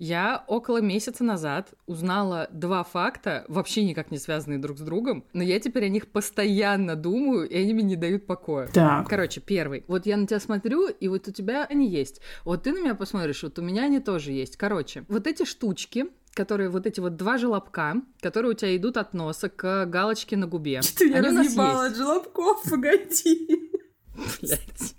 Я около месяца назад узнала два факта, вообще никак не связанные друг с другом, но я теперь о них постоянно думаю, и они мне не дают покоя. Так. Короче, первый. Вот я на тебя смотрю, и вот у тебя они есть. Вот ты на меня посмотришь, вот у меня они тоже есть. Короче, вот эти штучки, которые вот эти вот два желобка, которые у тебя идут от носа к галочке на губе. Ты меня разъебала от желобков, погоди. Блядь.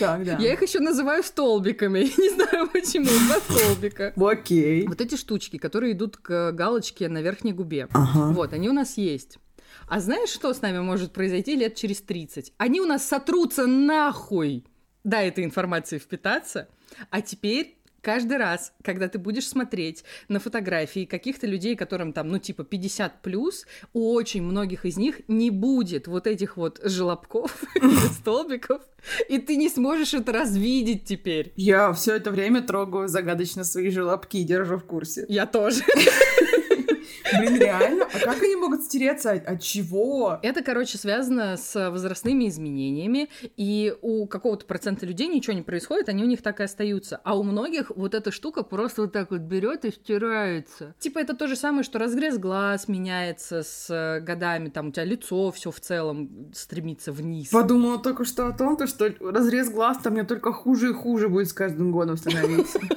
Так, да. Я их еще называю столбиками. Я не знаю почему. Два столбика. Окей. Вот эти штучки, которые идут к галочке на верхней губе. Ага. Вот, они у нас есть. А знаешь, что с нами может произойти лет через 30? Они у нас сотрутся нахуй. Да, этой информации впитаться. А теперь каждый раз, когда ты будешь смотреть на фотографии каких-то людей, которым там, ну, типа 50 плюс, у очень многих из них не будет вот этих вот желобков, столбиков, и ты не сможешь это развидеть теперь. Я все это время трогаю загадочно свои желобки и держу в курсе. Я тоже. Блин, реально? А как они могут стереться? От, от чего? Это, короче, связано с возрастными изменениями, и у какого-то процента людей ничего не происходит, они у них так и остаются. А у многих вот эта штука просто вот так вот берет и стирается. Типа это то же самое, что разрез глаз меняется с э, годами, там у тебя лицо все в целом стремится вниз. Подумала только что о том, то, что разрез глаз-то мне только хуже и хуже будет с каждым годом становиться.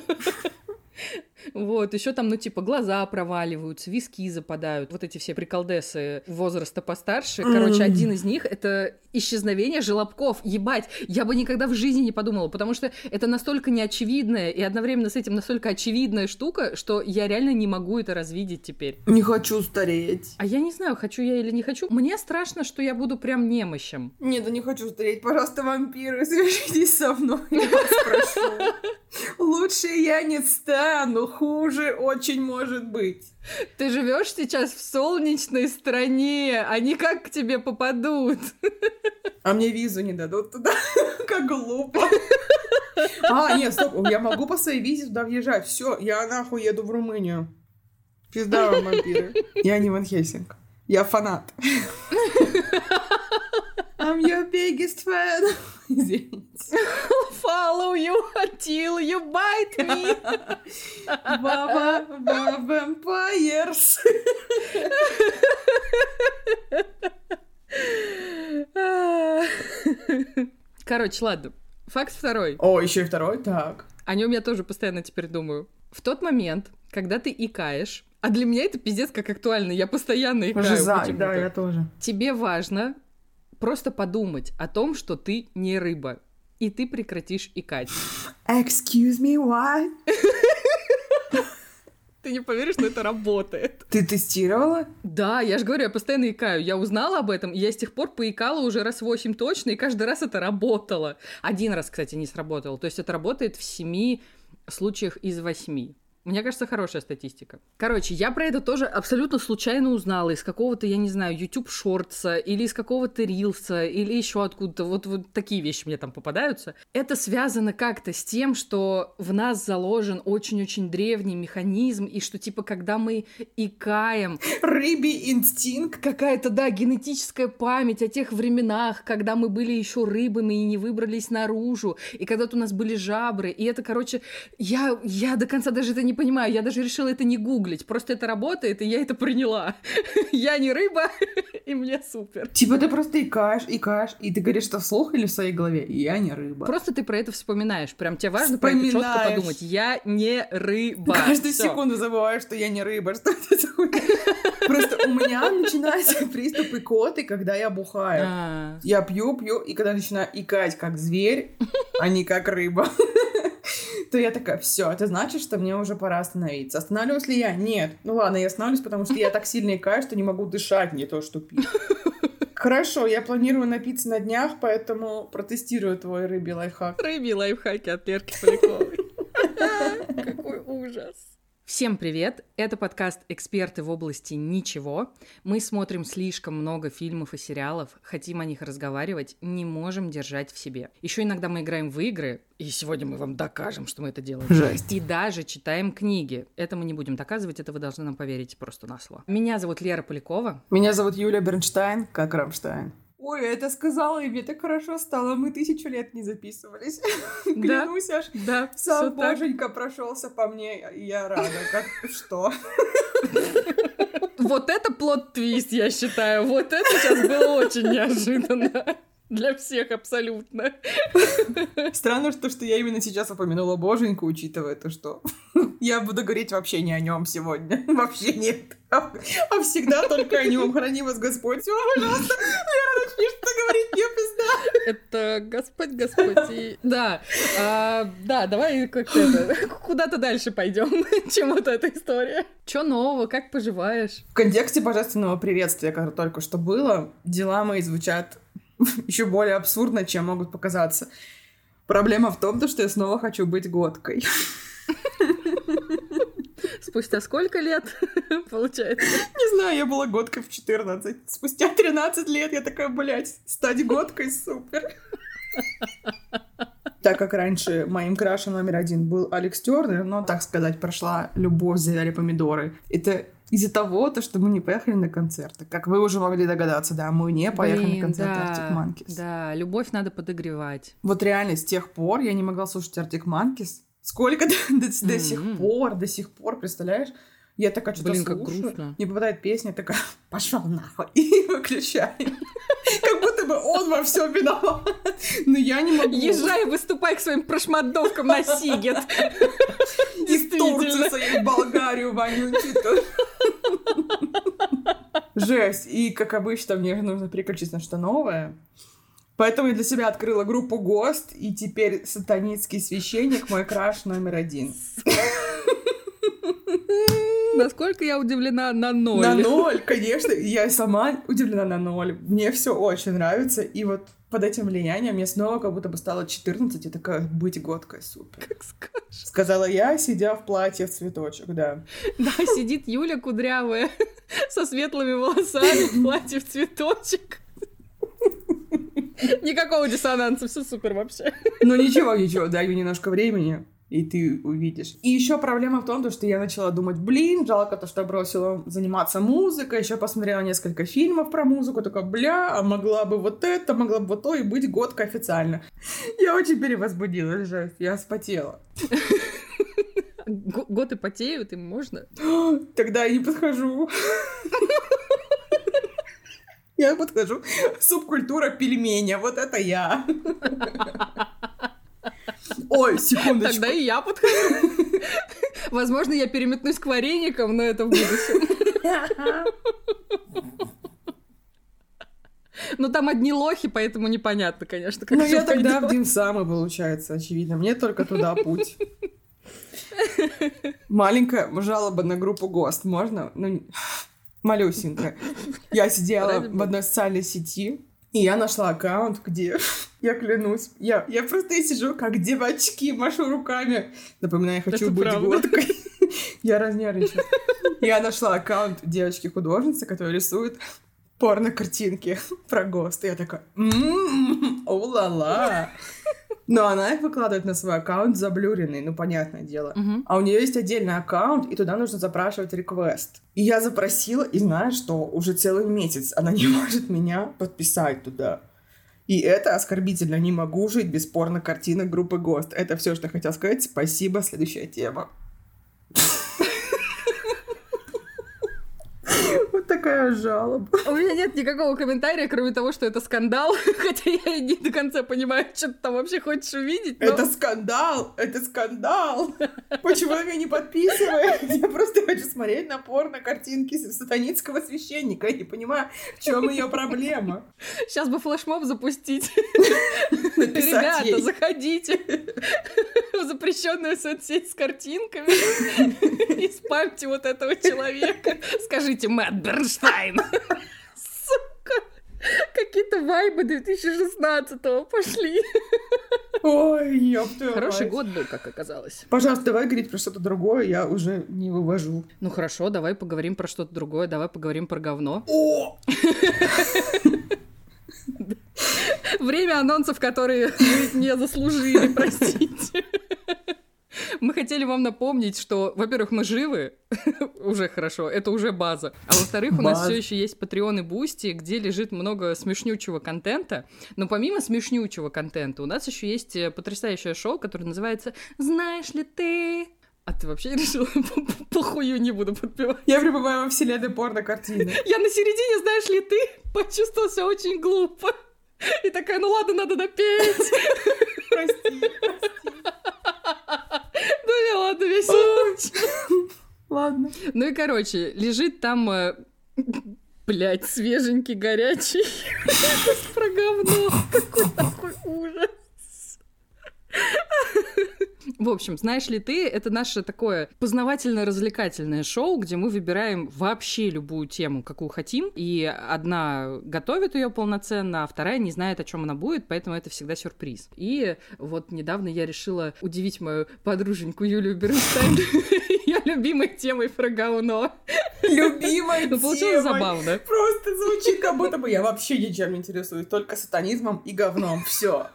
Вот, еще там, ну, типа, глаза проваливаются, виски западают, вот эти все приколдесы возраста постарше. Короче, один из них — это исчезновение желобков. Ебать, я бы никогда в жизни не подумала, потому что это настолько неочевидная и одновременно с этим настолько очевидная штука, что я реально не могу это развидеть теперь. Не хочу стареть. А я не знаю, хочу я или не хочу. Мне страшно, что я буду прям немощем. Нет, да не хочу стареть. Пожалуйста, вампиры, свяжитесь со мной, я вас прошу. Лучше я не стану, хуже очень может быть. Ты живешь сейчас в солнечной стране, они как к тебе попадут? А мне визу не дадут туда. Как глупо. А, нет, стоп, я могу по своей визе туда въезжать. Все, я нахуй еду в Румынию. Пизда вам, вампиры. Я не Ван Хельсинг. Я фанат. I'm your biggest fan. Извините. Follow you until you bite me. Баба, баба, vampires. Короче, ладно. Факт второй. О, еще и второй, так. О нем я тоже постоянно теперь думаю. В тот момент, когда ты икаешь, а для меня это пиздец как актуально, я постоянно икаю. Жиза, да, я тоже. Тебе важно просто подумать о том, что ты не рыба, и ты прекратишь икать. Excuse me, what? Ты не поверишь, что это работает. Ты тестировала? Да, я же говорю, я постоянно икаю. Я узнала об этом, и я с тех пор поикала уже раз восемь точно, и каждый раз это работало. Один раз, кстати, не сработало. То есть это работает в семи случаях из восьми. Мне кажется, хорошая статистика. Короче, я про это тоже абсолютно случайно узнала из какого-то, я не знаю, YouTube шортса или из какого-то рилса или еще откуда-то. Вот, вот такие вещи мне там попадаются. Это связано как-то с тем, что в нас заложен очень-очень древний механизм, и что типа когда мы икаем, Рыбий инстинкт. какая-то, да, генетическая память о тех временах, когда мы были еще рыбами и не выбрались наружу, и когда-то у нас были жабры, и это, короче, я, я до конца даже это не понимаю, я даже решила это не гуглить, просто это работает, и я это приняла. Я не рыба, и мне супер. Типа ты просто икаешь, икаешь, и ты говоришь, что вслух или в своей голове? Я не рыба. Просто ты про это вспоминаешь, прям тебе важно про это четко подумать. Я не рыба. Каждую Всё. секунду забываю, что я не рыба. Что это за? Просто у меня начинается приступ икоты, когда я бухаю. А, Я пью, пью, и когда начинаю икать как зверь, а не как рыба, то я такая, все, это значит, что мне уже пора остановиться. Останавливаюсь ли я? Нет. Ну ладно, я останавливаюсь, потому что я так сильно икаю, что не могу дышать, не то что пить. Хорошо, я планирую напиться на днях, поэтому протестирую твой рыбий лайфхак. Рыбьи лайфхаки от Лерки Поляковой. Какой ужас. Всем привет! Это подкаст «Эксперты в области ничего». Мы смотрим слишком много фильмов и сериалов, хотим о них разговаривать, не можем держать в себе. Еще иногда мы играем в игры, и сегодня мы вам докажем, что мы это делаем. Жесть. И даже читаем книги. Это мы не будем доказывать, это вы должны нам поверить просто на слово. Меня зовут Лера Полякова. Меня зовут Юлия Бернштайн, как Рамштайн. Ой, это сказала, и мне так хорошо стало. Мы тысячу лет не записывались. Клянусь, аж Да, сам всё так. боженька прошелся по мне, и я рада. Как что? Вот это плод-твист, я считаю. Вот это сейчас было очень неожиданно. Для всех абсолютно. Странно, что, что я именно сейчас упомянула боженьку, учитывая то, что я буду говорить вообще не о нем сегодня. Вообще нет. А, а всегда только о нем. Храни вас Господь. Все, пожалуйста. Лера, начни что говорить, мне пизда. Это Господь, Господь. И... Да, а, да, давай как-то это, куда-то дальше пойдем, чем вот эта история. Чё нового, как поживаешь? В контексте божественного приветствия, которое только что было, дела мои звучат еще более абсурдно, чем могут показаться. Проблема в том, то, что я снова хочу быть годкой. Спустя сколько лет, получается? Не знаю, я была годкой в 14. Спустя 13 лет я такая, блядь, стать годкой, супер. Так как раньше моим крашем номер один был Алекс Тернер, но, так сказать, прошла любовь, завяли помидоры. Это из-за того, то, что мы не поехали на концерты. Как вы уже могли догадаться, да, мы не поехали Блин, на концерт да, Arctic Monkeys. Да, любовь надо подогревать. Вот реально, с тех пор я не могла слушать Arctic Monkeys. Сколько до, до- до сих пор, до сих пор, представляешь? Я такая что-то Блин, как слушаю, грустно. не попадает песня, такая, пошел нахуй, и выключаю. Как будто бы он во всем виноват. Но я не могу. Езжай, выступай к своим прошмандовкам на Сигет. И Турцию свою, Болгарию вонючую. Жесть. И, как обычно, мне нужно переключиться на что новое. Поэтому я для себя открыла группу ГОСТ, и теперь сатанинский священник мой краш номер один. Насколько я удивлена на ноль. На ноль, конечно. Я сама удивлена на ноль. Мне все очень нравится. И вот под этим влиянием мне снова как будто бы стало 14, и такая, быть годкой, супер. Как скажешь. Сказала я, сидя в платье в цветочек, да. Да, сидит Юля кудрявая со светлыми волосами в платье в цветочек. Никакого диссонанса, все супер вообще. Ну ничего, ничего, мне немножко времени, и ты увидишь. И еще проблема в том, то, что я начала думать, блин, жалко то, что я бросила заниматься музыкой, еще посмотрела несколько фильмов про музыку, такая, бля, а могла бы вот это, могла бы вот то, и быть годка официально. Я очень перевозбудилась, жесть, я вспотела. Г- Готы потеют, им можно. Тогда я не подхожу. Я подхожу. Субкультура пельменя, вот это я. Ой, секундочку. Тогда и я подхожу. Возможно, я переметнусь к вареникам, но это в будущем. Но там одни лохи, поэтому непонятно, конечно, как Ну, я тогда в пойдёт. Дин самый, получается, очевидно. Мне только туда путь. Маленькая жалоба на группу ГОСТ. Можно? Ну, малюсенькая. Я сидела в одной социальной сети, и я нашла аккаунт, где, я клянусь, я, я просто сижу, как девочки, машу руками. Напоминаю, я хочу Это быть правда. годкой. Я разнервничаю. Я нашла аккаунт девочки-художницы, которая рисует порно-картинки про ГОСТ. И я такая, «М, о-ла-ла. Но она их выкладывает на свой аккаунт заблюренный, ну, понятное дело. Мгм. А у нее есть отдельный аккаунт, и туда нужно запрашивать реквест. И я запросила, и знаю, что уже целый месяц она не может меня подписать туда. И это оскорбительно. Не могу жить без порно-картинок группы ГОСТ. Это все, что я хотела сказать. Спасибо. Следующая тема. Вот такая жалоба. У меня нет никакого комментария, кроме того, что это скандал, хотя я не до конца понимаю, что ты там вообще хочешь увидеть. но- Это скандал! Это скандал! Почему меня не подписываете? Я просто хочу смотреть на порно-картинки сатанинского священника. Я не понимаю, в чем ее проблема. Сейчас бы флешмоб запустить. Написать Ребята, ей. заходите в запрещенную соцсеть с картинками и спамьте вот этого человека. Скажите, Мэтт Бернштайн. Сука. Какие-то вайбы 2016-го пошли. Ой, твою Хороший год был, как оказалось. Пожалуйста, давай говорить про что-то другое, я уже не вывожу. Ну хорошо, давай поговорим про что-то другое, давай поговорим про говно. О! Время анонсов, которые вы не заслужили, простите. Мы хотели вам напомнить, что, во-первых, мы живы, уже хорошо, это уже база. А во-вторых, у нас все еще есть Patreon и Бусти, где лежит много смешнючего контента. Но помимо смешнючего контента, у нас еще есть э, потрясающее шоу, которое называется «Знаешь ли ты?» А ты вообще решила похую не буду подпевать? Я пребываю во вселенной порно-картины. Я на середине, знаешь ли ты, почувствовался очень глупо. И такая, ну ладно, надо допеть. Прости, прости. Ну не ладно, весело. Ладно. Ну и, короче, лежит там э, Блять, свеженький, горячий. Про говно. Какой такой ужас. В общем, знаешь ли ты, это наше такое познавательно-развлекательное шоу, где мы выбираем вообще любую тему, какую хотим, и одна готовит ее полноценно, а вторая не знает, о чем она будет, поэтому это всегда сюрприз. И вот недавно я решила удивить мою подруженьку Юлию Бернштейн ее любимой темой про говно. Любимой Ну, получилось забавно. Просто звучит, как будто бы я вообще ничем не интересуюсь, только сатанизмом и говном. Все.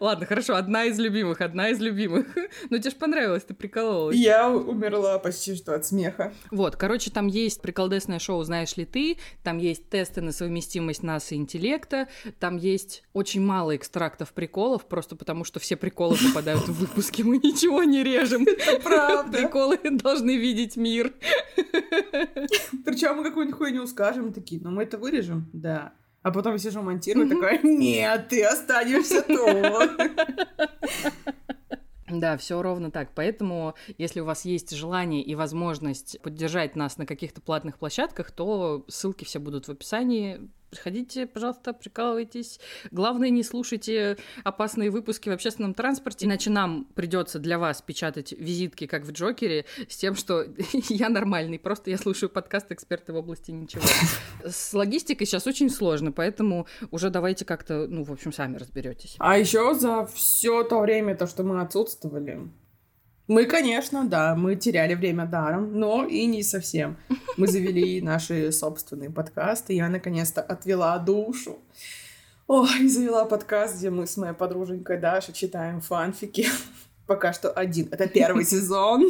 Ладно, хорошо, одна из любимых, одна из любимых. Ну, тебе же понравилось, ты прикололась. Я умерла почти что от смеха. Вот, короче, там есть приколдесное шоу «Знаешь ли ты?», там есть тесты на совместимость нас и интеллекта, там есть очень мало экстрактов приколов, просто потому что все приколы попадают в выпуски, мы ничего не режем. Это правда. Приколы должны видеть мир. Причем мы какую-нибудь хуйню скажем, такие, ну мы это вырежем, да. А потом я сижу, монтирую, такая, нет, ты останешься тут. Да, все ровно так. Поэтому, если у вас есть желание и возможность поддержать нас на каких-то платных площадках, то ссылки все будут в описании. Приходите, пожалуйста, прикалывайтесь. Главное, не слушайте опасные выпуски в общественном транспорте, иначе нам придется для вас печатать визитки, как в Джокере, с тем, что я нормальный, просто я слушаю подкаст «Эксперты в области ничего». С логистикой сейчас очень сложно, поэтому уже давайте как-то, ну, в общем, сами разберетесь. А еще за все то время, то, что мы отсутствовали, мы, конечно, да, мы теряли время даром, но и не совсем. Мы завели наши собственные подкасты, я наконец-то отвела душу. Ой, и завела подкаст, где мы с моей подруженькой Дашей читаем фанфики. Пока что один. Это первый сезон.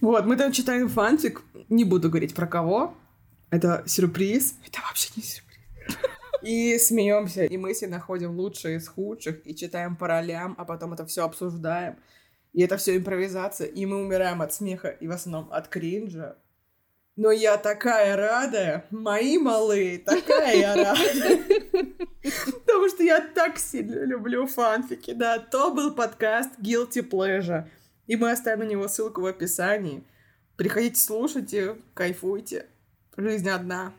Вот, мы там читаем фанфик. Не буду говорить про кого. Это сюрприз. Это вообще не сюрприз. И смеемся, и мысли находим лучшие из худших, и читаем по ролям, а потом это все обсуждаем. И это все импровизация, и мы умираем от смеха, и в основном от кринжа. Но я такая рада, мои малые, такая я рада. Потому что я так сильно люблю фанфики. Да, то был подкаст Guilty Pleasure. И мы оставим на него ссылку в описании. Приходите, слушайте, кайфуйте. Жизнь одна.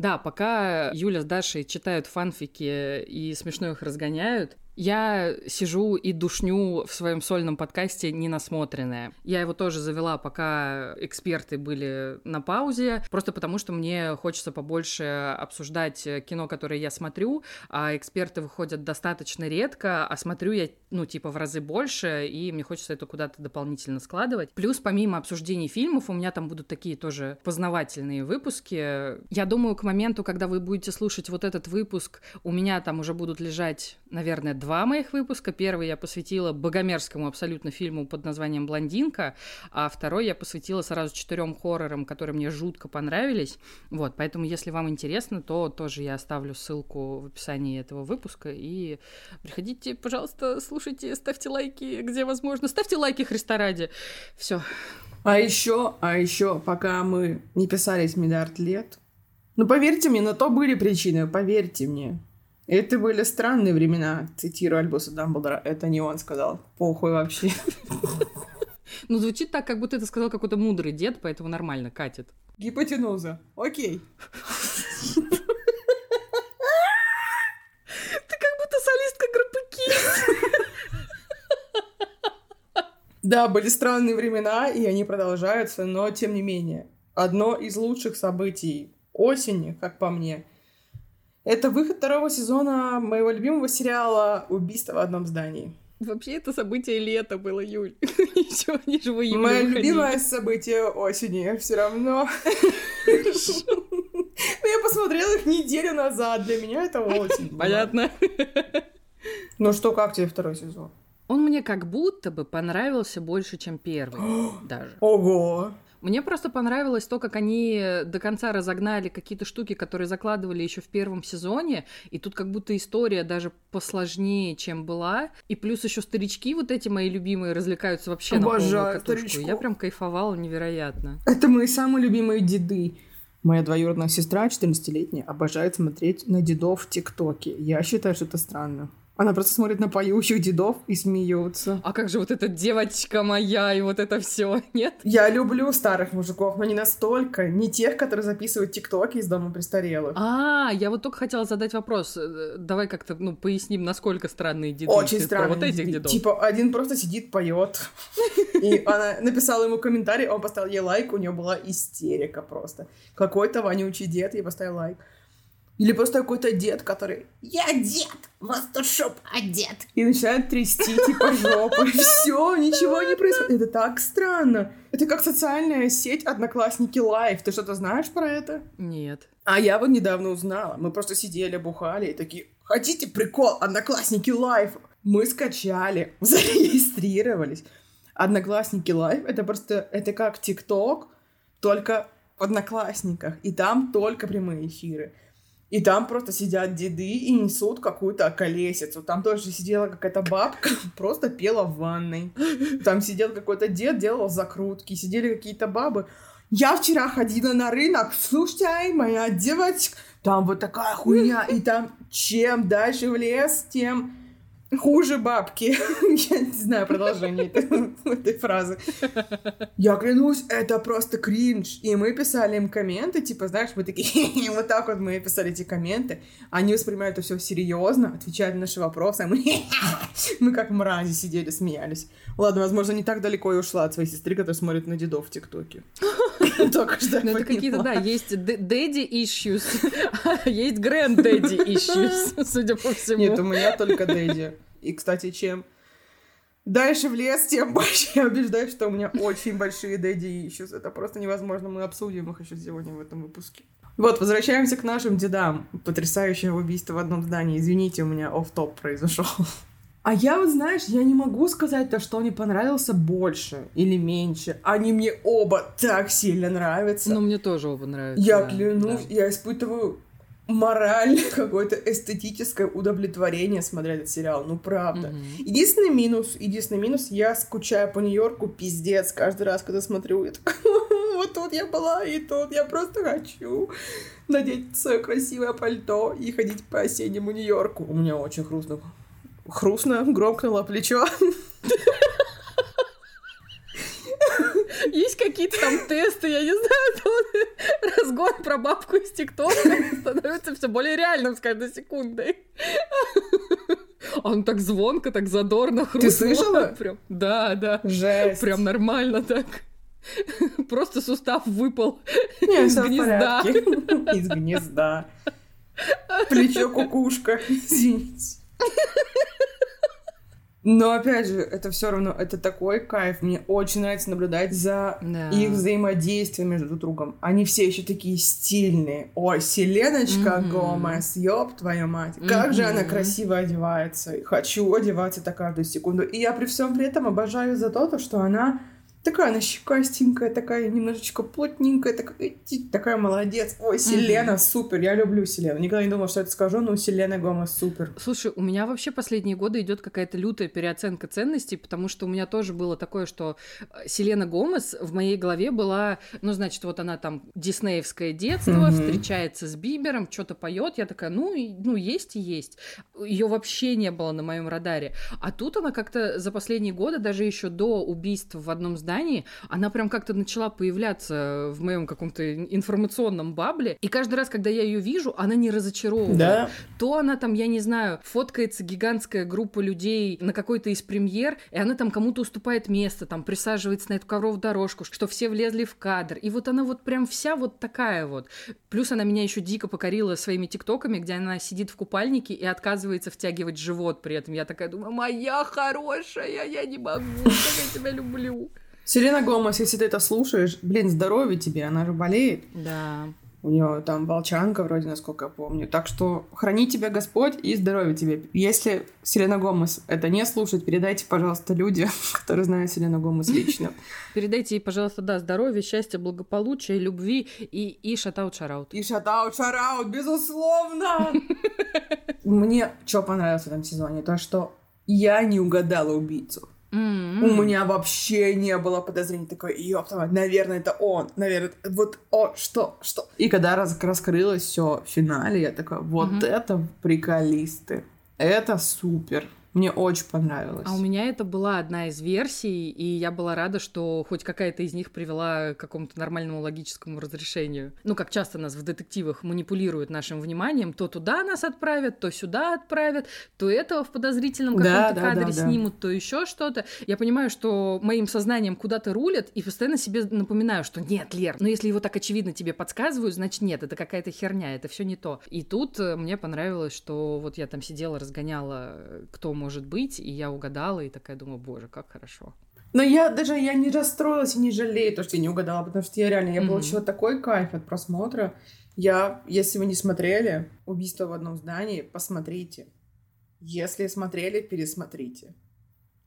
Да, пока Юля с Дашей читают фанфики и смешно их разгоняют, я сижу и душню в своем сольном подкасте ненасмотренное. Я его тоже завела, пока эксперты были на паузе, просто потому что мне хочется побольше обсуждать кино, которое я смотрю, а эксперты выходят достаточно редко, а смотрю я, ну, типа, в разы больше, и мне хочется это куда-то дополнительно складывать. Плюс, помимо обсуждений фильмов, у меня там будут такие тоже познавательные выпуски. Я думаю, к моменту, когда вы будете слушать вот этот выпуск, у меня там уже будут лежать, наверное, два моих выпуска. Первый я посвятила богомерзкому абсолютно фильму под названием «Блондинка», а второй я посвятила сразу четырем хоррорам, которые мне жутко понравились. Вот, поэтому, если вам интересно, то тоже я оставлю ссылку в описании этого выпуска. И приходите, пожалуйста, слушайте, ставьте лайки, где возможно. Ставьте лайки Христа ради. Все. А еще, а еще, пока мы не писались миллиард лет, ну поверьте мне, на то были причины, поверьте мне. Это были странные времена, цитирую Альбуса Дамблдора. Это не он сказал. Похуй вообще. Ну, звучит так, как будто это сказал какой-то мудрый дед, поэтому нормально, катит. Гипотенуза. Окей. Ты как будто солистка группы Kiss. Да, были странные времена, и они продолжаются, но тем не менее. Одно из лучших событий осени, как по мне, это выход второго сезона моего любимого сериала «Убийство в одном здании». Вообще это событие лета было, Юль. Не живу июля Мое выходили. любимое событие осени все равно. Ну, я посмотрела их неделю назад. Для меня это очень Понятно. Ну что, как тебе второй сезон? Он мне как будто бы понравился больше, чем первый даже. Ого! Мне просто понравилось то, как они до конца разогнали какие-то штуки, которые закладывали еще в первом сезоне, и тут как будто история даже посложнее, чем была. И плюс еще старички вот эти мои любимые развлекаются вообще Обожаю на полную катушку. старичков. Я прям кайфовала невероятно. Это мои самые любимые деды. Моя двоюродная сестра, 14-летняя, обожает смотреть на дедов в ТикТоке. Я считаю, что это странно. Она просто смотрит на поющих дедов и смеется. А как же вот эта девочка моя и вот это все, нет? Я люблю старых мужиков, но не настолько. Не тех, которые записывают ТикТоки из дома престарелых. А, я вот только хотела задать вопрос. Э, Давай как-то, ну, поясним, насколько странные деды. Очень странно. Вот этих дедов. Типа, один просто сидит, поет. И она написала ему комментарий, он поставил ей лайк, у нее была истерика просто. Какой-то вонючий дед, ей поставил лайк. Или просто какой-то дед, который «Я дед, вас тут шоп одет». И начинает трясти, типа, жопой. Все, ничего не происходит. Это так странно. Это как социальная сеть Одноклассники Live. Ты что-то знаешь про это? Нет. А я вот недавно узнала. Мы просто сидели, бухали и такие, хотите прикол, Одноклассники Live? Мы скачали, зарегистрировались. Одноклассники Live, это просто, это как ТикТок, только в Одноклассниках. И там только прямые эфиры. И там просто сидят деды и несут какую-то околесицу. Там тоже сидела какая-то бабка, просто пела в ванной. Там сидел какой-то дед, делал закрутки. Сидели какие-то бабы. Я вчера ходила на рынок, слушай, моя девочка, там вот такая хуйня, и там чем дальше в лес, тем хуже бабки. Я не знаю продолжение этой, этой фразы. Я клянусь, это просто кринж. И мы писали им комменты, типа, знаешь, мы такие, вот так вот мы писали эти комменты. Они воспринимают это все серьезно, отвечают на наши вопросы, а мы, мы как мрази сидели, смеялись. Ладно, возможно, не так далеко и ушла от своей сестры, которая смотрит на дедов в ТикТоке. Только что Ну, это какие-то, да, есть daddy issues, а есть granddaddy issues, судя по всему. Нет, у меня только Дэдди. И, кстати, чем дальше в лес, тем больше я убеждаюсь, что у меня очень большие Дэдди issues. Это просто невозможно. Мы обсудим их еще сегодня в этом выпуске. Вот, возвращаемся к нашим дедам. Потрясающее убийство в одном здании. Извините, у меня оф топ произошел. А я вот, знаешь, я не могу сказать то, что мне понравился больше или меньше. Они мне оба так сильно нравятся. Ну, мне тоже оба нравятся. Я да, клянусь, да. я испытываю моральное какое-то эстетическое удовлетворение, смотря этот сериал. Ну, правда. Мгм. Единственный минус, единственный минус, я скучаю по Нью-Йорку, пиздец, каждый раз, когда смотрю, я такая, вот тут я была, и тут я просто хочу надеть свое красивое пальто и ходить по осеннему Нью-Йорку. У меня очень грустно. Хрустно, громкнуло плечо. Есть какие-то там тесты, я не знаю, тут разгон про бабку из ТикТока становится все более реальным с каждой секундой. Он так звонко, так задорно хрустнул. слышала? Прям, да, да. Жесть. Прям нормально так. Просто сустав выпал Не, из гнезда. Из гнезда. Плечо кукушка. Извините. Но опять же, это все равно, это такой кайф. Мне очень нравится наблюдать за Да. их взаимодействием между друг другом. Они все еще такие стильные. Ой, Селеночка Мгм. Гомес, ёб твою мать. Как же она красиво одевается. Хочу одеваться так каждую секунду. И я при всем при этом обожаю за то, что она такая она щекастенькая, такая немножечко плотненькая, такая, ти- такая молодец. Ой, Селена, супер, я люблю Селену. Никогда не думала, что это скажу, но Селена Гомес супер. Слушай, у меня вообще последние годы идет какая-то лютая переоценка ценностей, потому что у меня тоже было такое, что э, Селена Гомес в моей голове была, ну, значит, вот она там диснеевское детство, Мгм. встречается с Бибером, что-то поет, я такая, ну, и- ну, есть и есть. Ее вообще не было на моем радаре. А тут она как-то за последние годы, даже еще до убийств в одном здании, она прям как-то начала появляться в моем каком-то информационном бабле. И каждый раз, когда я ее вижу, она не разочаровывает Да, то она там, я не знаю, фоткается гигантская группа людей на какой-то из премьер, и она там кому-то уступает место, там присаживается на эту ковровую дорожку, что все влезли в кадр. И вот она вот прям вся вот такая вот. Плюс она меня еще дико покорила своими тиктоками, где она сидит в купальнике и отказывается втягивать живот при этом. Я такая думаю, моя хорошая, я не могу, как я тебя люблю. Селена Гомес, если ты это слушаешь, блин, здоровья тебе, она же болеет. Да. У нее там волчанка вроде, насколько я помню. Так что храни тебя Господь и здоровья тебе. Если Селена Гомес это не слушать, передайте, пожалуйста, люди, которые знают Селену Гомес лично. Передайте ей, пожалуйста, да, здоровья, счастья, благополучия, любви и, и шатаут шараут. И шатаут шараут, безусловно! Мне что понравилось в этом сезоне? То, что я не угадала убийцу. Mm-hmm. У меня вообще не было подозрений. Такой, ёпта, наверное, это он. Наверное, вот, о, что, что. И когда раз, раскрылось все в финале, я такая, вот mm-hmm. это приколисты. Это супер. Мне очень понравилось. А у меня это была одна из версий, и я была рада, что хоть какая-то из них привела к какому-то нормальному логическому разрешению. Ну, как часто нас в детективах манипулируют нашим вниманием, то туда нас отправят, то сюда отправят, то этого в подозрительном каком-то да, кадре да, да, снимут, то еще что-то. Я понимаю, что моим сознанием куда-то рулят, и постоянно себе напоминаю, что нет, Лер, но если его так очевидно тебе подсказывают, значит нет, это какая-то херня, это все не то. И тут э, мне понравилось, что вот я там сидела, разгоняла, э, кто может быть, и я угадала, и такая думаю, боже, как хорошо. Но я даже я не расстроилась и не жалею то, что я не угадала, потому что я реально, я mm-hmm. получила такой кайф от просмотра. Я, если вы не смотрели «Убийство в одном здании», посмотрите. Если смотрели, пересмотрите.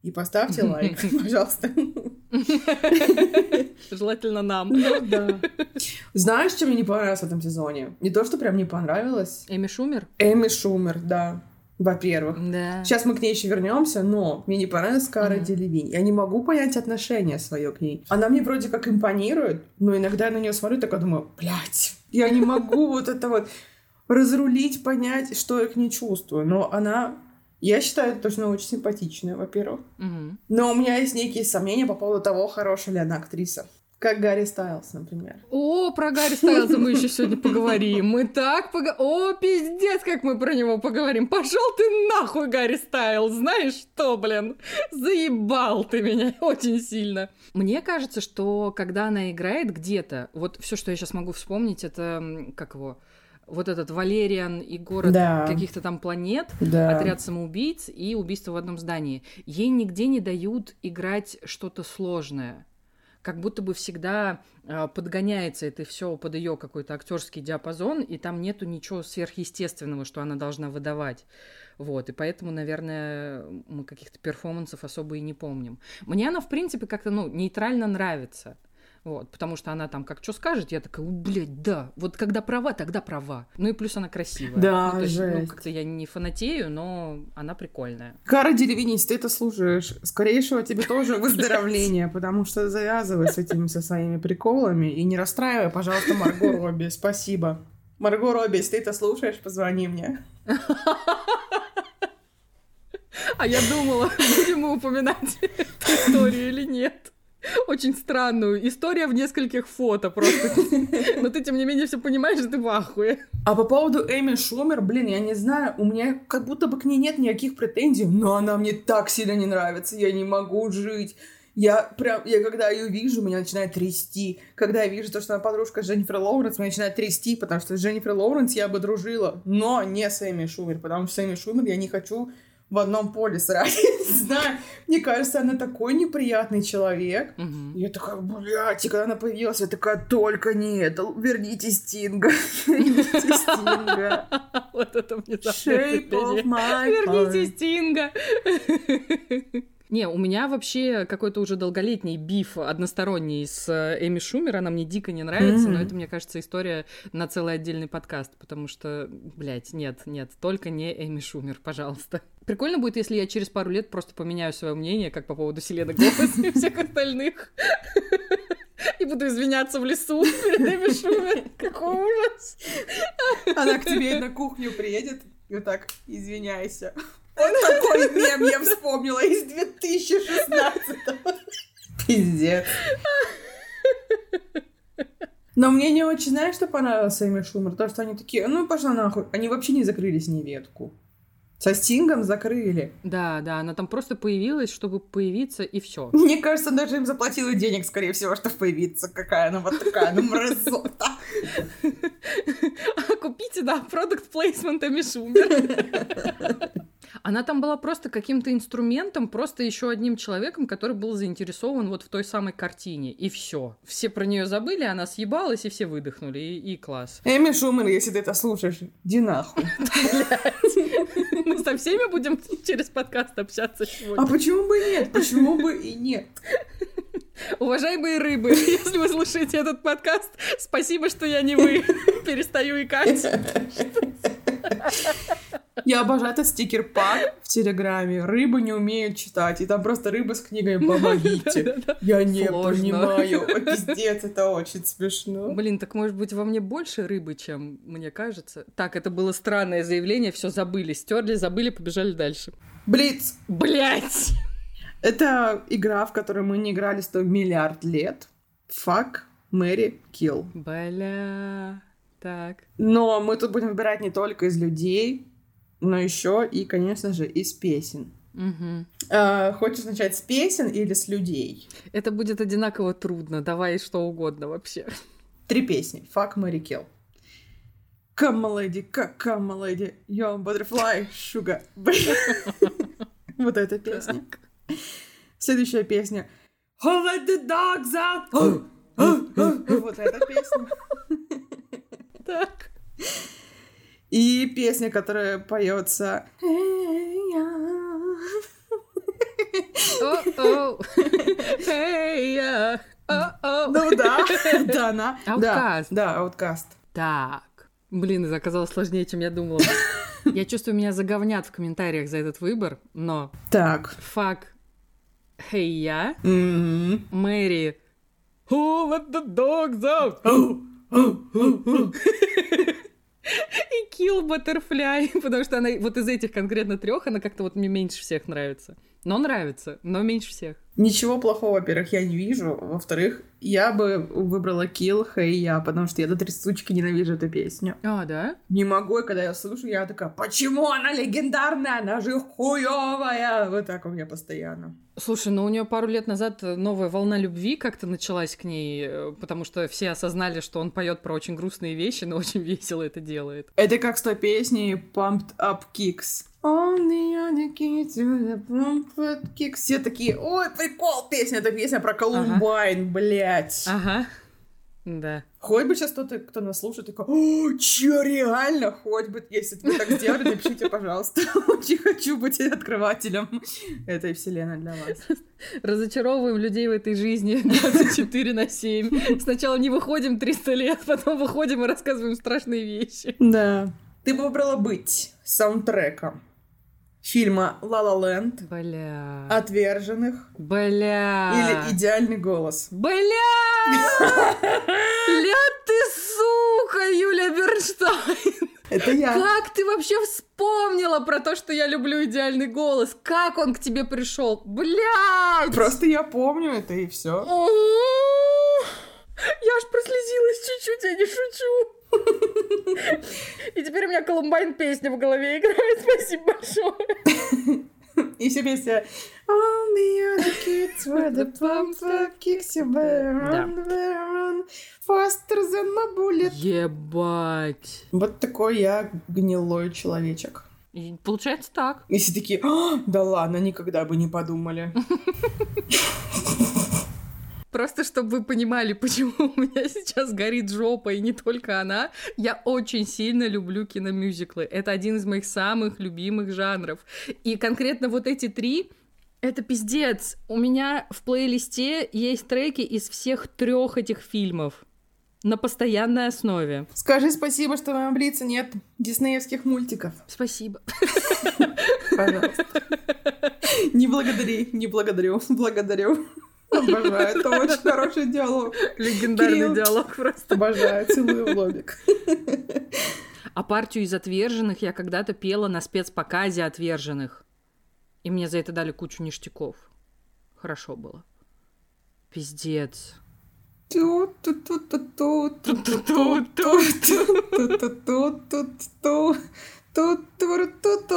И поставьте лайк, пожалуйста. Желательно нам. Ну, да. Знаешь, что мне не понравилось в этом сезоне? Не то, что прям не понравилось. Эми Шумер? Эми Шумер, да во-первых. Да. Сейчас мы к ней еще вернемся, но мне не понравилась Кара mm-hmm. Делевинь. Я не могу понять отношение свое к ней. Она мне вроде как импонирует, но иногда я на нее смотрю, такая думаю, блядь, я не могу вот это вот разрулить, понять, что я к ней чувствую. Но она я считаю, это точно очень симпатичная, во-первых. Угу. Но у меня есть некие сомнения по поводу того, хорошая ли она актриса. Как Гарри Стайлз, например. О, про Гарри Стайлза мы еще сегодня поговорим. Мы так поговорим. О, пиздец, как мы про него поговорим. Пошел ты нахуй, Гарри Стайлз. Знаешь что, блин? Заебал ты меня очень сильно. Мне кажется, что когда она играет где-то, вот все, что я сейчас могу вспомнить, это как его вот этот Валериан и город да. каких-то там планет, да. отряд самоубийц и убийство в одном здании. Ей нигде не дают играть что-то сложное как будто бы всегда э, подгоняется это все под ее какой-то актерский диапазон, и там нету ничего сверхъестественного, что она должна выдавать. Вот, и поэтому, наверное, мы каких-то перформансов особо и не помним. Мне она, в принципе, как-то, ну, нейтрально нравится. Вот, потому что она там как что скажет, я такая, блядь, да, вот когда права, тогда права. Ну и плюс она красивая. Да, ну, то есть, жесть. ну, как-то я не фанатею, но она прикольная. Кара Деревинец, ты это слушаешь. Скорейшего тебе тоже выздоровления, потому что завязывай с этими со своими приколами и не расстраивай, пожалуйста, Марго Робби. Спасибо. Марго Робби, если ты это слушаешь, позвони мне. А я думала, будем мы упоминать эту историю или нет очень странную. История в нескольких фото просто. Но ты, тем не менее, все понимаешь, ты в ахуе. А по поводу Эми Шумер, блин, я не знаю, у меня как будто бы к ней нет никаких претензий, но она мне так сильно не нравится, я не могу жить. Я прям, я когда ее вижу, меня начинает трясти. Когда я вижу то, что она подружка Дженнифер Лоуренс, меня начинает трясти, потому что с Дженнифер Лоуренс я бы дружила, но не с Эми Шумер, потому что с Эми Шумер я не хочу в одном поле сразу. знаю. Мне кажется, она такой неприятный человек. Угу. Я такая, блядь, и когда она появилась, я такая, только не это, верните Стинга. Верните Стинга. Вот это мне Верните Стинга. Не, у меня вообще какой-то уже долголетний биф односторонний с э, Эми Шумер, она мне дико не нравится, mm-hmm. но это, мне кажется, история на целый отдельный подкаст, потому что, блядь, нет, нет, только не Эми Шумер, пожалуйста. Прикольно будет, если я через пару лет просто поменяю свое мнение, как по поводу Селены Гомес и всех остальных. И буду извиняться в лесу перед Эми Шумер. Какой ужас. Она к тебе на кухню приедет и вот так, извиняйся. Вот такой мем я вспомнила из 2016 Пиздец. Но мне не очень, знаешь, что понравилось Эми Шумер? То, что они такие, ну, пошла нахуй. Они вообще не закрыли с ней ветку. Со Стингом закрыли. Да, да, она там просто появилась, чтобы появиться, и все. Мне кажется, даже им заплатила денег, скорее всего, чтобы появиться. Какая она вот такая, ну, мразота. Купите, да, продукт плейсмент Эми Шумер. Она там была просто каким-то инструментом, просто еще одним человеком, который был заинтересован вот в той самой картине. И все. Все про нее забыли, она съебалась, и все выдохнули. И, и класс. Эми Шумер, если ты это слушаешь, иди нахуй. Мы со всеми будем через подкаст общаться А сегодня. почему бы нет? Почему бы и нет? Уважаемые рыбы, если вы слушаете этот подкаст, спасибо, что я не вы. Перестаю икать. Я обожаю этот стикер-пак в Телеграме. Рыбы не умеют читать. И там просто рыба с книгой «Помогите». Я не понимаю. Пиздец, это очень смешно. Блин, так может быть во мне больше рыбы, чем мне кажется. Так, это было странное заявление, все забыли, стерли, забыли, побежали дальше. Блиц. Блять! Это игра, в которой мы не играли сто миллиард лет. Fuck, Мэри, kill. Бля. Так. Но мы тут будем выбирать не только из людей, но еще и, конечно же, из песен. Мгм. А, хочешь начать с песен или с людей? Это будет одинаково трудно. Давай что угодно вообще. Три песни. Fuck, Mary Kill. Come, my lady, come, my lady, young butterfly, sugar. Вот эта песня. Следующая песня. Who let the dogs out? Вот эта песня. Так. И песня, которая поется. Ну да, да, она. Да, Outcast. да, ауткаст. Так. Блин, это оказалось сложнее, чем я думала. Я чувствую, меня заговнят в комментариях за этот выбор, но Так. фак Хей я. Мэри Who let the dogs out? И Kill Butterfly, потому что она вот из этих конкретно трех, она как-то вот мне меньше всех нравится. Но нравится, но меньше всех. Ничего плохого, во-первых, я не вижу. Во-вторых, я бы выбрала Kill Hey Я, потому что я до трясучки ненавижу эту песню. А, да? Не могу, и когда я слушаю, я такая, почему она легендарная, она же хуёвая. Вот так у меня постоянно. Слушай, ну у нее пару лет назад новая волна любви как-то началась к ней, э, потому что все осознали, что он поет про очень грустные вещи, но очень весело это делает. Это как с той песней Pumped Up Kicks. Only do the pumped kicks. Все такие, ой, прикол, песня, это песня про Колумбайн, блядь. Ага. Да. Хоть бы сейчас кто-то, кто нас слушает, такой, о, чё, реально? Хоть бы, если вы так сделали, напишите, пожалуйста. Очень хочу быть открывателем этой вселенной для вас. Разочаровываем людей в этой жизни 24 на 7. Сначала не выходим 300 лет, потом выходим и рассказываем страшные вещи. Да. Ты бы выбрала быть саундтреком фильма «Ла Ла Ленд», Бля. «Отверженных» Бля. или «Идеальный голос». Бля! Ля ты сука, Юля Бернштайн! Это я. Как ты вообще вспомнила про то, что я люблю идеальный голос? Как он к тебе пришел? Блядь! Просто я помню это и все. Я аж прослезилась чуть-чуть, я не шучу. И теперь у меня Колумбайн песня в голове играет. Спасибо большое. И все песня All the other kids were the that kicks you better run, better run faster than my bullet. Ебать. Вот такой я гнилой человечек. И получается так. И все такие, «А, да ладно, никогда бы не подумали. Просто чтобы вы понимали, почему у меня сейчас горит жопа, и не только она, я очень сильно люблю киномюзиклы. Это один из моих самых любимых жанров. И конкретно вот эти три это пиздец. У меня в плейлисте есть треки из всех трех этих фильмов на постоянной основе. Скажи спасибо, что в моем блице нет диснеевских мультиков. Спасибо. Пожалуйста. Не благодари, не благодарю, благодарю. Обожаю, это очень хороший диалог. Легендарный Кирилл. диалог просто. Обожаю, целую в лобик. А партию из отверженных я когда-то пела на спецпоказе отверженных. И мне за это дали кучу ништяков. Хорошо было. Пиздец.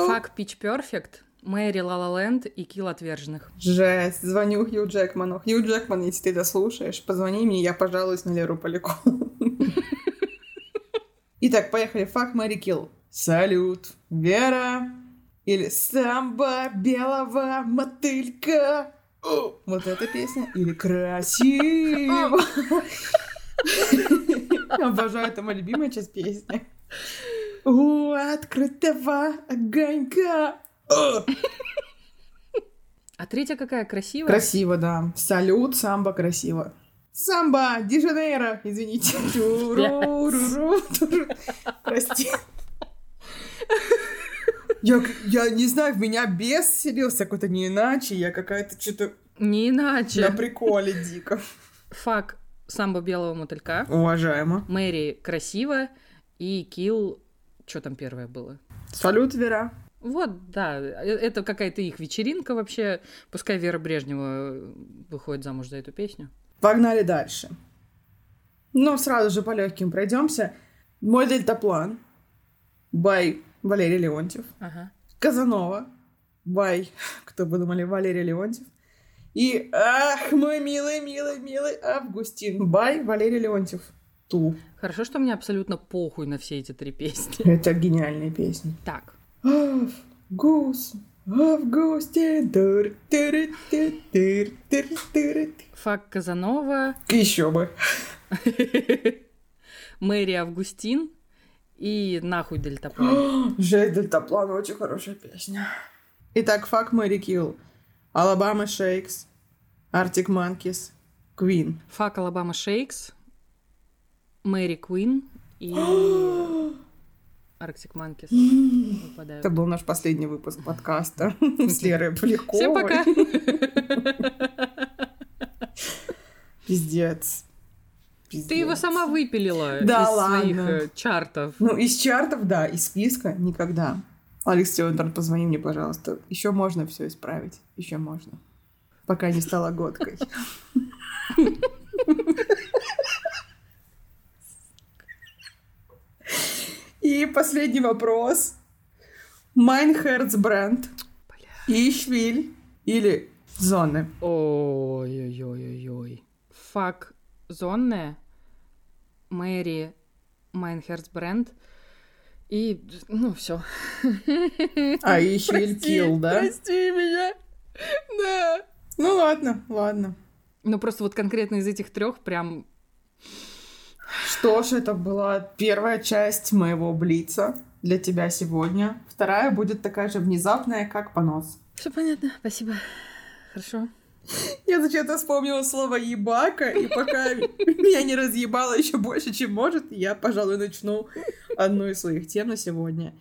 Фак Pitch Perfect, Мэри Land и Килл отверженных. Жесть, звоню Хью Джекману. Хью Джекман, если ты это слушаешь, позвони мне, я пожалуюсь на Леру Полякову. Итак, поехали. Фак, Мэри, Килл. Салют. Вера. Или «Самба белого мотылька». О, Вот эта песня. Или «Красиво». Обожаю, это моя любимая часть песни. У открытого огонька. А третья какая? Красивая? Красиво, да. Салют, самбо, красиво. Самбо, Дижанейро, извините. Прости. Я, я не знаю, в меня бес селился какой-то не иначе. Я какая-то что-то Не иначе. на приколе дико. Фак самбо белого мотылька. Уважаемо. Мэри красиво. И Килл... Что там первое было? Салют, Вера. Вот, да, э- это какая-то их вечеринка вообще. Пускай Вера Брежнева э, выходит замуж за эту песню. Погнали дальше. Ну, сразу же по легким пройдемся. Мой дельтаплан. Бай Валерий Леонтьев. Ага. Казанова. Бай. Кто бы думали, Валерий Леонтьев. И, ах, мой милый, милый, милый Августин. Бай Валерий Леонтьев. Ту. Хорошо, что мне абсолютно похуй на все эти три песни. Это гениальные песни. Так, Август, Августин. Тур, туру, тур, тур, тур, тур. Фак Казанова, Еще бы. Мэри Августин и нахуй Дельтаплан. Жесть, Дельтаплан, очень хорошая песня. Итак, fuck, marry, kill. Alabama Shakes. Arctic Monkeys. Queen. Fuck Alabama Shakes, marry Queen и Arctic Monkeys выпадают. Это был наш последний выпуск подкаста с Лерой Поляковой. Всем пока! Пиздец. Пиздец. Ты его сама выпилила Да из ладно. своих э, чартов. Ну, из чартов, да, из списка никогда. Алекс Тёрнер, позвони мне, пожалуйста. Еще можно все исправить. Еще можно. Пока не стала готкой. И последний вопрос. Mein Herz brennt. Ich will или Sonne. Ой-ой-ой-ой. Fuck Sonne, marry Mein Herz brennt и, ну, все. А Ich will kill, да? Прости меня. Да. Ну ладно, ладно. Ну, просто вот конкретно из этих трех прям... Что ж, это была первая часть моего блица для тебя сегодня. Вторая будет такая же внезапная, как понос. Все понятно, спасибо. Хорошо. Я зачем-то вспомнила слово ебака, и пока меня не разъебало еще больше, чем может, я, пожалуй, начну одну из своих тем на сегодня.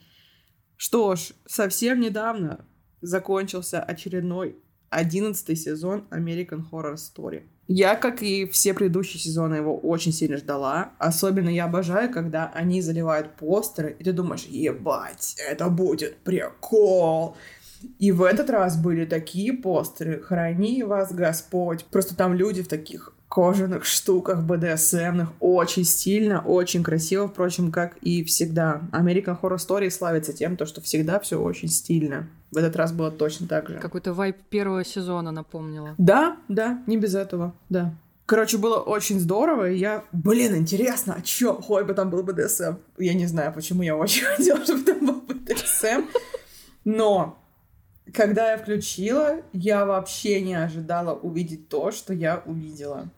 Что ж, совсем недавно закончился очередной одиннадцатый сезон American Horror Story. Я, как и все предыдущие сезоны, его очень сильно ждала. Особенно я обожаю, когда они заливают постеры, и ты думаешь, ебать, это будет прикол. И в этот раз были такие постеры. Храни вас Господь. Просто там люди в таких кожаных штуках БДСМных. Очень стильно, очень красиво, впрочем, как и всегда. American Horror Story славится тем, то, что всегда все очень стильно. В этот раз было точно так же. Какой-то вайп первого сезона напомнила. Да, да, не без этого, да. Короче, было очень здорово, и я, блин, интересно, а чё, хоть бы там был БДСМ. Я не знаю, почему я очень хотела, чтобы там был БДСМ, но когда я включила, я вообще не ожидала увидеть то, что я увидела.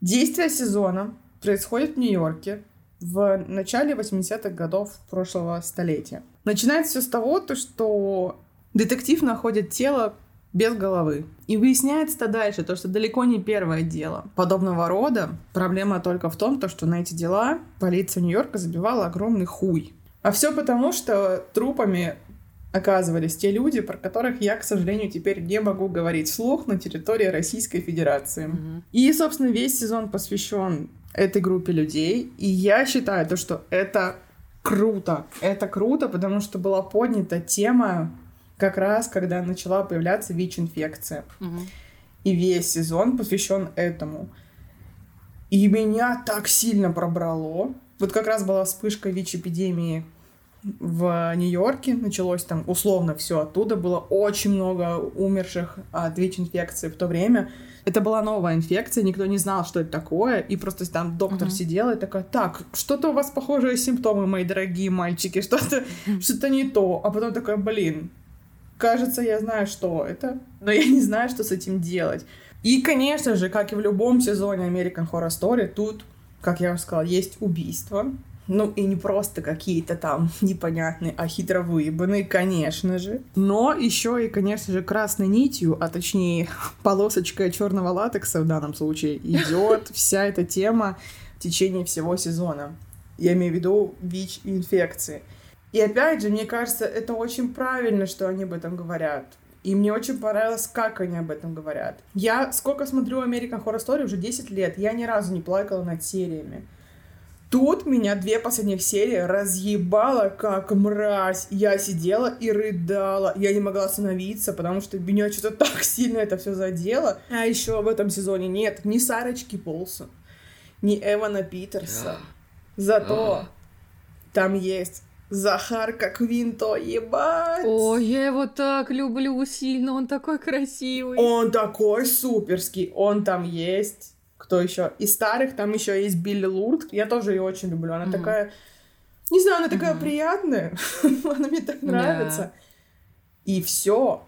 Действие сезона происходит в Нью-Йорке в начале 80-х годов прошлого столетия. Начинается все с того, то, что детектив находит тело без головы. И выясняется-то дальше, то, что далеко не первое дело. Подобного рода проблема только в том, то, что на эти дела полиция Нью-Йорка забивала огромный хуй. А все потому, что трупами оказывались те люди, про которых я, к сожалению, теперь не могу говорить вслух на территории Российской Федерации. Мгм. И, собственно, весь сезон посвящен этой группе людей. И я считаю то, что это круто. Это круто, потому что была поднята тема как раз, когда начала появляться ВИЧ-инфекция. Мгм. И весь сезон посвящен этому. И меня так сильно пробрало. Вот как раз была вспышка ВИЧ-эпидемии в Нью-Йорке, началось там условно все оттуда, было очень много умерших от ВИЧ-инфекции в то время. Это была новая инфекция, никто не знал, что это такое, и просто там доктор uh-huh. сидела и такая, так, что-то у вас похожие симптомы, мои дорогие мальчики, что-то что не то. А потом такая, блин, кажется, я знаю, что это, но я не знаю, что с этим делать. И, конечно же, как и в любом сезоне American Horror Story, тут, как я уже сказала, есть убийство. Ну, и не просто какие-то там непонятные, а хитро выебанные, конечно же. Но еще и, конечно же, красной нитью, а точнее полосочкой черного латекса в данном случае, идет вся эта тема в течение всего сезона. Я имею в виду ВИЧ-инфекции. И опять же, мне кажется, это очень правильно, что они об этом говорят. И мне очень понравилось, как они об этом говорят. Я сколько смотрю American Horror Story, уже 10 лет, я ни разу не плакала над сериями. Тут меня две последних серии разъебало как мразь. Я сидела и рыдала. Я не могла остановиться, потому что меня что-то так сильно это все задело. А еще в этом сезоне нет ни Сарочки Полсон, ни Эвана Питерса. Зато там есть Захарка Квинто, ебать! О, я его так люблю сильно, он такой красивый. Он такой суперский, он там есть. Кто еще? Из старых там еще есть Билли Лурд. Я тоже ее очень люблю. Она mm-hmm. такая... Не знаю, она такая mm-hmm. приятная. она мне так нравится. Yeah. И все.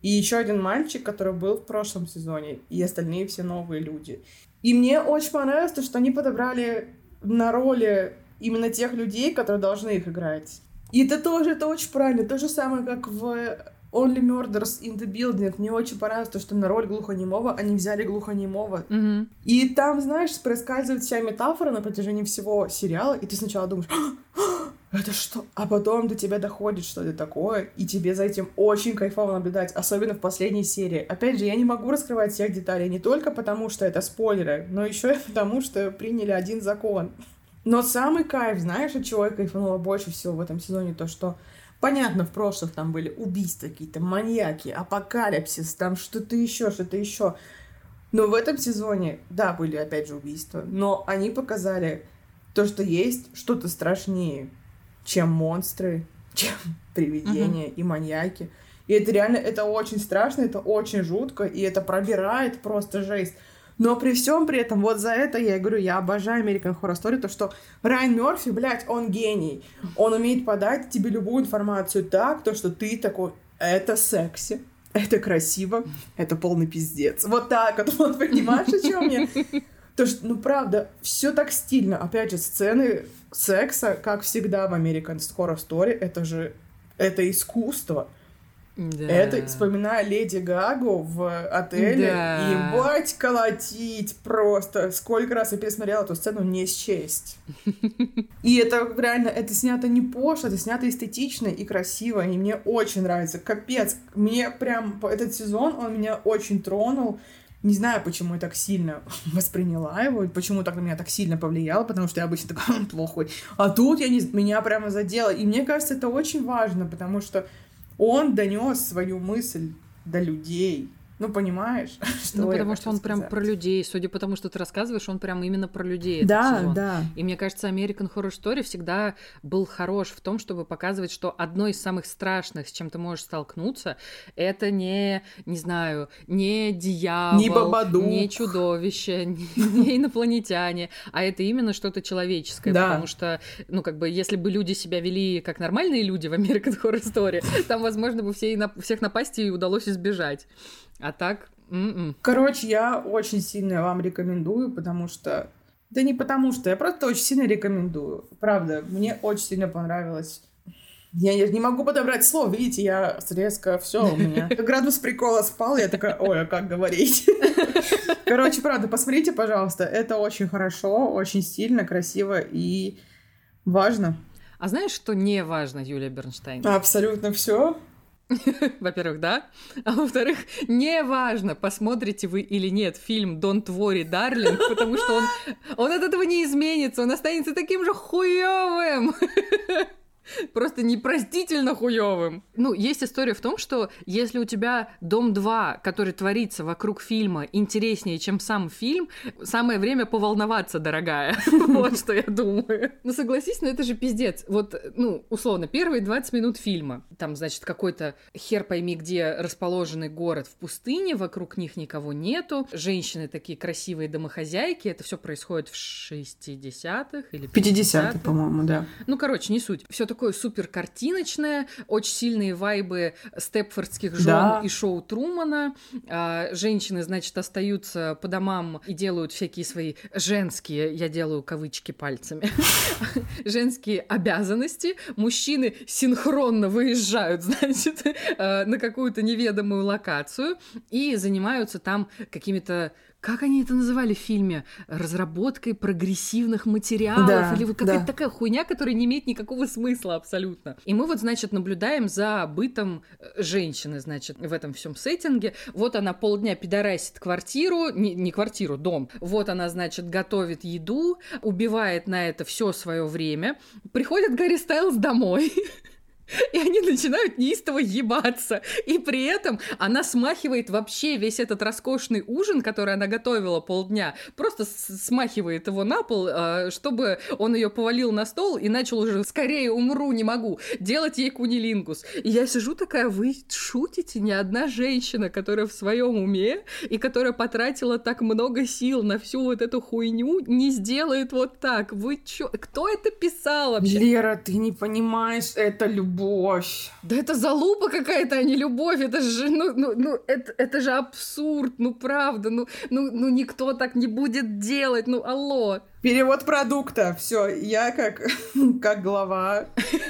И еще один мальчик, который был в прошлом сезоне. И остальные все новые люди. И мне очень понравилось то, что они подобрали на роли именно тех людей, которые должны их играть. И это тоже, это очень правильно. То же самое, как в Only Murders in the Building. Мне очень понравилось то, что на роль глухонемого они взяли глухонемого. Mm-hmm. И там, знаешь, проскальзывает вся метафора на протяжении всего сериала, и ты сначала думаешь, «А, это что? А потом до тебя доходит, что это такое, и тебе за этим очень кайфово наблюдать, особенно в последней серии. Опять же, я не могу раскрывать всех деталей не только потому, что это спойлеры, но еще и потому, что приняли один закон. Но самый кайф, знаешь, от чего я кайфанула больше всего в этом сезоне, то, что Понятно, в прошлых там были убийства какие-то, маньяки, апокалипсис, там что-то еще, что-то еще. Но в этом сезоне, да, были опять же убийства, но они показали то, что есть что-то страшнее, чем монстры, чем привидения uh-huh. и маньяки. И это реально, это очень страшно, это очень жутко, и это пробирает просто жесть. Но при всем при этом, вот за это я говорю, я обожаю American Horror Story, то, что Райан Мерфи, блядь, он гений. Он умеет подать тебе любую информацию так, то, что ты такой, это секси, это красиво, это полный пиздец. Вот так вот, вот понимаешь, о чем я? То, что, ну, правда, все так стильно. Опять же, сцены секса, как всегда в American Horror Story, это же, это искусство. Да. Это, вспоминая Леди Гагу в отеле, да. ебать колотить просто. Сколько раз я пересмотрела эту сцену, не счесть. И это реально, это снято не пошло, это снято эстетично и красиво, и мне очень нравится. Капец, мне прям этот сезон, он меня очень тронул. Не знаю, почему я так сильно восприняла его, почему так на меня так сильно повлияло, потому что я обычно такой плохой. А тут я не, меня прямо задело. И мне кажется, это очень важно, потому что он донес свою мысль до людей. Ну, понимаешь? Что ну, потому что он сказать. прям про людей. Судя по тому, что ты рассказываешь, он прям именно про людей. Да, да. И мне кажется, American Horror Story всегда был хорош в том, чтобы показывать, что одно из самых страшных, с чем ты можешь столкнуться, это не, не знаю, не дьявол, не, бабаду. не чудовище, не, не инопланетяне, а это именно что-то человеческое. Да. Потому что, ну, как бы, если бы люди себя вели как нормальные люди в American Horror Story, там, возможно, бы все, всех напастей удалось избежать. А так? Mm-mm. Короче, я очень сильно вам рекомендую, потому что... Да не потому что, я просто очень сильно рекомендую. Правда, мне очень сильно понравилось. Я, я не могу подобрать слов, видите, я резко все у меня. Градус прикола спал, я такая, ой, а как говорить? Короче, правда, посмотрите, пожалуйста, это очень хорошо, очень стильно, красиво и важно. А знаешь, что не важно, Юлия Бернштейн? Абсолютно все. Во-первых, да. А во-вторых, неважно, посмотрите вы или нет фильм «Don't worry, darling», потому что он, он от этого не изменится, он останется таким же хуёвым. Просто непростительно хуевым. Ну, есть история в том, что если у тебя Дом 2, который творится вокруг фильма, интереснее, чем сам фильм, самое время поволноваться, дорогая. Вот что я думаю. Ну, согласись, но это же пиздец. Вот, ну, условно, первые 20 минут фильма. Там, значит, какой-то хер пойми, где расположенный город в пустыне, вокруг них никого нету. Женщины такие красивые домохозяйки. Это все происходит в 60-х или 50-х, по-моему, да. Ну, короче, не суть. Все такое супер картиночное, очень сильные вайбы степфордских жен да. и шоу Трумана. А, женщины, значит, остаются по домам и делают всякие свои женские, я делаю кавычки пальцами, женские обязанности. Мужчины синхронно выезжают, значит, а, на какую-то неведомую локацию и занимаются там какими-то как они это называли в фильме? Разработкой прогрессивных материалов да, или вот какая-то да. такая хуйня, которая не имеет никакого смысла абсолютно. И мы вот, значит, наблюдаем за бытом э, женщины, значит, в этом всем сеттинге. Вот она полдня пидорасит квартиру, не, не квартиру, дом. Вот она, значит, готовит еду, убивает на это все свое время. Приходит Гарри Стайлз домой. И они начинают неистово ебаться. И при этом она смахивает вообще весь этот роскошный ужин, который она готовила полдня, просто смахивает его на пол, а, чтобы он ее повалил на стол и начал уже «скорее умру, не могу», делать ей кунилингус. И я сижу такая, вы шутите? Ни одна женщина, которая в своем уме и которая потратила так много сил на всю вот эту хуйню, не сделает вот так. Вы чё? Кто это писал вообще? Лера, ты не понимаешь, это любовь любовь. Да это залупа какая-то, а не любовь. Это же, ну, ну, ну это, это же абсурд, ну правда, ну, ну, ну никто так не будет делать, ну алло. Перевод продукта. Все, я как, как глава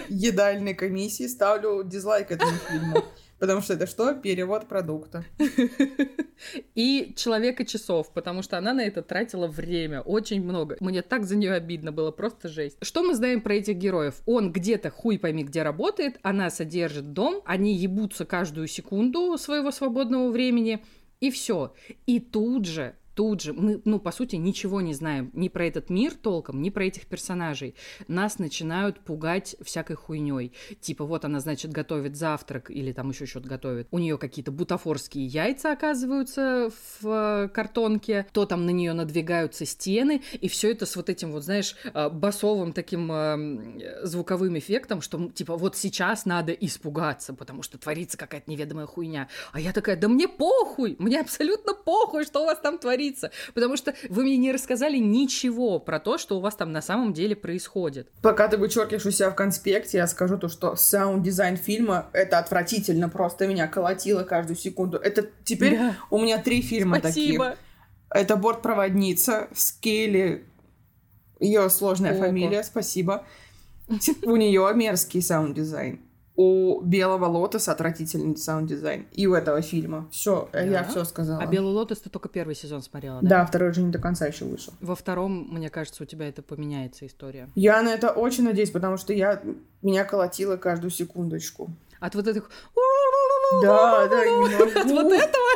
едальной комиссии ставлю дизлайк этому фильму. Потому что это что? Перевод продукта. И человека часов, потому что она на это тратила время, очень много. Мне так за нее обидно было, просто жесть. Что мы знаем про этих героев? Он где-то хуй пойми где работает, она содержит дом, они ебутся каждую секунду своего свободного времени, и все. И тут же тут же, мы, ну, по сути, ничего не знаем ни про этот мир толком, ни про этих персонажей. Нас начинают пугать всякой хуйней. Типа, вот она, значит, готовит завтрак или там еще что-то готовит. У нее какие-то бутафорские яйца оказываются в э, картонке, то там на нее надвигаются стены, и все это с вот этим вот, знаешь, э, басовым таким э, звуковым эффектом, что, типа, вот сейчас надо испугаться, потому что творится какая-то неведомая хуйня. А я такая, да мне похуй, мне абсолютно похуй, что у вас там творится творится. Потому что вы мне не рассказали ничего про то, что у вас там на самом деле происходит. Пока ты вычеркиваешь у себя в конспекте, я скажу то, что саунд-дизайн фильма — это отвратительно, просто меня колотило каждую секунду. Это теперь да. у меня три фильма Спасибо. таких. Это «Бортпроводница» с Келли, ее сложная Опа. фамилия, спасибо. У нее мерзкий саунд-дизайн у Белого Лотоса отвратительный саунд-дизайн. И у этого фильма. Все, да. я все сказала. А Белый Лотос ты только первый сезон смотрела, да? Да, второй же не до конца еще вышел. Во втором, мне кажется, у тебя это поменяется история. Я на это очень надеюсь, потому что я меня колотило каждую секундочку. От вот этих... Да, да. От вот этого?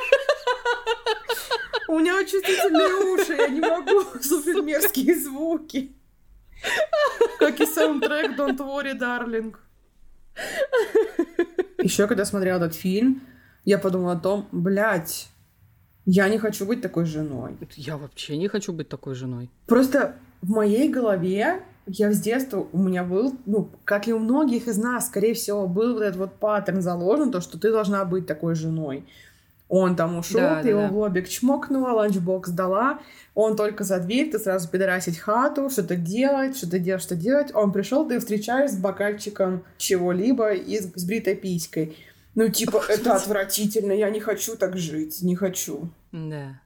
У меня чувствительные уши, я не могу слушать мерзкие звуки. Как и саундтрек Don't Worry, Darling. Еще когда смотрела этот фильм, я подумала о том, блядь, я не хочу быть такой женой. Я вообще не хочу быть такой женой. Просто в моей голове я с детства, у меня был, ну, как и у многих из нас, скорее всего, был вот этот вот паттерн заложен, то, что ты должна быть такой женой. Он там ушел, да, ты да, его да. в лобик чмокнула, ланчбокс дала, он только за дверь, ты сразу пидорасить хату, что-то делать, что-то делать, что делать. Он пришел, ты встречаешь с бокальчиком чего-либо и с, с бритой писькой. Ну, типа, это отвратительно, я не хочу так жить, не хочу. Да.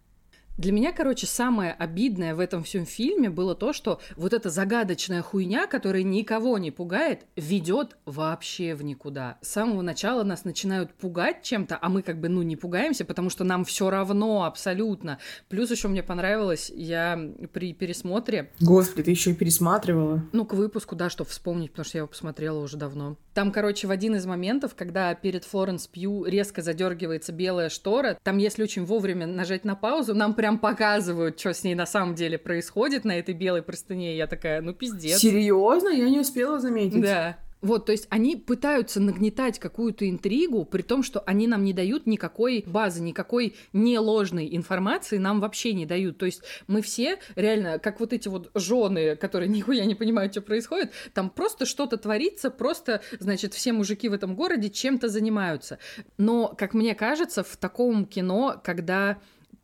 Для меня, короче, самое обидное в этом всем фильме было то, что вот эта загадочная хуйня, которая никого не пугает, ведет вообще в никуда. С самого начала нас начинают пугать чем-то, а мы как бы, ну, не пугаемся, потому что нам все равно абсолютно. Плюс еще мне понравилось, я при пересмотре... Господи, ты еще и пересматривала? Ну, к выпуску, да, чтобы вспомнить, потому что я его посмотрела уже давно. Там, короче, в один из моментов, когда перед Флоренс Пью резко задергивается белая штора, там, если очень вовремя нажать на паузу, нам прям прям показывают, что с ней на самом деле происходит на этой белой простыне. Я такая, ну пиздец. Серьезно? Я не успела заметить. Да. Вот, то есть они пытаются нагнетать какую-то интригу, при том, что они нам не дают никакой базы, никакой не ложной информации нам вообще не дают. То есть мы все реально, как вот эти вот жены, которые нихуя не понимают, что происходит, там просто что-то творится, просто, значит, все мужики в этом городе чем-то занимаются. Но, как мне кажется, в таком кино, когда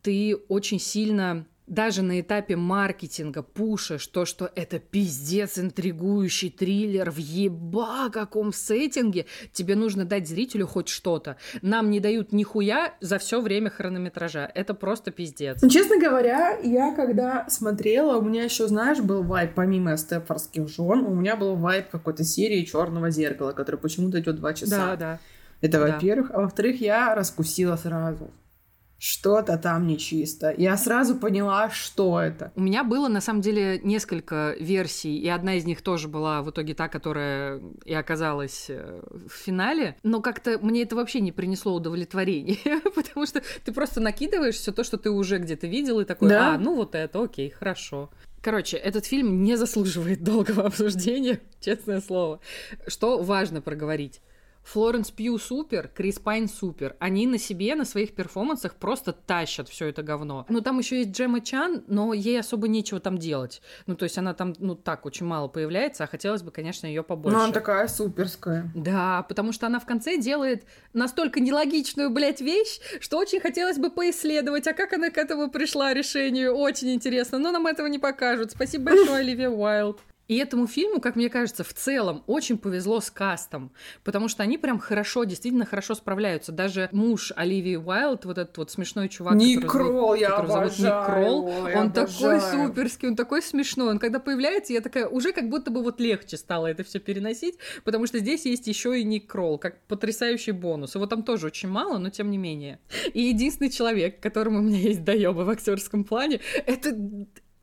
ты очень сильно даже на этапе маркетинга, пуша, что, что это пиздец интригующий триллер в еба каком сеттинге, тебе нужно дать зрителю хоть что-то. Нам не дают нихуя за все время хронометража. Это просто пиздец. Ну, честно говоря, я когда смотрела, у меня еще, знаешь, был вайп, помимо Стефорских жен, у меня был вайп какой-то серии Черного зеркала, который почему-то идет два часа. Да, да. Это, Да. во-первых. А во-вторых, я раскусила сразу. Что-то там нечисто. Я сразу поняла, что это. У меня было, на самом деле, несколько версий, и одна из них тоже была в итоге та, которая и оказалась э, в финале, но как-то мне это вообще не принесло удовлетворения, потому что ты просто накидываешь все то, что ты уже где-то видел, и такой, Да. а, ну вот это, окей, хорошо. Короче, этот фильм не заслуживает долгого обсуждения, честное слово. Что важно проговорить? Флоренс Пью супер, Крис Пайн супер. Они на себе, на своих перформансах просто тащат все это говно. Ну, там еще есть Джема Чан, но ей особо нечего там делать. Ну, то есть она там, ну, так очень мало появляется, а хотелось бы, конечно, ее побольше. Ну, она такая суперская. Да, потому что она в конце делает настолько нелогичную, блядь, вещь, что очень хотелось бы поисследовать, а как она к этому пришла решению, очень интересно, но нам этого не покажут. Спасибо большое, Оливия Уайлд. И этому фильму, как мне кажется, в целом очень повезло с кастом, потому что они прям хорошо, действительно хорошо справляются. Даже муж Оливии Уайлд, вот этот вот смешной чувак, Ник который Кролл, я которого зовут Ник обожаю Кролл, его, он такой обожаю. суперский, он такой смешной. Он когда появляется, я такая, уже как будто бы вот легче стало это все переносить, потому что здесь есть еще и Ник Кролл, как потрясающий бонус. Его там тоже очень мало, но тем не менее. И единственный человек, которому у меня есть доебы в актерском плане, это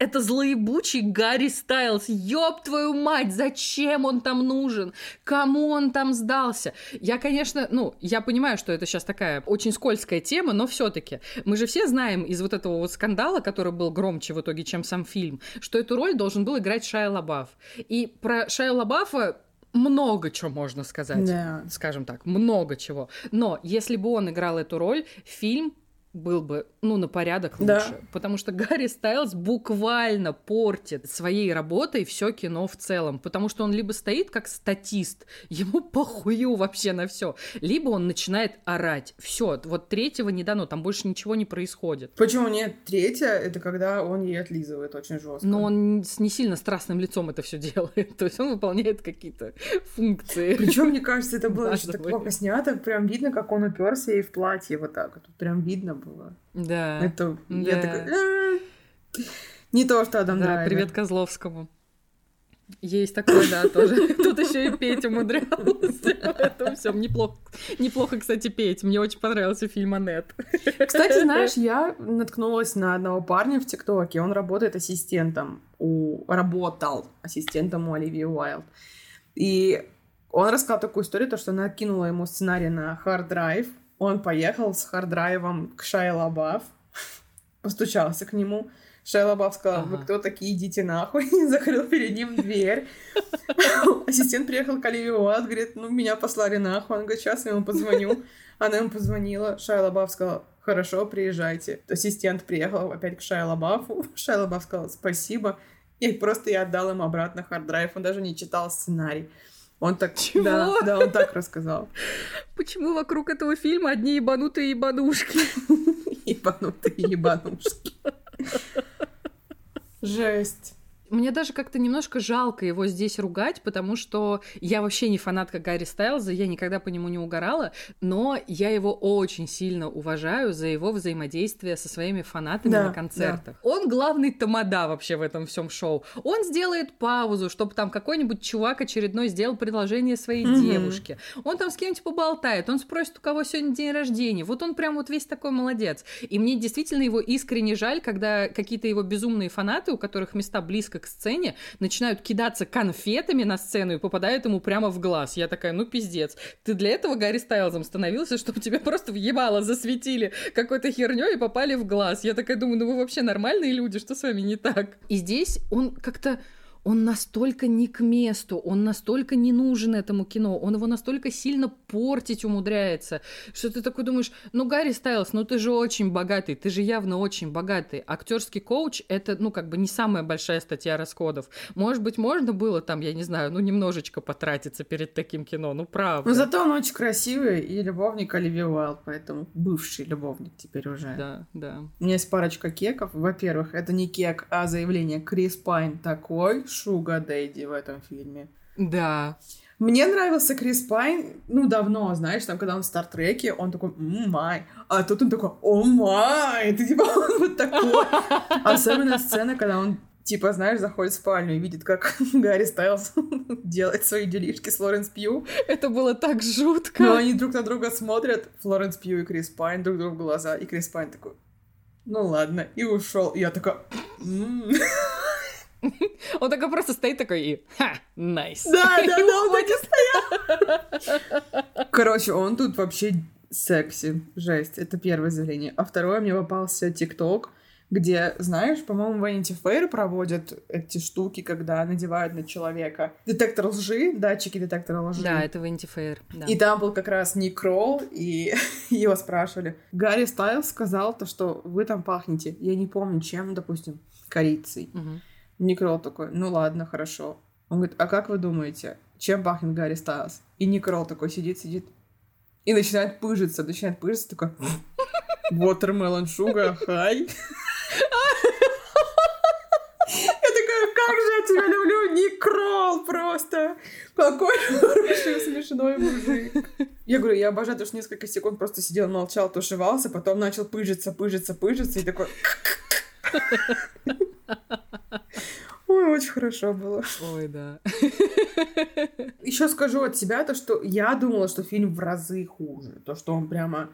это злоебучий Гарри Стайлз. Ёб твою мать, зачем он там нужен? Кому он там сдался? Я, конечно, ну, я понимаю, что это сейчас такая очень скользкая тема, но все таки Мы же все знаем из вот этого вот скандала, который был громче в итоге, чем сам фильм, что эту роль должен был играть Шайа Лабаф. И про Шайа Лабафа много чего можно сказать Да. скажем так, много чего. Но если бы он играл эту роль, фильм был бы, ну, на порядок лучше. Да. Потому что Гарри Стайлз буквально портит своей работой все кино в целом. Потому что он либо стоит как статист, ему похую вообще на все, либо он начинает орать. Все, вот третьего не дано, там больше ничего не происходит. Почему нет? Третья, это когда он ей отлизывает очень жестко. Но он с не сильно страстным лицом это все делает. То есть он выполняет какие-то функции. Причем, мне кажется, это было еще так плохо снято. Прям видно, как он уперся ей в платье вот так. вот. Прям видно было. Да. Это я Да. такая... «М, Не то, что Адам Да, Драйвер. привет Козловскому. Есть такое, да, тоже. Тут еще и петь умудрялся. Это все неплохо. Неплохо, кстати, петь. Мне очень понравился фильм Анет. Кстати, знаешь, я наткнулась на одного парня в ТикТоке. Он работает ассистентом у... Работал ассистентом у Оливии Уайлд. И он рассказал такую историю, то, что она кинула ему сценарий на hard drive. Он поехал с hard drive ом к Шайа Лабаф, постучался к нему. Шайа Лабаф сказал, вы Ага. кто такие, идите нахуй. И закрыл перед ним дверь. Ассистент приехал к Оливии Уайлд, говорит, ну, меня послали нахуй. Он говорит, сейчас я ему позвоню. Она ему позвонила. Шайа Лабаф сказал, хорошо, приезжайте. Ассистент приехал опять к Шайа Лабафу. Шайа Лабаф сказал, спасибо. И просто я отдал ему обратно hard drive. Он даже не читал сценарий. Он так... Чего? Да, да, он так рассказал. Почему вокруг этого фильма одни ебанутые ебанушки? Ебанутые ебанушки. Жесть. Мне даже как-то немножко жалко его здесь ругать, потому что я вообще не фанатка Гарри Стайлза, я никогда по нему не угорала, но я его очень сильно уважаю за его взаимодействие со своими фанатами Да, на концертах. Он главный тамада вообще в этом всем шоу. Он сделает паузу, чтобы там какой-нибудь чувак очередной сделал предложение своей Мгм. девушке. Он там с кем-нибудь поболтает, он спросит, у кого сегодня день рождения. Вот он прям вот весь такой молодец. И мне действительно его искренне жаль, когда какие-то его безумные фанаты, у которых места близко к сцене, начинают кидаться конфетами на сцену и попадают ему прямо в глаз. Я такая, ну пиздец. Ты для этого Гарри Стайлзом становился, чтобы тебя просто въебало засветили какой-то херней и попали в глаз. Я такая думаю, ну вы вообще нормальные люди, что с вами не так? И здесь он как-то он настолько не к месту, он настолько не нужен этому кино, он его настолько сильно портить умудряется, что ты такой думаешь, ну, Гарри Стайлс, ну ты же очень богатый, ты же явно очень богатый. Актерский коуч — это, ну, как бы не самая большая статья расходов. Может быть, можно было там, я не знаю, ну, немножечко потратиться перед таким кино, ну, правда. Но зато он очень красивый и любовник Оливии Уайлд, поэтому бывший любовник теперь уже. Да, да. У меня есть парочка кеков. Во-первых, это не кек, а заявление Крис Пайн такой шуга Дэйди в этом фильме. Да. Мне нравился Крис Пайн, ну, давно, знаешь, там, когда он в Стартреке, он такой, my, а тут он такой, oh my, ты типа, он вот такой. Особенно сцена, когда он типа, знаешь, заходит в спальню и видит, как Гарри Стайлз делает свои делишки с Флоренс Пью. Это было так жутко. Но они друг на друга смотрят, Флоренс Пью и Крис Пайн друг другу в глаза, и Крис Пайн такой, ну ладно, и ушел. И я такая, «М». Он такой просто стоит такой и ха, найс. Да, да, да, он так и стоял. Короче, он тут вообще секси. Жесть. Это первое заявление. А второе, мне попался ТикТок, где, знаешь, по-моему, Vanity Fair проводят эти штуки, когда надевают на человека детектор лжи, датчики детектора лжи. Да, это Венти Фейр. Да. И там был как раз Ник Кролл, и его спрашивали. Гарри Стайлз сказал то, что вы там пахнете. Я не помню, чем, допустим, корицей. Мгм. Ник Кролл такой, ну ладно, хорошо. Он говорит, а как вы думаете, чем пахнет Гарри Стайлз? И Ник Кролл такой сидит, сидит и начинает пыжиться, начинает пыжиться, такой, Watermelon Sugar, хай. Я такая, как же я тебя люблю, Ник Кролл просто. Какой хороший, смешной мужик. Я говорю, я обожаю, то, что несколько секунд просто сидел, молчал, тушевался, потом начал пыжиться, пыжиться, пыжиться, и такой... Ой, очень хорошо было. Ой, да. Еще скажу от себя то, что я думала, что фильм в разы хуже. То, что он прямо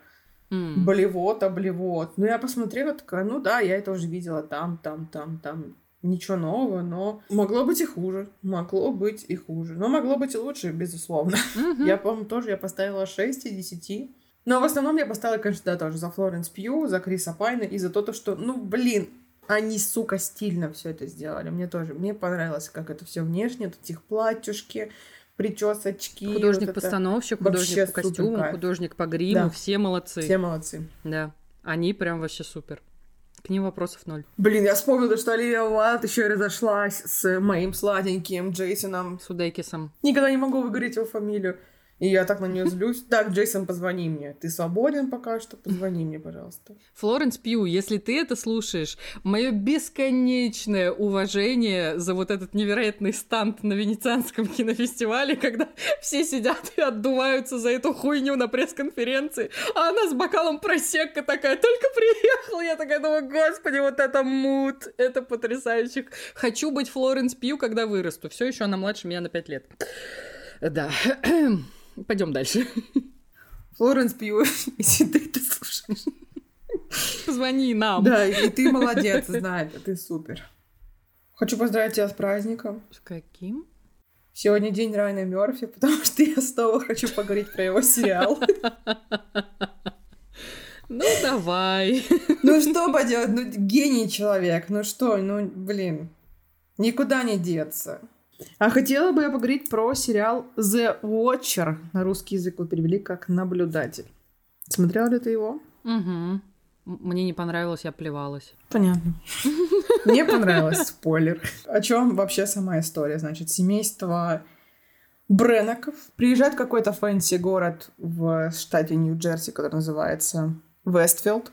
М. блевот, облевот. Но я посмотрела, такая, ну да, я это уже видела там, там, там, там. Ничего нового, но могло быть и хуже. Могло быть и хуже. Но могло быть и лучше, безусловно. Мгм. Я, по-моему, тоже я поставила 6 из 10. Но в основном я поставила, конечно, да, тоже за Флоренс Пью, за Криса Пайна и за то, что, ну, блин, они, сука, стильно все это сделали. Мне тоже, мне понравилось, как это все внешне, тут их платьюшки, причесочки. вот. Художник-постановщик, Вообще художник по супер костюму, кайф. художник по гриму, Да. все молодцы. Все молодцы. Да, они прям вообще супер. К ним вопросов ноль. Блин, я вспомнила, что Оливия Уайлд еще и разошлась с моим сладеньким Джейсоном. С Удейкисом. Никогда не могу выговорить его фамилию. И я так на нее злюсь. Так, Джейсон, позвони мне. Ты свободен пока что? Позвони мне, пожалуйста. Флоренс Пью, если ты это слушаешь, мое бесконечное уважение за вот этот невероятный станд на Венецианском кинофестивале, когда все сидят и отдуваются за эту хуйню на пресс-конференции, а она с бокалом просекка такая, только приехала, я такая думаю, господи, вот это мут, это потрясающе. Хочу быть Флоренс Пью, когда вырасту. Все еще она младше меня на 5 лет. Да. Пойдем дальше. Флоренс Пью, если ты это слушаешь. Позвони нам. Да, и ты молодец, знает, ты супер. Хочу поздравить тебя с праздником. С каким? Сегодня день Райана Мерфи, потому что я снова хочу поговорить про его сериал. Ну, давай. Ну что поделать, ну гений человек, ну что, ну блин, никуда не деться. А хотела бы я поговорить про сериал The Watcher. На русский язык его перевели как «Наблюдатель». Смотрел ли ты его? Угу. Мне не понравилось, я плевалась. Понятно. Мне понравилось, спойлер. О чем вообще сама история? Значит, семейство Бреннаков приезжает в какой-то fancy город в штате Нью-Джерси, который называется Вестфилд.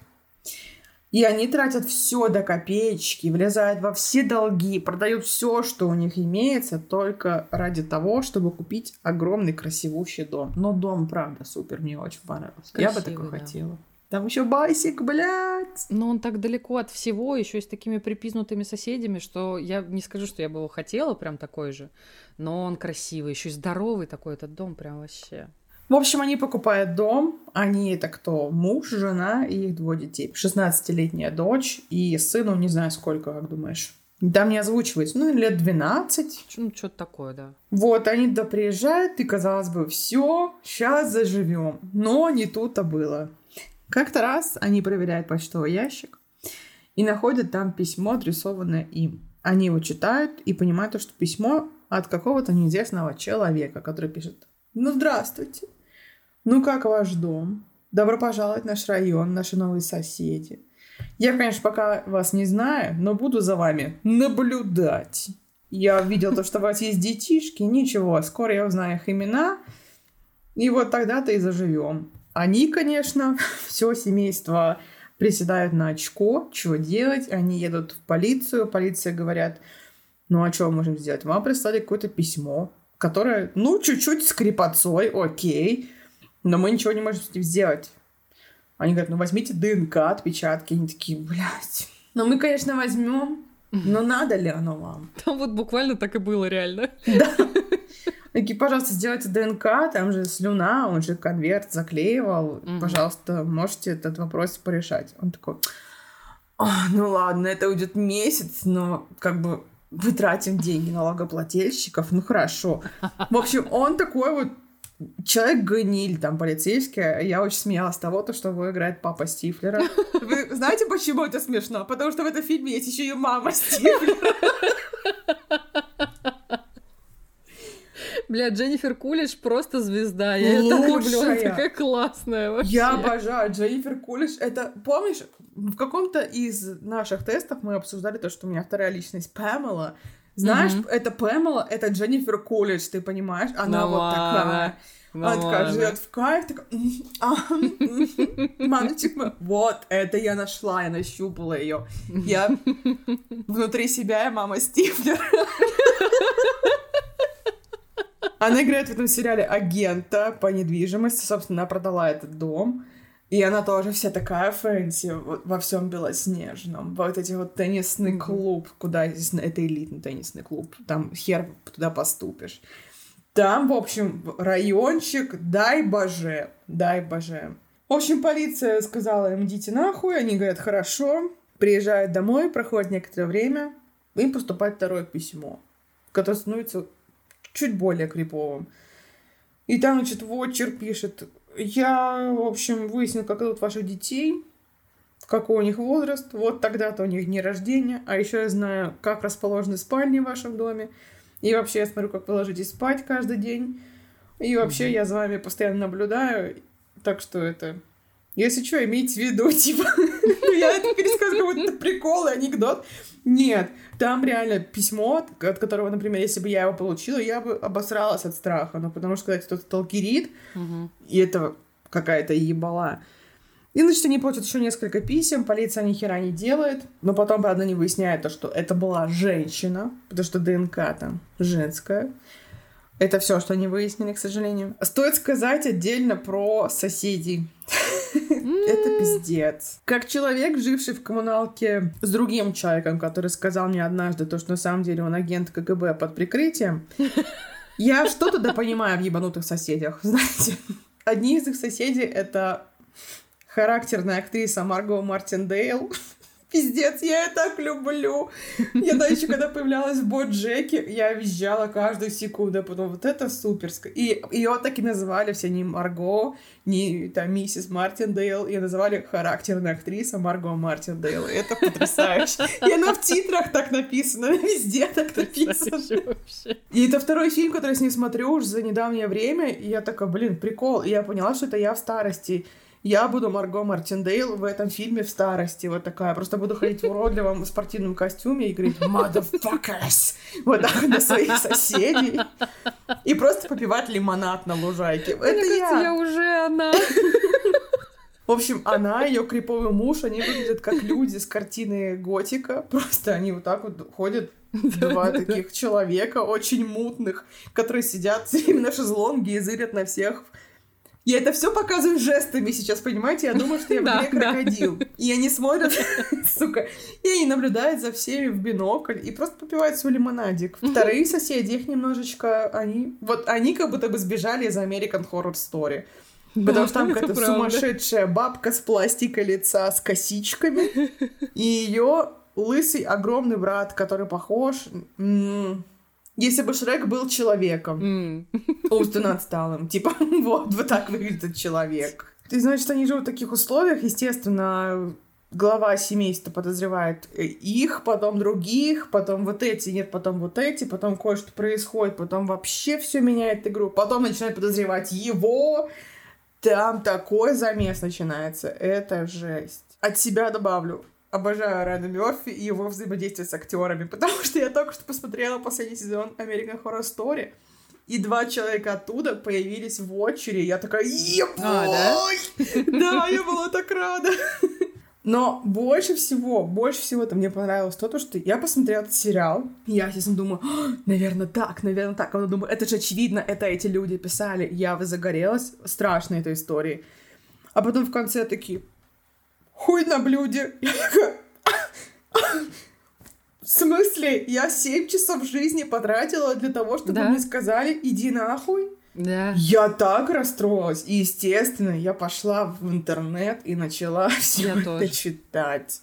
И они тратят все до копеечки, влезают во все долги, продают все, что у них имеется, только ради того, чтобы купить огромный красивущий дом. Но дом, правда, супер, мне очень понравился. Я бы Красивый, такой да. хотела. Там еще басик, блядь. Но он так далеко от всего, еще и с такими припизнутыми соседями, что я не скажу, что я бы его хотела прям такой же, но он красивый, еще и здоровый такой этот дом прям вообще. В общем, они покупают дом. Они это кто? Муж, жена и их двое детей. 16-летняя дочь и сыну не знаю сколько, как думаешь. Там не озвучивается, ну, лет 12. Ч- Ну, что-то такое, да. Вот, они туда приезжают, и, казалось бы, все, сейчас заживем. Но не тут-то было. Как-то раз они проверяют почтовый ящик и находят там письмо, адресованное им. они его читают и понимают, что письмо от какого-то неизвестного человека, который пишет «Ну, здравствуйте! Ну, как ваш дом? Добро пожаловать в наш район, наши новые соседи. Я, конечно, пока вас не знаю, но буду за вами наблюдать. Я видел то, что у вас есть детишки, ничего, скоро я узнаю их имена, и вот тогда-то и заживем. Они, конечно, все семейство приседают на очко, что делать, они едут в полицию, полиция говорят, ну а что мы можем сделать? Вам прислали какое-то письмо, которое, ну, чуть-чуть скрипотцой, окей, но мы ничего не можем с этим сделать. Они говорят, ну возьмите ДНК, отпечатки. Они такие, блядь. Ну мы, конечно, возьмем, но надо ли оно вам? Там вот буквально так и было реально. Да. Такие, пожалуйста, сделайте ДНК, там же слюна, он же конверт заклеивал. Угу. Пожалуйста, можете этот вопрос порешать. Он такой, ну ладно, это уйдет месяц, но как бы мы тратим деньги налогоплательщиков, ну хорошо. В общем, он такой вот человек гниль, там, полицейский. Я очень смеялась с того, то, что его играет папа Стифлера. Вы знаете, почему это смешно? Потому что в этом фильме есть еще и мама Стифлера. Бля, Дженнифер Кулиш просто звезда. Я ее так люблю, она такая классная вообще. Я обожаю Дженнифер Кулиш. Это, помнишь, в каком-то из наших тестов мы обсуждали то, что у меня вторая личность Памела. Знаешь, mm-hmm. это Памела, это Дженнифер Кулич, ты понимаешь? Она ну, вот ладно. такая. Ну, она такая живет в кайф, такая, мальчик, вот, это я нашла, я нащупала ее. Я внутри себя я мама Стифлера. Она играет в этом сериале агента по недвижимости, собственно, она продала этот дом. И она тоже вся такая fancy во всем белоснежном. Вот эти вот теннисный клуб, куда это элитный теннисный клуб, там хер туда поступишь. Там, в общем, райончик, дай боже, дай боже. В общем, полиция сказала им, идите нахуй, они говорят, хорошо, приезжают домой, проходит некоторое время, им поступает второе письмо, которое становится чуть более криповым. И там, значит, Вотчер пишет, я, в общем, выяснил, как зовут ваших детей, какой у них возраст, вот тогда-то у них дни рождения, а еще я знаю, как расположены спальни в вашем доме, и вообще я смотрю, как вы ложитесь спать каждый день, и вообще я за вами постоянно наблюдаю, так что это... Если что, имейте в виду, типа, я это пересказываю, как будто прикол и анекдот. Нет, там реально письмо, от которого, например, если бы я его получила, я бы обосралась от страха. Ну, потому что, когда кто-то толкирит, угу. и это какая-то ебала. И, значит, они платят еще несколько писем, полиция ни хера не делает, но потом, правда, не выясняет то, что это была женщина, потому что ДНК там женская. Это все, что они выяснили, к сожалению. Стоит сказать отдельно про соседей. Это пиздец. Как человек, живший в коммуналке с другим человеком, который сказал мне однажды то, что на самом деле он агент КГБ под прикрытием, я что-то да понимаю в ебанутых соседях, знаете. Одни из их соседей — это характерная актриса Марго Мартиндейл, Пиздец, я ее так люблю. Я да, еще когда появлялась в Боджеке, я визжала каждую секунду. Потом вот это суперско. И ее так и называли все не Марго, не там миссис Мартиндейл. Ее называли характерная актриса Марго Мартиндейл. Это потрясающе. И она в титрах так написана, везде так написано. И это второй фильм, который я с ней смотрю уже за недавнее время. И я такая, блин, прикол. И я поняла, что это я в старости я буду Марго Мартиндейл в этом фильме в старости, вот такая. Просто буду ходить в уродливом спортивном костюме и говорить «motherfuckers» вот так на своих соседей. И просто попивать лимонад на лужайке. Мне Это кажется, я. я уже она. В общем, она, ее криповый муж, они выглядят как люди с картины Готика. Просто они вот так вот ходят Два таких человека, очень мутных, которые сидят именно в шезлонге и зырят на всех я это все показываю жестами сейчас, понимаете? Я думаю, что я в крокодил. И они смотрят, сука, и они наблюдают за всеми в бинокль и просто попивают свой лимонадик. Вторые соседи, их немножечко, они... Вот они как будто бы сбежали из American Horror Story. Потому что там какая-то сумасшедшая бабка с пластика лица, с косичками. И ее лысый огромный брат, который похож... Если бы Шрек был человеком, mm. умственно отсталым, типа, вот, вот так выглядит человек. Ты что они живут в таких условиях, естественно, глава семейства подозревает э, их, потом других, потом вот эти, нет, потом вот эти, потом кое-что происходит, потом вообще все меняет игру, потом начинает подозревать его, там такой замес начинается, это жесть. От себя добавлю, обожаю Райана Мерфи и его взаимодействие с актерами, потому что я только что посмотрела последний сезон American Horror Story, и два человека оттуда появились в очереди. Я такая, ебой! А, да? да, я была так рада. Но больше всего, больше всего-то мне понравилось то, что я посмотрела этот сериал, и я, естественно, думаю, наверное, так, наверное, так. А потом думаю, это же очевидно, это эти люди писали. Я загорелась страшной этой историей. А потом в конце такие, хуй на блюде. В смысле? Я 7 часов жизни потратила для того, чтобы да? мне сказали, иди нахуй? Да. Я так расстроилась. И, естественно, я пошла в интернет и начала все это тоже. читать.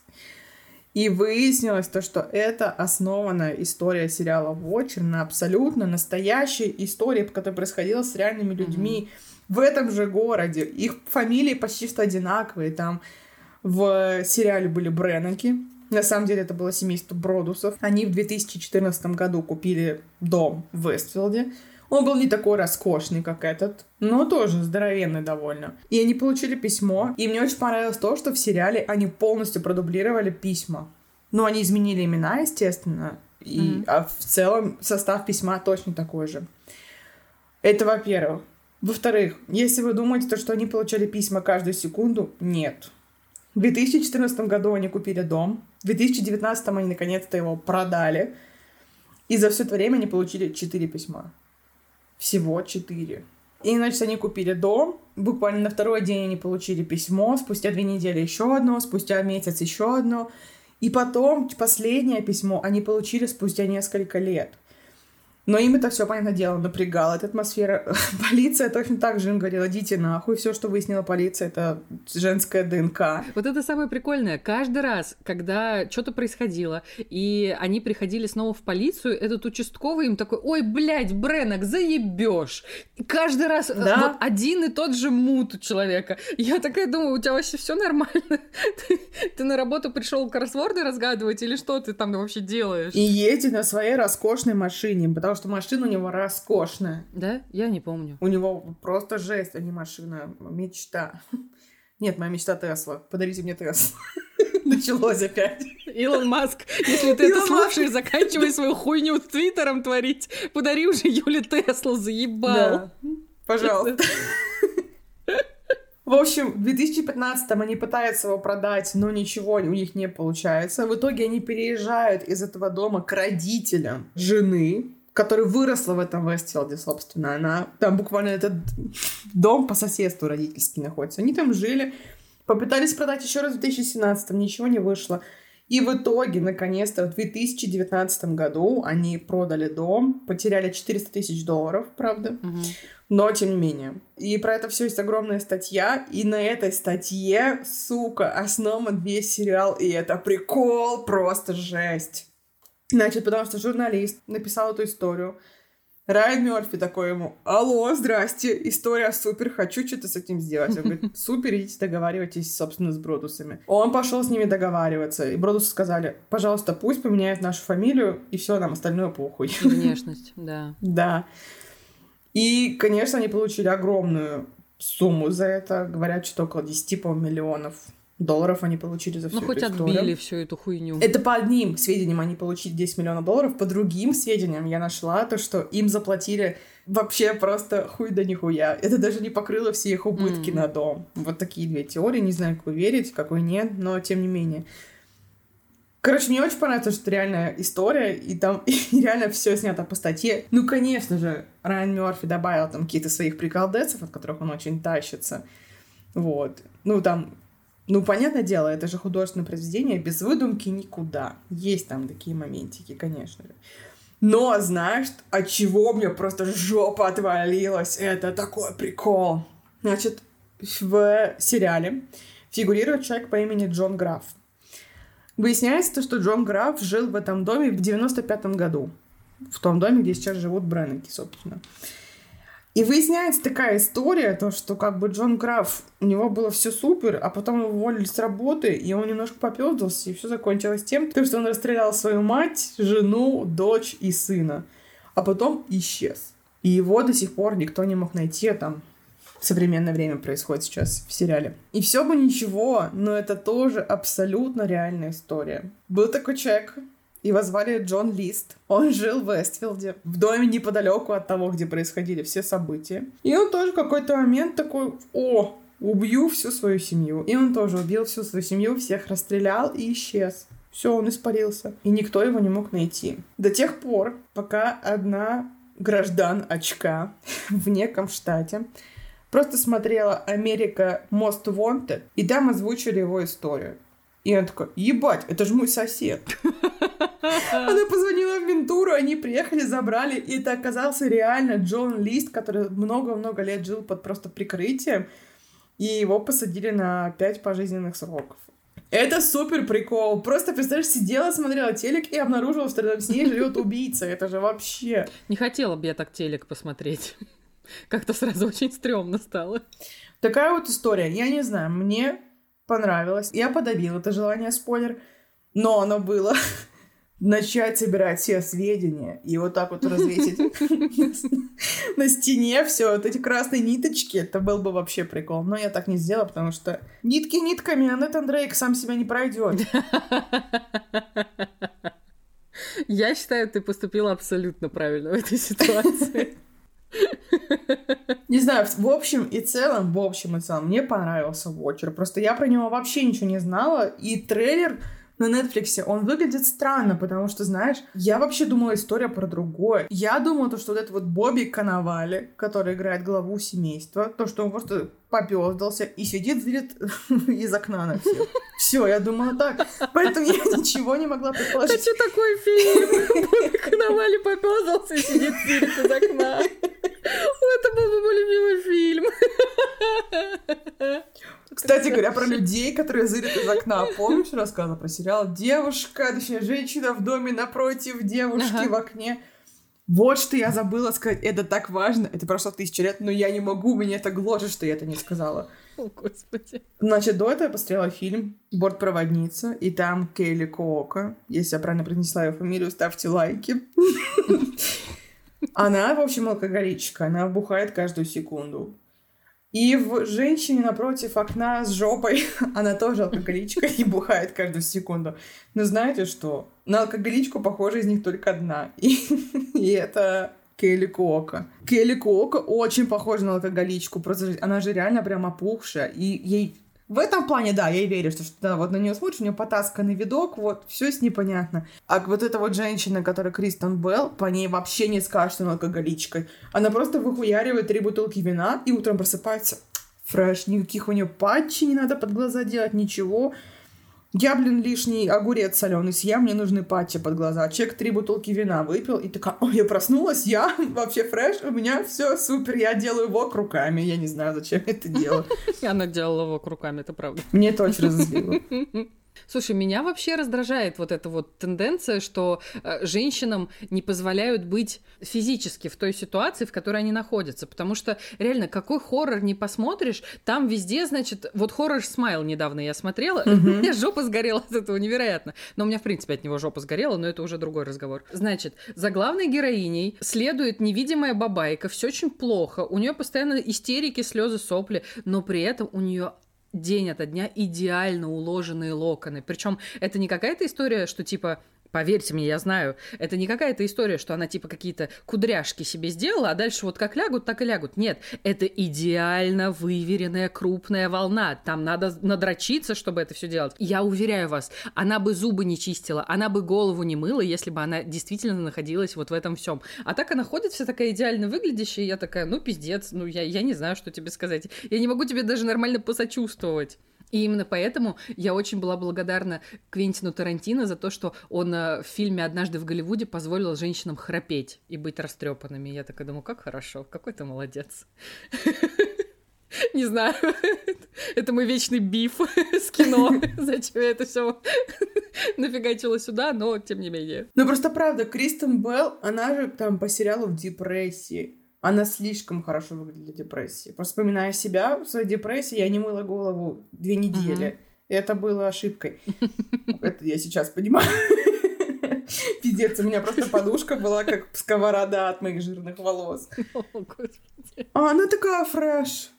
И выяснилось то, что это основанная история сериала Watcher на абсолютно настоящей истории, которая происходила с реальными людьми mm-hmm. в этом же городе. Их фамилии почти что одинаковые. Там в сериале были Бреннаки, на самом деле это было семейство Бродусов. Они в 2014 году купили дом в Вестфилде. Он был не такой роскошный, как этот, но тоже здоровенный довольно. И они получили письмо, и мне очень понравилось то, что в сериале они полностью продублировали письма. Ну, они изменили имена, естественно, и, mm-hmm. а в целом состав письма точно такой же. Это во-первых. Во-вторых, если вы думаете, то, что они получали письма каждую секунду, нет. В 2014 году они купили дом, в 2019 они наконец-то его продали, и за все это время они получили 4 письма. Всего 4. И, значит, они купили дом, буквально на второй день они получили письмо, спустя две недели еще одно, спустя месяц еще одно, и потом последнее письмо они получили спустя несколько лет. Но им это все, понятное дело, напрягало, эта атмосфера. Полиция точно так же им говорила, идите нахуй, все, что выяснила полиция, это женская ДНК. Вот это самое прикольное. Каждый раз, когда что-то происходило, и они приходили снова в полицию, этот участковый им такой, ой, блядь, Бренок, заебешь. Каждый раз э, да? вот один и тот же мут у человека. Я такая думаю, у тебя вообще все нормально? Ты, ты на работу пришел кроссворды разгадывать или что ты там вообще делаешь? И едет на своей роскошной машине, потому потому что машина у него роскошная. Да? Я не помню. У него просто жесть, а не машина. Мечта. Нет, моя мечта Тесла. Подарите мне Тесла. Началось опять. Илон Маск, если ты это слушаешь, заканчивай свою хуйню с Твиттером творить. Подари уже Юле Теслу, заебал. Да. Пожалуйста. В общем, в 2015-м они пытаются его продать, но ничего у них не получается. В итоге они переезжают из этого дома к родителям жены, которая выросла в этом Вестфилде, собственно. Она там буквально этот дом по соседству родительский находится. Они там жили, попытались продать еще раз в 2017, ничего не вышло. И в итоге, наконец-то, в 2019 году они продали дом, потеряли 400 тысяч долларов, правда, угу. но тем не менее. И про это все есть огромная статья, и на этой статье, сука, основан весь сериал, и это прикол, просто жесть. Значит, потому что журналист написал эту историю. Райан Мерфи такой ему, алло, здрасте, история супер, хочу что-то с этим сделать. Он говорит, супер, идите договаривайтесь, собственно, с Бродусами. Он пошел с ними договариваться, и Бродусы сказали, пожалуйста, пусть поменяют нашу фамилию, и все, нам остальное похуй. внешность, да. Да. И, конечно, они получили огромную сумму за это, говорят, что около 10, по миллионов долларов они получили за всю Ну, хоть историю. отбили всю эту хуйню. Это по одним сведениям они получили 10 миллионов долларов, по другим сведениям я нашла то, что им заплатили вообще просто хуй да нихуя. Это даже не покрыло все их убытки mm. на дом. Вот такие две теории, не знаю, какой верить, какой нет, но тем не менее. Короче, мне очень понравилось, что это реальная история, и там и реально все снято по статье. Ну, конечно же, Райан Мерфи добавил там какие-то своих приколдесов, от которых он очень тащится. Вот. Ну, там ну, понятное дело, это же художественное произведение, без выдумки никуда. Есть там такие моментики, конечно же. Но, знаешь, от чего мне просто жопа отвалилась? Это такой прикол. Значит, в сериале фигурирует человек по имени Джон Граф. Выясняется, что Джон Граф жил в этом доме в 95 году. В том доме, где сейчас живут Бреннеки, собственно. И выясняется такая история, то, что как бы Джон Граф, у него было все супер, а потом его уволили с работы, и он немножко попёздался, и все закончилось тем, что он расстрелял свою мать, жену, дочь и сына, а потом исчез. И его до сих пор никто не мог найти, а там в современное время происходит сейчас в сериале. И все бы ничего, но это тоже абсолютно реальная история. Был такой человек, его звали Джон Лист. Он жил в Вестфилде, в доме неподалеку от того, где происходили все события. И он тоже в какой-то момент такой, о, убью всю свою семью. И он тоже убил всю свою семью, всех расстрелял и исчез. Все, он испарился. И никто его не мог найти. До тех пор, пока одна граждан очка в неком штате просто смотрела «Америка Most Wanted», и там озвучили его историю. И она такая, ебать, это же мой сосед. Она позвонила в ментуру, они приехали, забрали, и это оказался реально Джон Лист, который много-много лет жил под просто прикрытием, и его посадили на пять пожизненных сроков. Это супер прикол. Просто, представляешь, сидела, смотрела телек и обнаружила, что рядом с ней живет убийца. Это же вообще... Не хотела бы я так телек посмотреть. Как-то сразу очень стрёмно стало. Такая вот история. Я не знаю, мне понравилось. Я подавила это желание, спойлер. Но оно было начать собирать все сведения и вот так вот развесить на стене все вот эти красные ниточки, это был бы вообще прикол. Но я так не сделала, потому что нитки нитками, а Нэтан Дрейк сам себя не пройдет. Я считаю, ты поступила абсолютно правильно в этой ситуации. Не знаю, в общем и целом, в общем и целом, мне понравился Watcher. Просто я про него вообще ничего не знала, и трейлер на Netflix, он выглядит странно, потому что, знаешь, я вообще думала история про другое. Я думала, то, что вот этот вот Бобби Коновали, который играет главу семейства, то, что он просто попёздался и сидит, видит из окна на всех. Все, я думала так. Поэтому я ничего не могла предположить. Это что такой фильм? Бобби Коновали попёздался и сидит, видит из окна. Это был бы мой любимый фильм. Кстати говоря, про людей, которые зырят из окна. Помнишь, рассказывала про сериал «Девушка», точнее, женщина в доме напротив девушки ага. в окне. Вот что я забыла сказать. Это так важно. Это прошло тысячи лет, но я не могу, меня это гложет, что я это не сказала. О, Господи. Значит, до этого я посмотрела фильм «Бортпроводница», и там Кейли Коока. Если я правильно произнесла ее фамилию, ставьте лайки. Она, в общем, алкоголичка. Она бухает каждую секунду. И в женщине напротив окна с жопой, она тоже алкоголичка и бухает каждую секунду. Но знаете что? На алкоголичку, похоже, из них только одна. И, и это Келли Куока. Келли Куока очень похожа на алкоголичку. Просто она же реально прям опухшая. И ей в этом плане, да, я и верю, что, что да, вот на нее смотришь, у нее потасканный видок, вот, все с ней понятно. А вот эта вот женщина, которая Кристен Белл, по ней вообще не скажешь, что она алкоголичка. Она просто выхуяривает три бутылки вина и утром просыпается фреш, никаких у нее патчей не надо под глаза делать, ничего. Я, блин, лишний огурец соленый съем, мне нужны патчи под глаза. Чек три бутылки вина выпил, и такая, ой, я проснулась, я вообще фреш, у меня все супер, я делаю вок руками, я не знаю, зачем это делаю. Она делала вок руками, это правда. Мне это очень разозлило. Слушай, меня вообще раздражает вот эта вот тенденция, что э, женщинам не позволяют быть физически в той ситуации, в которой они находятся. Потому что реально, какой хоррор не посмотришь, там везде, значит, вот хоррор смайл недавно я смотрела, у меня жопа сгорела от этого невероятно. Но у меня, в принципе, от него жопа сгорела, но это уже другой разговор. Значит, за главной героиней следует невидимая бабайка, все очень плохо, у нее постоянно истерики, слезы, сопли, но при этом у нее день ото дня идеально уложенные локоны. Причем это не какая-то история, что типа Поверьте мне, я знаю, это не какая-то история, что она типа какие-то кудряшки себе сделала, а дальше вот как лягут, так и лягут. Нет, это идеально выверенная крупная волна. Там надо надрочиться, чтобы это все делать. Я уверяю вас, она бы зубы не чистила, она бы голову не мыла, если бы она действительно находилась вот в этом всем. А так она ходит вся такая идеально выглядящая, и я такая, ну пиздец, ну я, я не знаю, что тебе сказать. Я не могу тебе даже нормально посочувствовать. И именно поэтому я очень была благодарна Квентину Тарантино за то, что он э, в фильме «Однажды в Голливуде» позволил женщинам храпеть и быть растрепанными. Я такая думаю, как хорошо, какой ты молодец. Не знаю, это мой вечный биф с кино. Зачем я это все нафигачила сюда, но тем не менее. Ну просто правда, Кристен Белл, она же там по сериалу в депрессии. Она слишком хорошо выглядит для депрессии. Просто вспоминая себя в своей депрессии, я не мыла голову две недели. И это было ошибкой. Это я сейчас понимаю. Пиздец, у меня просто подушка была как сковорода от моих жирных волос. А она такая фреш.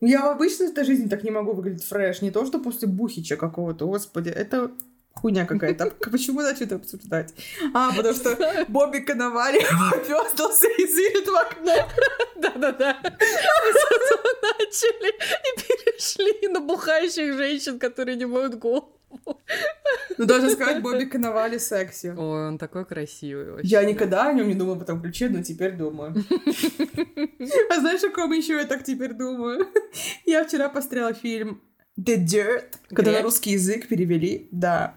Я в обычной этой жизни так не могу выглядеть фреш. Не то, что после бухича какого-то. Господи, это хуйня какая-то. Почему начали это обсуждать? А, потому что Бобби Коновали попёстался и зырит в окно. Да-да-да. Мы с начали и перешли на бухающих женщин, которые не моют голову. Ну, даже сказать, Бобби Коновали секси. Ой, он такой красивый вообще. Я никогда о нем не думала в этом ключе, но теперь думаю. А знаешь, о ком еще я так теперь думаю? Я вчера посмотрела фильм The Dirt, когда на русский язык перевели, да,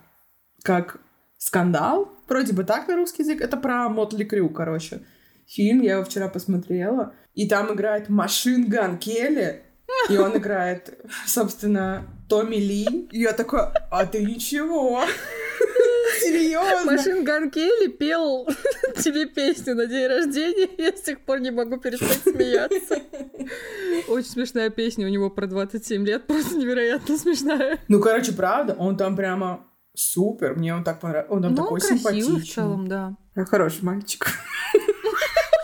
как скандал. Вроде бы так на русский язык. Это про Мотли Крю, короче. Фильм я его вчера посмотрела. И там играет Machine Gun Kelly. И он играет, собственно, Томми Ли. И я такой, а ты ничего. Серьезно? Machine Gun Kelly пел тебе песню на день рождения. Я с тех пор не могу перестать смеяться. Очень смешная песня у него про 27 лет. Просто невероятно смешная. Ну, короче, правда, он там прямо супер. Мне он так понравился. Он Ну, такой красивый симпатичный. в целом, да. Хороший мальчик.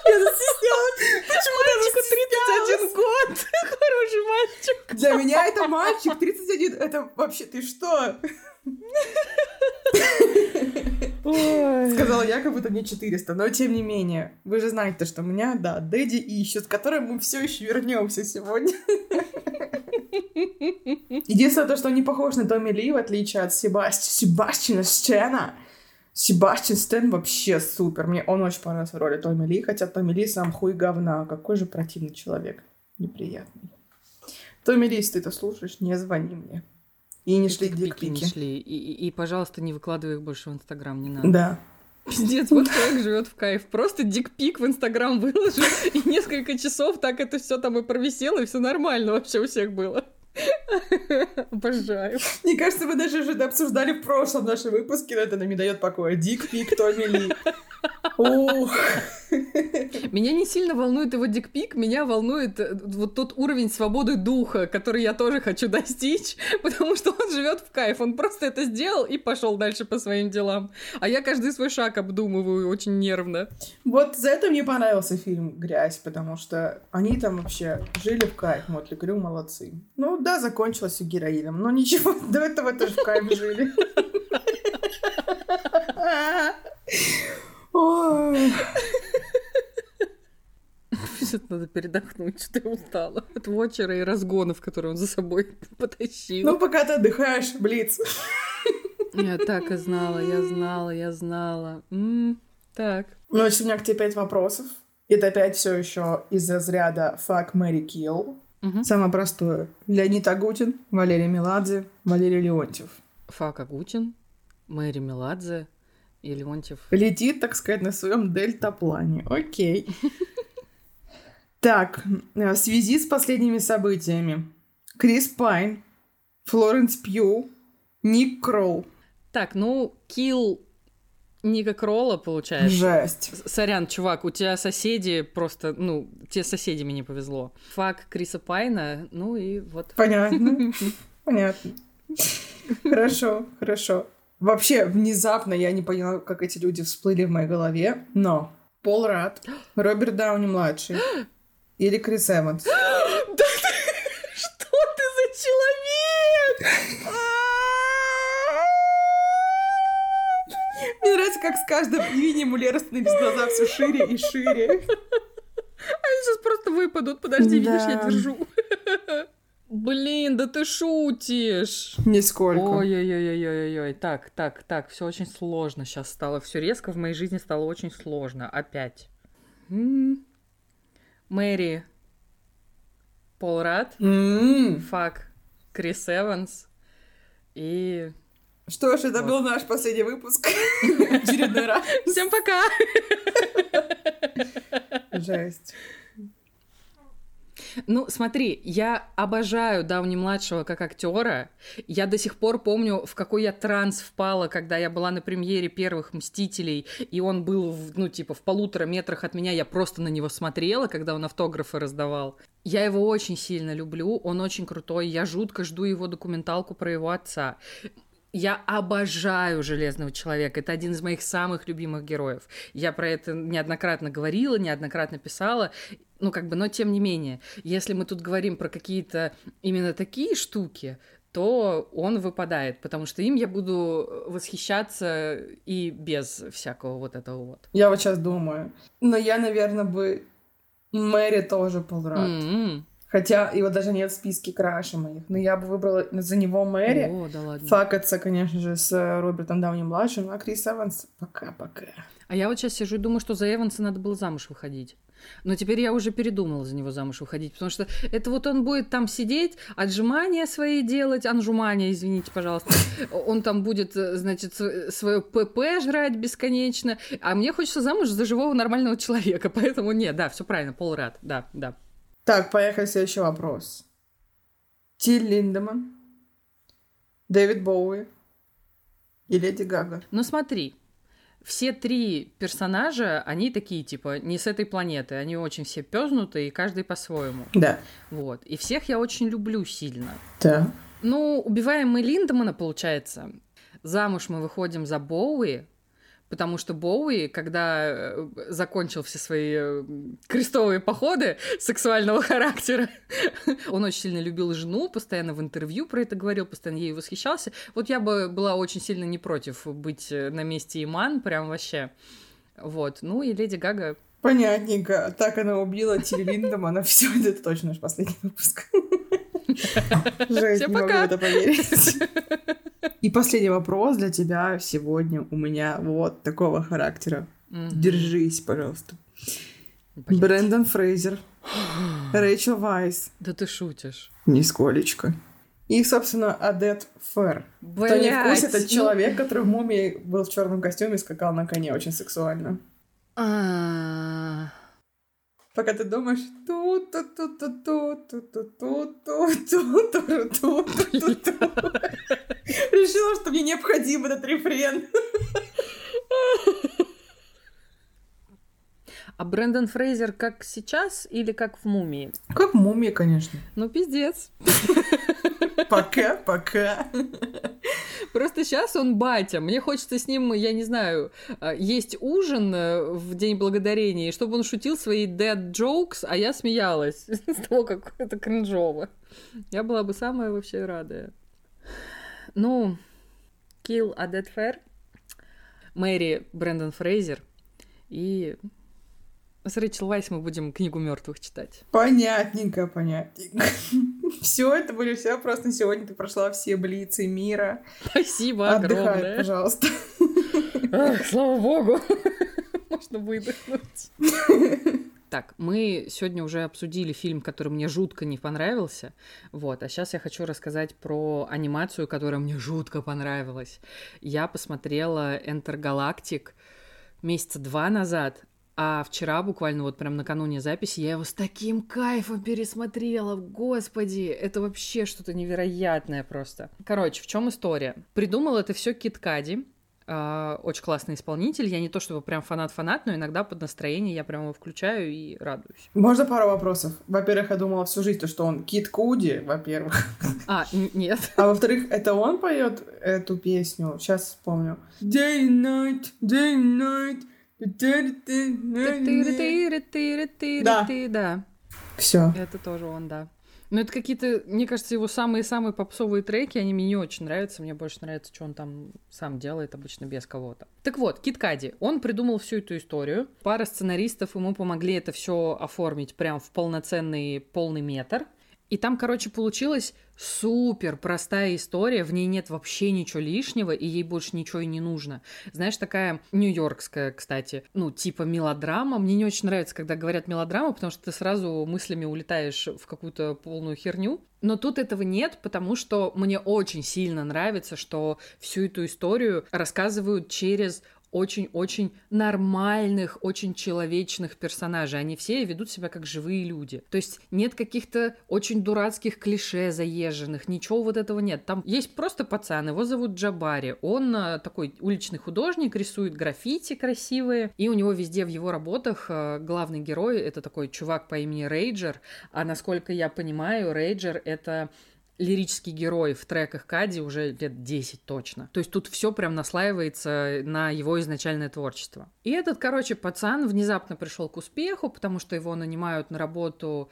Я застеснялась. Почему Мальчику 31 год. Хороший мальчик. Для меня это мальчик, 31, это вообще, ты что? Сказала я, как будто мне 400, но тем не менее. Вы же знаете, что меня, да, Дэдди ищет, с которым мы все еще вернемся сегодня. Единственное то, что он не похож на Томми Ли, в отличие от Себасти... Себастьяна Стена. Себастьян Стэн вообще супер. Мне он очень понравился в роли Томми Ли, хотя Томми Ли сам хуй говна. Какой же противный человек. Неприятный. Томми Ли, если ты это слушаешь, не звони мне. И не шли Дикпики не шли. И, и, и, пожалуйста, не выкладывай их больше в Инстаграм, не надо. Да. Пиздец, вот человек живет в кайф. Просто дикпик в Инстаграм выложил, и несколько часов так это все там и провисело, и все нормально вообще у всех было. Обожаю. Мне кажется, мы даже уже обсуждали в прошлом нашем выпуске, но это нам не дает покоя. Дик Пик, Томми Ли. Ух. Меня не сильно волнует его дикпик, меня волнует э, вот тот уровень свободы духа, который я тоже хочу достичь, потому что он живет в кайф. Он просто это сделал и пошел дальше по своим делам. А я каждый свой шаг обдумываю очень нервно. Вот за это мне понравился фильм «Грязь», потому что они там вообще жили в кайф. Мотли Крю молодцы. Ну да, закончилось все героином, но ничего, до этого тоже в кайф жили. Сейчас надо передохнуть, что я устала от вочера и разгонов, которые он за собой потащил. Ну, пока ты отдыхаешь, Блиц. Я так и знала, я знала, я знала. Так. Ну, значит, у меня к тебе пять вопросов. Это опять все еще из разряда «Fuck, Mary Kill». Мгм. Самое простое. Леонид Агутин, Валерий Меладзе, Валерий Леонтьев. Фак Агутин, Мэри Меладзе и Леонтьев. Летит, так сказать, на своем дельтаплане. Окей. Так, э, в связи с последними событиями. Крис Пайн, Флоренс Пью, Ник Кроу. Так, ну, килл Ника Кролла, получается. Жесть. Сорян, чувак, у тебя соседи просто, ну, тебе с соседями не повезло. Фак Криса Пайна, ну и вот. Понятно. Понятно. Хорошо, хорошо. Вообще, внезапно я не поняла, как эти люди всплыли в моей голове, но Пол Рад, Роберт Дауни-младший или Крис Эванс. Да ты- Что ты за человек? Мне нравится, как с каждым имени Лера становились глаза все шире и шире. Они сейчас просто выпадут. Подожди, видишь, я держу. Блин, да ты шутишь. Нисколько. Ой-ой-ой-ой-ой-ой. Так, так, так, все очень сложно сейчас стало. Все резко в моей жизни стало очень сложно. Опять. Мэри Пол Рад. Фак Крис Эванс и... Что ж, это Вот. был наш последний выпуск. Всем пока! Жесть. Ну, смотри, я обожаю Дауни-младшего как актера. Я до сих пор помню, в какой я транс впала, когда я была на премьере первых «Мстителей», и он был, в, ну, типа, в полутора метрах от меня, я просто на него смотрела, когда он автографы раздавал. Я его очень сильно люблю, он очень крутой, я жутко жду его документалку про его отца. Я обожаю Железного человека. Это один из моих самых любимых героев. Я про это неоднократно говорила, неоднократно писала. Ну, как бы, но тем не менее, если мы тут говорим про какие-то именно такие штуки, то он выпадает, потому что им я буду восхищаться и без всякого вот этого вот. Я вот сейчас думаю. Но я, наверное, бы Мэри тоже Полрат. М-м. Хотя его даже нет в списке краши моих. Но я бы выбрала за него Мэри. О, да ладно. Факаться, конечно же, с э, Робертом Дауни-младшим, а Крис Эванс пока-пока. А я вот сейчас сижу и думаю, что за Эванса надо было замуж выходить. Но теперь я уже передумала за него замуж выходить, потому что это вот он будет там сидеть, отжимания свои делать, анжумания, извините, пожалуйста. Он там будет, э, значит, свое ПП жрать бесконечно. А мне хочется замуж за живого нормального человека, поэтому нет, да, все правильно, Пол Рад, да, да. Так, поехали, следующий вопрос. Тиль Линдеман, Дэвид Боуи и Леди Гага. Ну смотри, все три персонажа, они такие, типа, не с этой планеты. Они очень все пёзнутые, и каждый по-своему. Да. Вот. И всех я очень люблю сильно. Да. Ну, убиваем мы Линдемана, получается. Замуж мы выходим за Боуи, потому что Боуи, когда э, закончил все свои э, крестовые походы сексуального характера, он очень сильно любил жену, постоянно в интервью про это говорил, постоянно ей восхищался. Вот я бы была очень сильно не против быть э, на месте Иман, прям вообще. Вот. Ну и Леди Гага Понятненько. Так она убила Тиль Линдемана. Все, это точно наш последний выпуск. Жесть, Всем не могу это поверить. И последний вопрос для тебя сегодня у меня вот такого характера. Держись, пожалуйста. Брэндон Фрейзер, Рэйчел Вайс, Да ты шутишь. нисколечко. И, собственно, Адет Фер. Кто не в курсе, это человек, который в мумии был в черном костюме и скакал на коне очень сексуально. А, Пока ты думаешь ту ту ту ту ту ту ту ту ту ту ту ту ту ту Решила, что мне необходим этот рефрен. А Брэндон Фрейзер как сейчас или как в «Мумии»? Как мумия, конечно. Ну, пиздец. Пока, пока. Просто сейчас он батя. Мне хочется с ним, я не знаю, а, есть ужин э, в День Благодарения, чтобы он шутил свои dead jokes, а я смеялась с того, как это кринжово. Я была бы самая вообще радая. Ну, Kill a Dead Fair, Мэри Брэндон Фрейзер и с Рэйчел Вайс мы будем книгу мертвых читать. Понятненько, понятненько. Все, это были все на сегодня. Ты прошла все блицы мира. Спасибо Отдыхай, огромное. пожалуйста. Ах, слава богу. Можно выдохнуть. Так, мы сегодня уже обсудили фильм, который мне жутко не понравился. Вот, а сейчас я хочу рассказать про анимацию, которая мне жутко понравилась. Я посмотрела Enter Galactic месяца два назад, а вчера, буквально вот прям накануне записи, я его с таким кайфом пересмотрела. Господи, это вообще что-то невероятное просто. Короче, в чем история? Придумал это все Кит Кади. А, Очень классный исполнитель. Я не то чтобы прям фанат-фанат, но иногда под настроение я прям его включаю и радуюсь. Можно пару вопросов? Во-первых, я думала всю жизнь, то, что он Кит Куди, во-первых. А, нет. А во-вторых, это он поет эту песню. Сейчас вспомню. Day and night, day and night. Да. Да, Все. это тоже он, да. Но это какие-то, мне кажется, его самые-самые попсовые треки, они мне не очень нравятся. Мне больше нравится, что он там сам делает, обычно без кого-то. Так вот, Кит Кади, он придумал всю эту историю. Пара сценаристов ему помогли это все оформить прям в полноценный полный метр. И там, короче, получилась супер простая история, в ней нет вообще ничего лишнего, и ей больше ничего и не нужно. Знаешь, такая нью-йоркская, кстати, ну, типа мелодрама. Мне не очень нравится, когда говорят мелодрама, потому что ты сразу мыслями улетаешь в какую-то полную херню. Но тут этого нет, потому что мне очень сильно нравится, что всю эту историю рассказывают через очень-очень нормальных, очень человечных персонажей. Они все ведут себя как живые люди. То есть нет каких-то очень дурацких клише заезженных, ничего вот этого нет. Там есть просто пацан, его зовут Джабари. Он э, такой уличный художник, рисует граффити красивые, и у него везде в его работах э, главный герой — это такой чувак по имени Рейджер, а насколько я понимаю, Рейджер — это лирический герой в треках Кади уже лет 10 точно. То есть тут все прям наслаивается на его изначальное творчество. И этот, короче, пацан внезапно пришел к успеху, потому что его нанимают на работу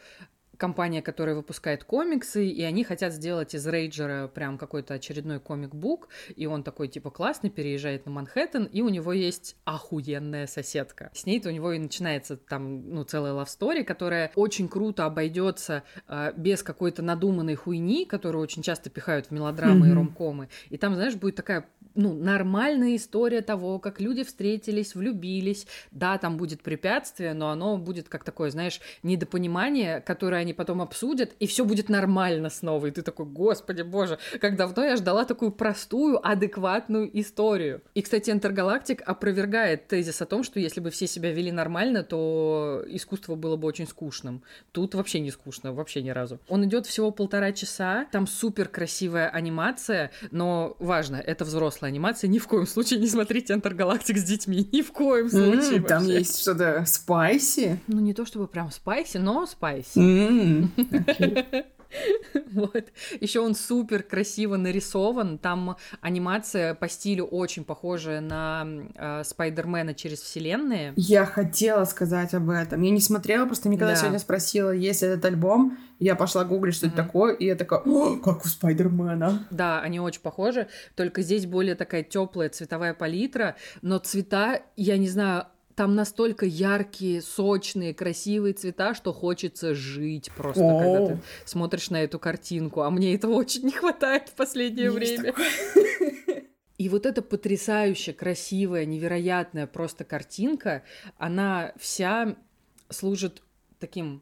компания, которая выпускает комиксы, и они хотят сделать из Рейджера прям какой-то очередной comic book, и он такой, типа, классный, переезжает на Манхэттен, и у него есть охуенная соседка. С ней-то у него и начинается там, ну, целая love story, которая очень круто обойдется э, без какой-то надуманной хуйни, которую очень часто пихают в мелодрамы mm-hmm. и ромкомы. И там, знаешь, будет такая ну, нормальная история того, как люди встретились, влюбились. Да, там будет препятствие, но оно будет как такое, знаешь, недопонимание, которое они потом обсудят, и все будет нормально снова. И ты такой, господи боже, как давно я ждала такую простую, адекватную историю. И, кстати, Интергалактик опровергает тезис о том, что если бы все себя вели нормально, то искусство было бы очень скучным. Тут вообще не скучно, вообще ни разу. Он идет всего полтора часа, там супер красивая анимация, но важно, это взрослая анимация, ни в коем случае не смотрите Интергалактик с детьми, ни в коем случае. Mm, там есть что-то спайси? Ну, не то чтобы прям спайси, но спайси. Mm. Вот. Еще он супер красиво нарисован. Там анимация по стилю очень похожая на э, Спайдермена через вселенные. Я хотела сказать об этом. Я не смотрела, просто никогда да. сегодня спросила, есть этот альбом. Я пошла гуглить, что mm-hmm. это такое, и я такая, О, как у Спайдермена. Да, они очень похожи, только здесь более такая теплая цветовая палитра, но цвета, я не знаю, там настолько яркие, сочные, красивые цвета, что хочется жить просто, О. когда ты смотришь на эту картинку. А мне этого очень не хватает в последнее Есть время. И вот эта потрясающая, красивая, невероятная просто картинка, она вся служит таким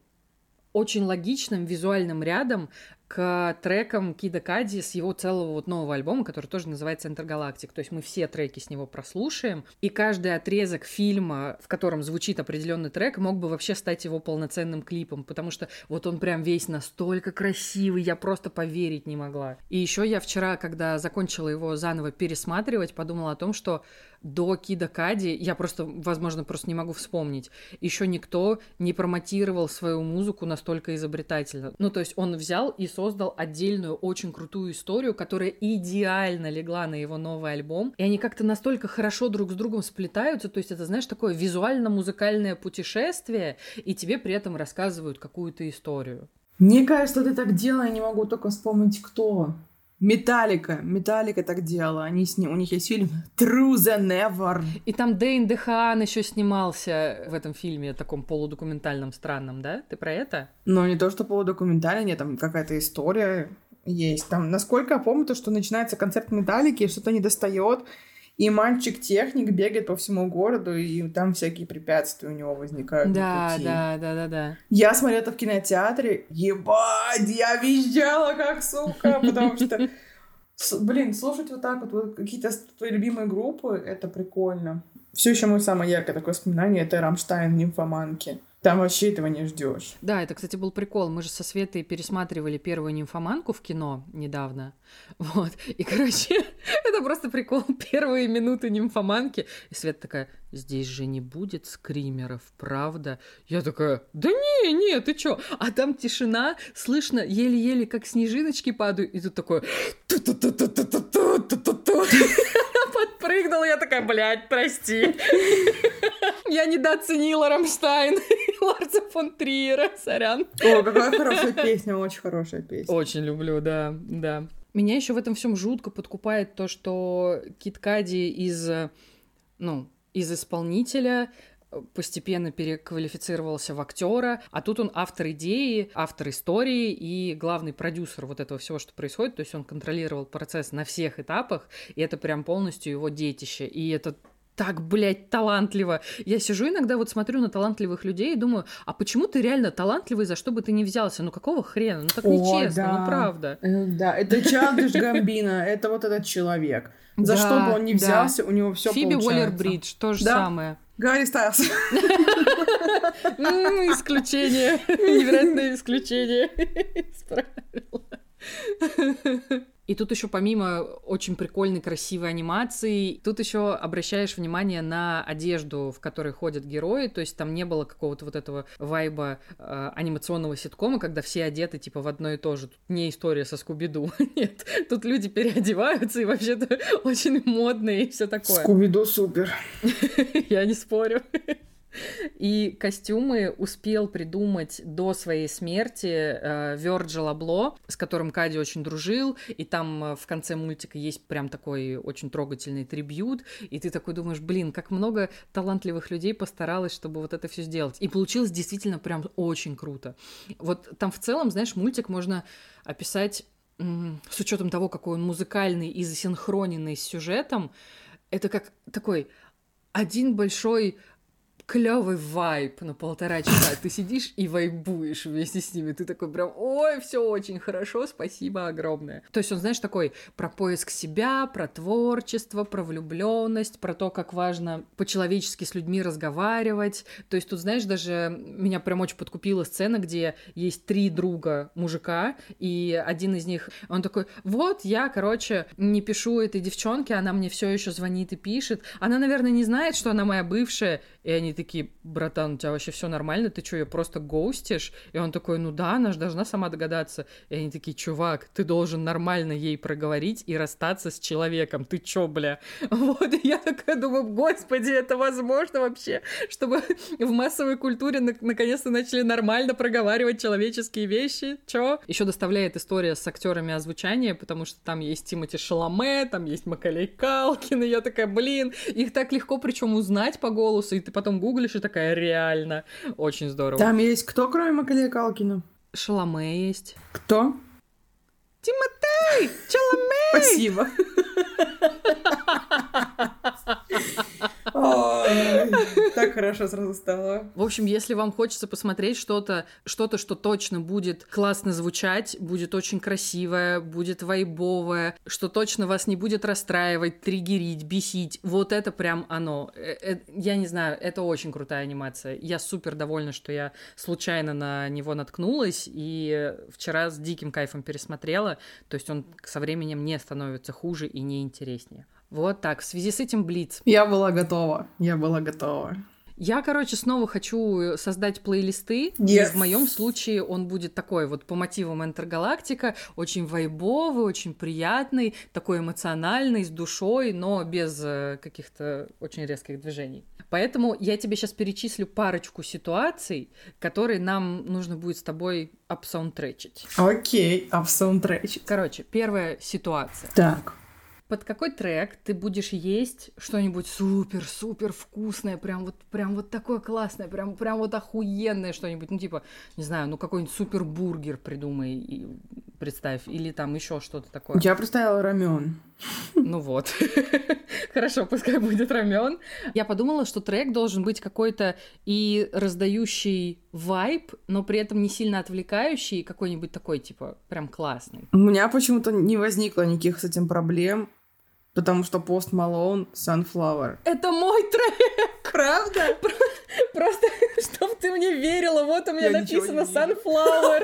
очень логичным визуальным рядом к трекам Кида Кади с его целого вот нового альбома, который тоже называется Интергалактик. То есть мы все треки с него прослушаем, и каждый отрезок фильма, в котором звучит определенный трек, мог бы вообще стать его полноценным клипом, потому что вот он прям весь настолько красивый, я просто поверить не могла. И еще я вчера, когда закончила его заново пересматривать, подумала о том, что до Кида Кади, я просто, возможно, просто не могу вспомнить, еще никто не промотировал свою музыку настолько изобретательно. Ну, то есть он взял и создал отдельную, очень крутую историю, которая идеально легла на его новый альбом, и они как-то настолько хорошо друг с другом сплетаются, то есть это, знаешь, такое визуально-музыкальное путешествие, и тебе при этом рассказывают какую-то историю. Мне кажется, ты так делала, я не могу только вспомнить, кто. Металлика, Металлика так делала. Они с ним, у них есть фильм True the Never. И там Дэйн Дехан еще снимался в этом фильме, таком полудокументальном, странном, да? Ты про это? Ну, не то, что полудокументальный, нет, там какая-то история есть. Там, насколько я помню, то, что начинается концерт Металлики, что-то не достает, и мальчик-техник бегает по всему городу, и там всякие препятствия у него возникают да, на пути. Да, да, да, да. Я смотрела это в кинотеатре. Ебать, я визжала как сука, потому что Блин, слушать вот так вот, вот какие-то твои любимые группы, это прикольно. Все еще мое самое яркое такое воспоминание это Рамштайн нимфоманки. Там вообще этого не ждешь. Да, это, кстати, был прикол. Мы же со Светой пересматривали первую нимфоманку в кино недавно. Вот. И, короче, это просто прикол. Первые минуты нимфоманки. И Света такая, здесь же не будет скримеров, правда? Я такая, да не, не, ты чё? А там тишина, слышно еле-еле, как снежиночки падают. И тут такое подпрыгнула, я такая, блядь, прости. Я недооценила Рамштайн и Ларса фон Триера, сорян. О, какая хорошая песня, очень хорошая песня. Очень люблю, да, да. Меня еще в этом всем жутко подкупает то, что Кит Кади из, ну, из исполнителя постепенно переквалифицировался в актера, а тут он автор идеи, автор истории и главный продюсер вот этого всего, что происходит, то есть он контролировал процесс на всех этапах, и это прям полностью его детище, и это так, блядь, талантливо. Я сижу иногда, вот смотрю на талантливых людей и думаю, а почему ты реально талантливый, за что бы ты ни взялся? Ну какого хрена? Ну так О, нечестно, да. ну правда. Э, Да, это Чалдиш Гамбина, это вот этот человек. За Да, что бы он ни да. взялся, у него все Фиби получается. Уоллер-Бридж, то же Да. самое. Гарри Стайлс. Исключение. Невероятное исключение. Исправила. И тут еще помимо очень прикольной, красивой анимации, тут еще обращаешь внимание на одежду, в которой ходят герои, то есть там не было какого-то вот этого вайба э, анимационного ситкома, когда все одеты типа в одно и то же. Тут не история со Скуби-Ду, нет. Тут люди переодеваются и вообще-то очень модные и все такое. Скуби-Ду супер. Я не спорю. И костюмы успел придумать до своей смерти э, Вёрджил Абло, с которым Кади очень дружил, и там э, в конце мультика есть прям такой очень трогательный трибют, и ты такой думаешь, блин, как много талантливых людей постаралось, чтобы вот это все сделать. И получилось действительно прям очень круто. Вот там в целом, знаешь, мультик можно описать с учетом того, какой он музыкальный и засинхроненный с сюжетом, это как такой один большой клевый вайб на полтора часа. Ты сидишь и вайбуешь вместе с ними. Ты такой прям, ой, все очень хорошо, спасибо огромное. То есть он, знаешь, такой про поиск себя, про творчество, про влюбленность, про то, как важно по-человечески с людьми разговаривать. То есть тут, знаешь, даже меня прям очень подкупила сцена, где есть три друга мужика, и один из них, он такой, вот я, короче, не пишу этой девчонке, она мне все еще звонит и пишет. Она, наверное, не знает, что она моя бывшая. И они такие, братан, у тебя вообще все нормально, ты что, ее просто гоустишь? И он такой, ну да, она же должна сама догадаться. И они такие, чувак, ты должен нормально ей проговорить и расстаться с человеком. Ты чё, бля? Вот, и я такая думаю, господи, это возможно вообще, чтобы в массовой культуре на- наконец-то начали нормально проговаривать человеческие вещи. Чё? Еще доставляет история с актерами озвучания, потому что там есть Тимати Шаломе, там есть Макалей Калкин, и я такая, блин, их так легко причем узнать по голосу, и ты потом гуглишь и такая, реально, очень здорово. Там есть кто, кроме Макалея Калкина? Шаломе есть. Кто? Тимотей! Шаломе! Спасибо. Так хорошо сразу стало. В общем, если вам хочется посмотреть что-то, что-то, что точно будет классно звучать, будет очень красивое, будет вайбовое, что точно вас не будет расстраивать, триггерить, бесить, вот это прям оно. Э, э, Я не знаю, это очень крутая анимация. Я супер довольна, что я случайно на него наткнулась, и вчера с диким кайфом пересмотрела, то есть он со временем не становится хуже и не интереснее. Вот так. В связи с этим Блиц. Я была готова. Я была готова. Я, короче, снова хочу создать плейлисты. И Yes. в моем случае он будет такой вот по мотивам Интергалактика, очень вайбовый, очень приятный, такой эмоциональный, с душой, но без э, каких-то очень резких движений. Поэтому я тебе сейчас перечислю парочку ситуаций, которые нам нужно будет с тобой обсаундтречить. Окей, а в саундтреке? Короче, первая ситуация. Так. Под какой трек ты будешь есть что-нибудь супер-супер вкусное, прям вот, прям вот такое классное, прям, прям вот охуенное что-нибудь, ну типа, не знаю, ну какой-нибудь супер бургер придумай и представь, или там еще что-то такое. Я представила рамен. Ну вот. Хорошо, пускай будет рамен. Я подумала, что трек должен быть какой-то и раздающий вайб, но при этом не сильно отвлекающий, какой-нибудь такой, типа, прям классный. У меня почему-то не возникло никаких с этим проблем, потому что пост Малон Sunflower. Это мой трек! Правда? Просто, чтоб ты мне верила, вот у меня Я написано. Sunflower.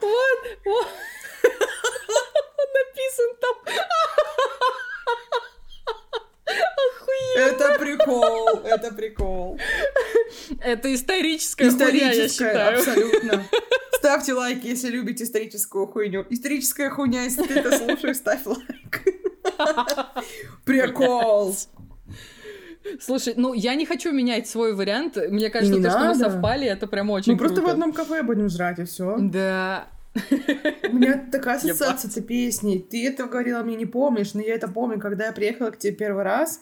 Вот, вот. Написан там. Охуенно. Это прикол, это прикол. Это историческая хуйня, я Историческая, считаю. абсолютно. Ставьте лайк, если любите историческую хуйню. Историческая хуйня, если ты это слушаешь, ставь лайк. Прикол. Слушай, ну я не хочу менять свой вариант. Мне кажется, Не то, что мы надо. совпали, это прям очень Мы просто в круто. одном кафе будем жрать, и все. Да. У меня такая ассоциация этой песней. Ты это говорила, мне не помнишь, но я это помню, когда я приехала к тебе первый раз,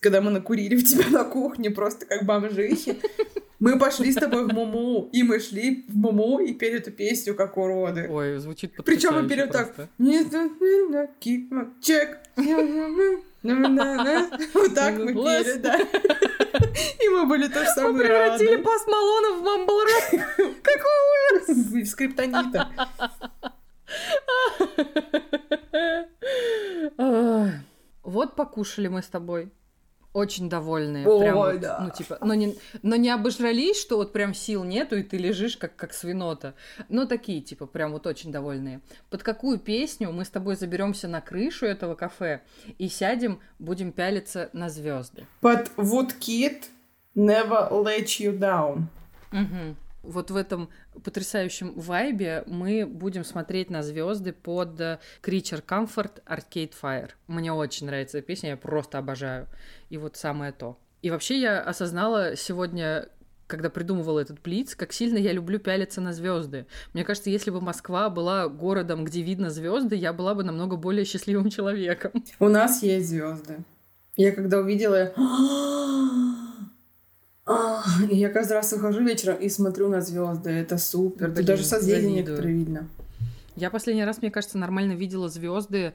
когда мы накурили в тебя на кухне, просто как бомжихи. Мы пошли с тобой в Муму, и мы шли в Муму и пели эту песню как уроды. Ой, звучит Причем мы пели так. Чек. Вот так мы пели, да. И мы были тоже самые Мы превратили Пас Малона в Мамбл Какой ужас! В скриптонита. Вот покушали мы с тобой. Очень довольные. Ой, прям да. Ну, типа, но не, но не обожрались, что вот прям сил нету, и ты лежишь как, как свинота. Но такие, типа, прям вот очень довольные. Под какую песню мы с тобой заберемся на крышу этого кафе и сядем, будем пялиться на звезды? Под Woodkid Never Let You Down. Мгм. Вот в этом потрясающем вайбе мы будем смотреть на звезды под э, Creature Comfort Arcade Fire. Мне очень нравится эта песня, я просто обожаю. И вот самое то. И вообще я осознала сегодня, когда придумывала этот плиц, как сильно я люблю пялиться на звезды. Мне кажется, если бы Москва была городом, где видно звезды, я была бы намного более счастливым человеком. У нас есть звезды. Я когда увидела. А, и я каждый раз выхожу вечером и смотрю на звезды. Это супер. Блин, даже созвездия некоторые видно. Я последний раз, мне кажется, нормально видела звезды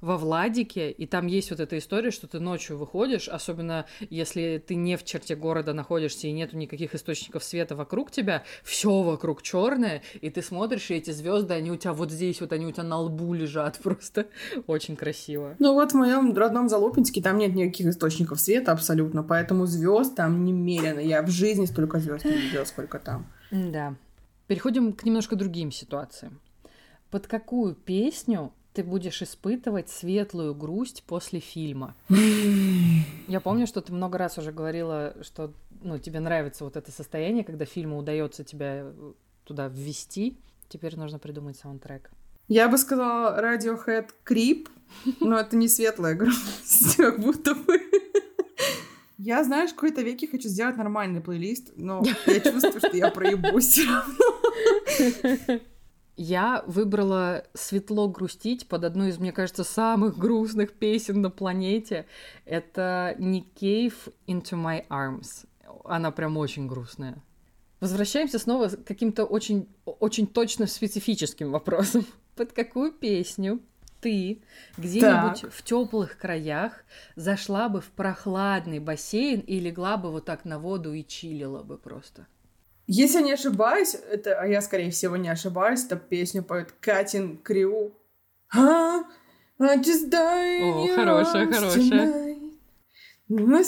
во Владике, и там есть вот эта история, что ты ночью выходишь, особенно если ты не в черте города находишься и нету никаких источников света вокруг тебя, все вокруг черное, и ты смотришь, и эти звезды, они у тебя вот здесь, вот они у тебя на лбу лежат, просто очень красиво. Ну вот в моем родном Залупинске там нет никаких источников света абсолютно, поэтому звезд там немерено. Я в жизни столько звезд не видела, сколько там. Да. Переходим к немножко другим ситуациям. Под какую песню ты будешь испытывать светлую грусть после фильма? Я помню, что ты много раз уже говорила, что ну, тебе нравится вот это состояние, когда фильму удается тебя э, туда ввести. Теперь нужно придумать саундтрек. Я бы сказала Radiohead Creep, но это не светлая грусть, как будто бы. Я, знаешь, в какой-то веке хочу сделать нормальный плейлист, но я чувствую, что я проебусь равно. Я выбрала «Светло грустить» под одну из, мне кажется, самых грустных песен на планете. Это Nick Cave «Into My Arms». Она прям очень грустная. Возвращаемся снова к каким-то очень, очень точно специфическим вопросам. Под какую песню ты где-нибудь Так. в теплых краях зашла бы в прохладный бассейн и легла бы вот так на воду и чилила бы просто? Если не ошибаюсь, это, а я, скорее всего, не ошибаюсь, это песню поет Катин Крю. А, I just О, хорошая, хорошая. Вот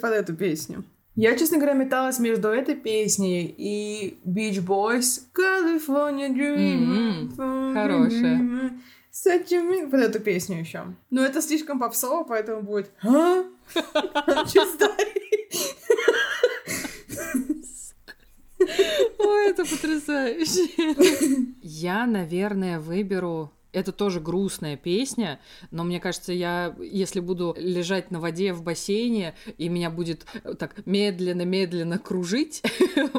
под эту песню. Я, честно говоря, металась между этой песней и Beach Boys California Dream. М, хорошая. Such a Вот эту песню еще. Но это слишком попсово, поэтому будет «А? Just die». Ой, это потрясающе. Я, наверное, выберу... Это тоже грустная песня, но мне кажется, я, если буду лежать на воде в бассейне, и меня будет э, так медленно-медленно кружить,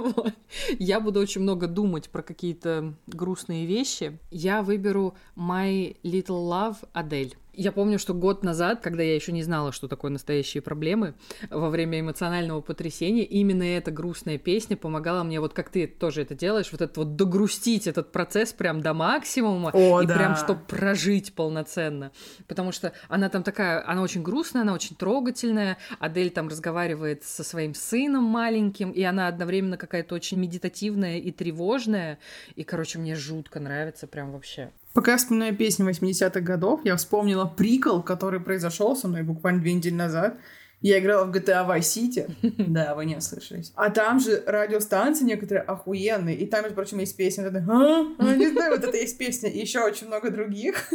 я буду очень много думать про какие-то грустные вещи. Я выберу My Little Love Адель. Я помню, что год назад, когда я еще не знала, что такое настоящие проблемы, во время эмоционального потрясения, именно эта грустная песня помогала мне, вот как ты тоже это делаешь, вот это вот догрустить этот процесс прям до максимума, О, и да. прям чтобы прожить полноценно. Потому что она там такая, она очень грустная, она очень трогательная. Адель там разговаривает со своим сыном маленьким, и она одновременно какая-то очень медитативная и тревожная. И, короче, мне жутко нравится прям вообще. Пока я вспоминаю песни 80-х годов, я вспомнила прикол, который произошел со мной буквально две недели назад. Я играла в GTA Vice City. Да, вы не ослышались. А там же радиостанции некоторые охуенные. И там, между прочим, есть песня. вот «А? А, Не знаю, вот это есть песня. И еще очень много других.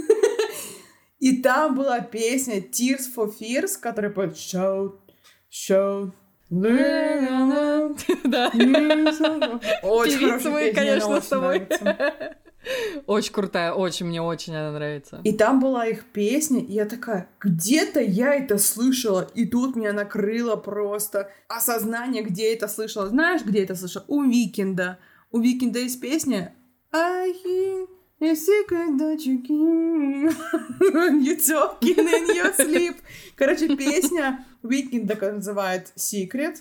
И там была песня Tears for Fears, которая поет Shout, Shout. Да. Очень хорошая песня, конечно, с тобой. Очень крутая, очень, мне очень она нравится. И там была их песня, и я такая, где-то я это слышала, и тут меня накрыло просто осознание, где это слышала. Знаешь, где это слышала? У Викинда. У Викинда есть песня I hear a secret that you you talking in your sleep. Короче, песня Викинда называет Secret,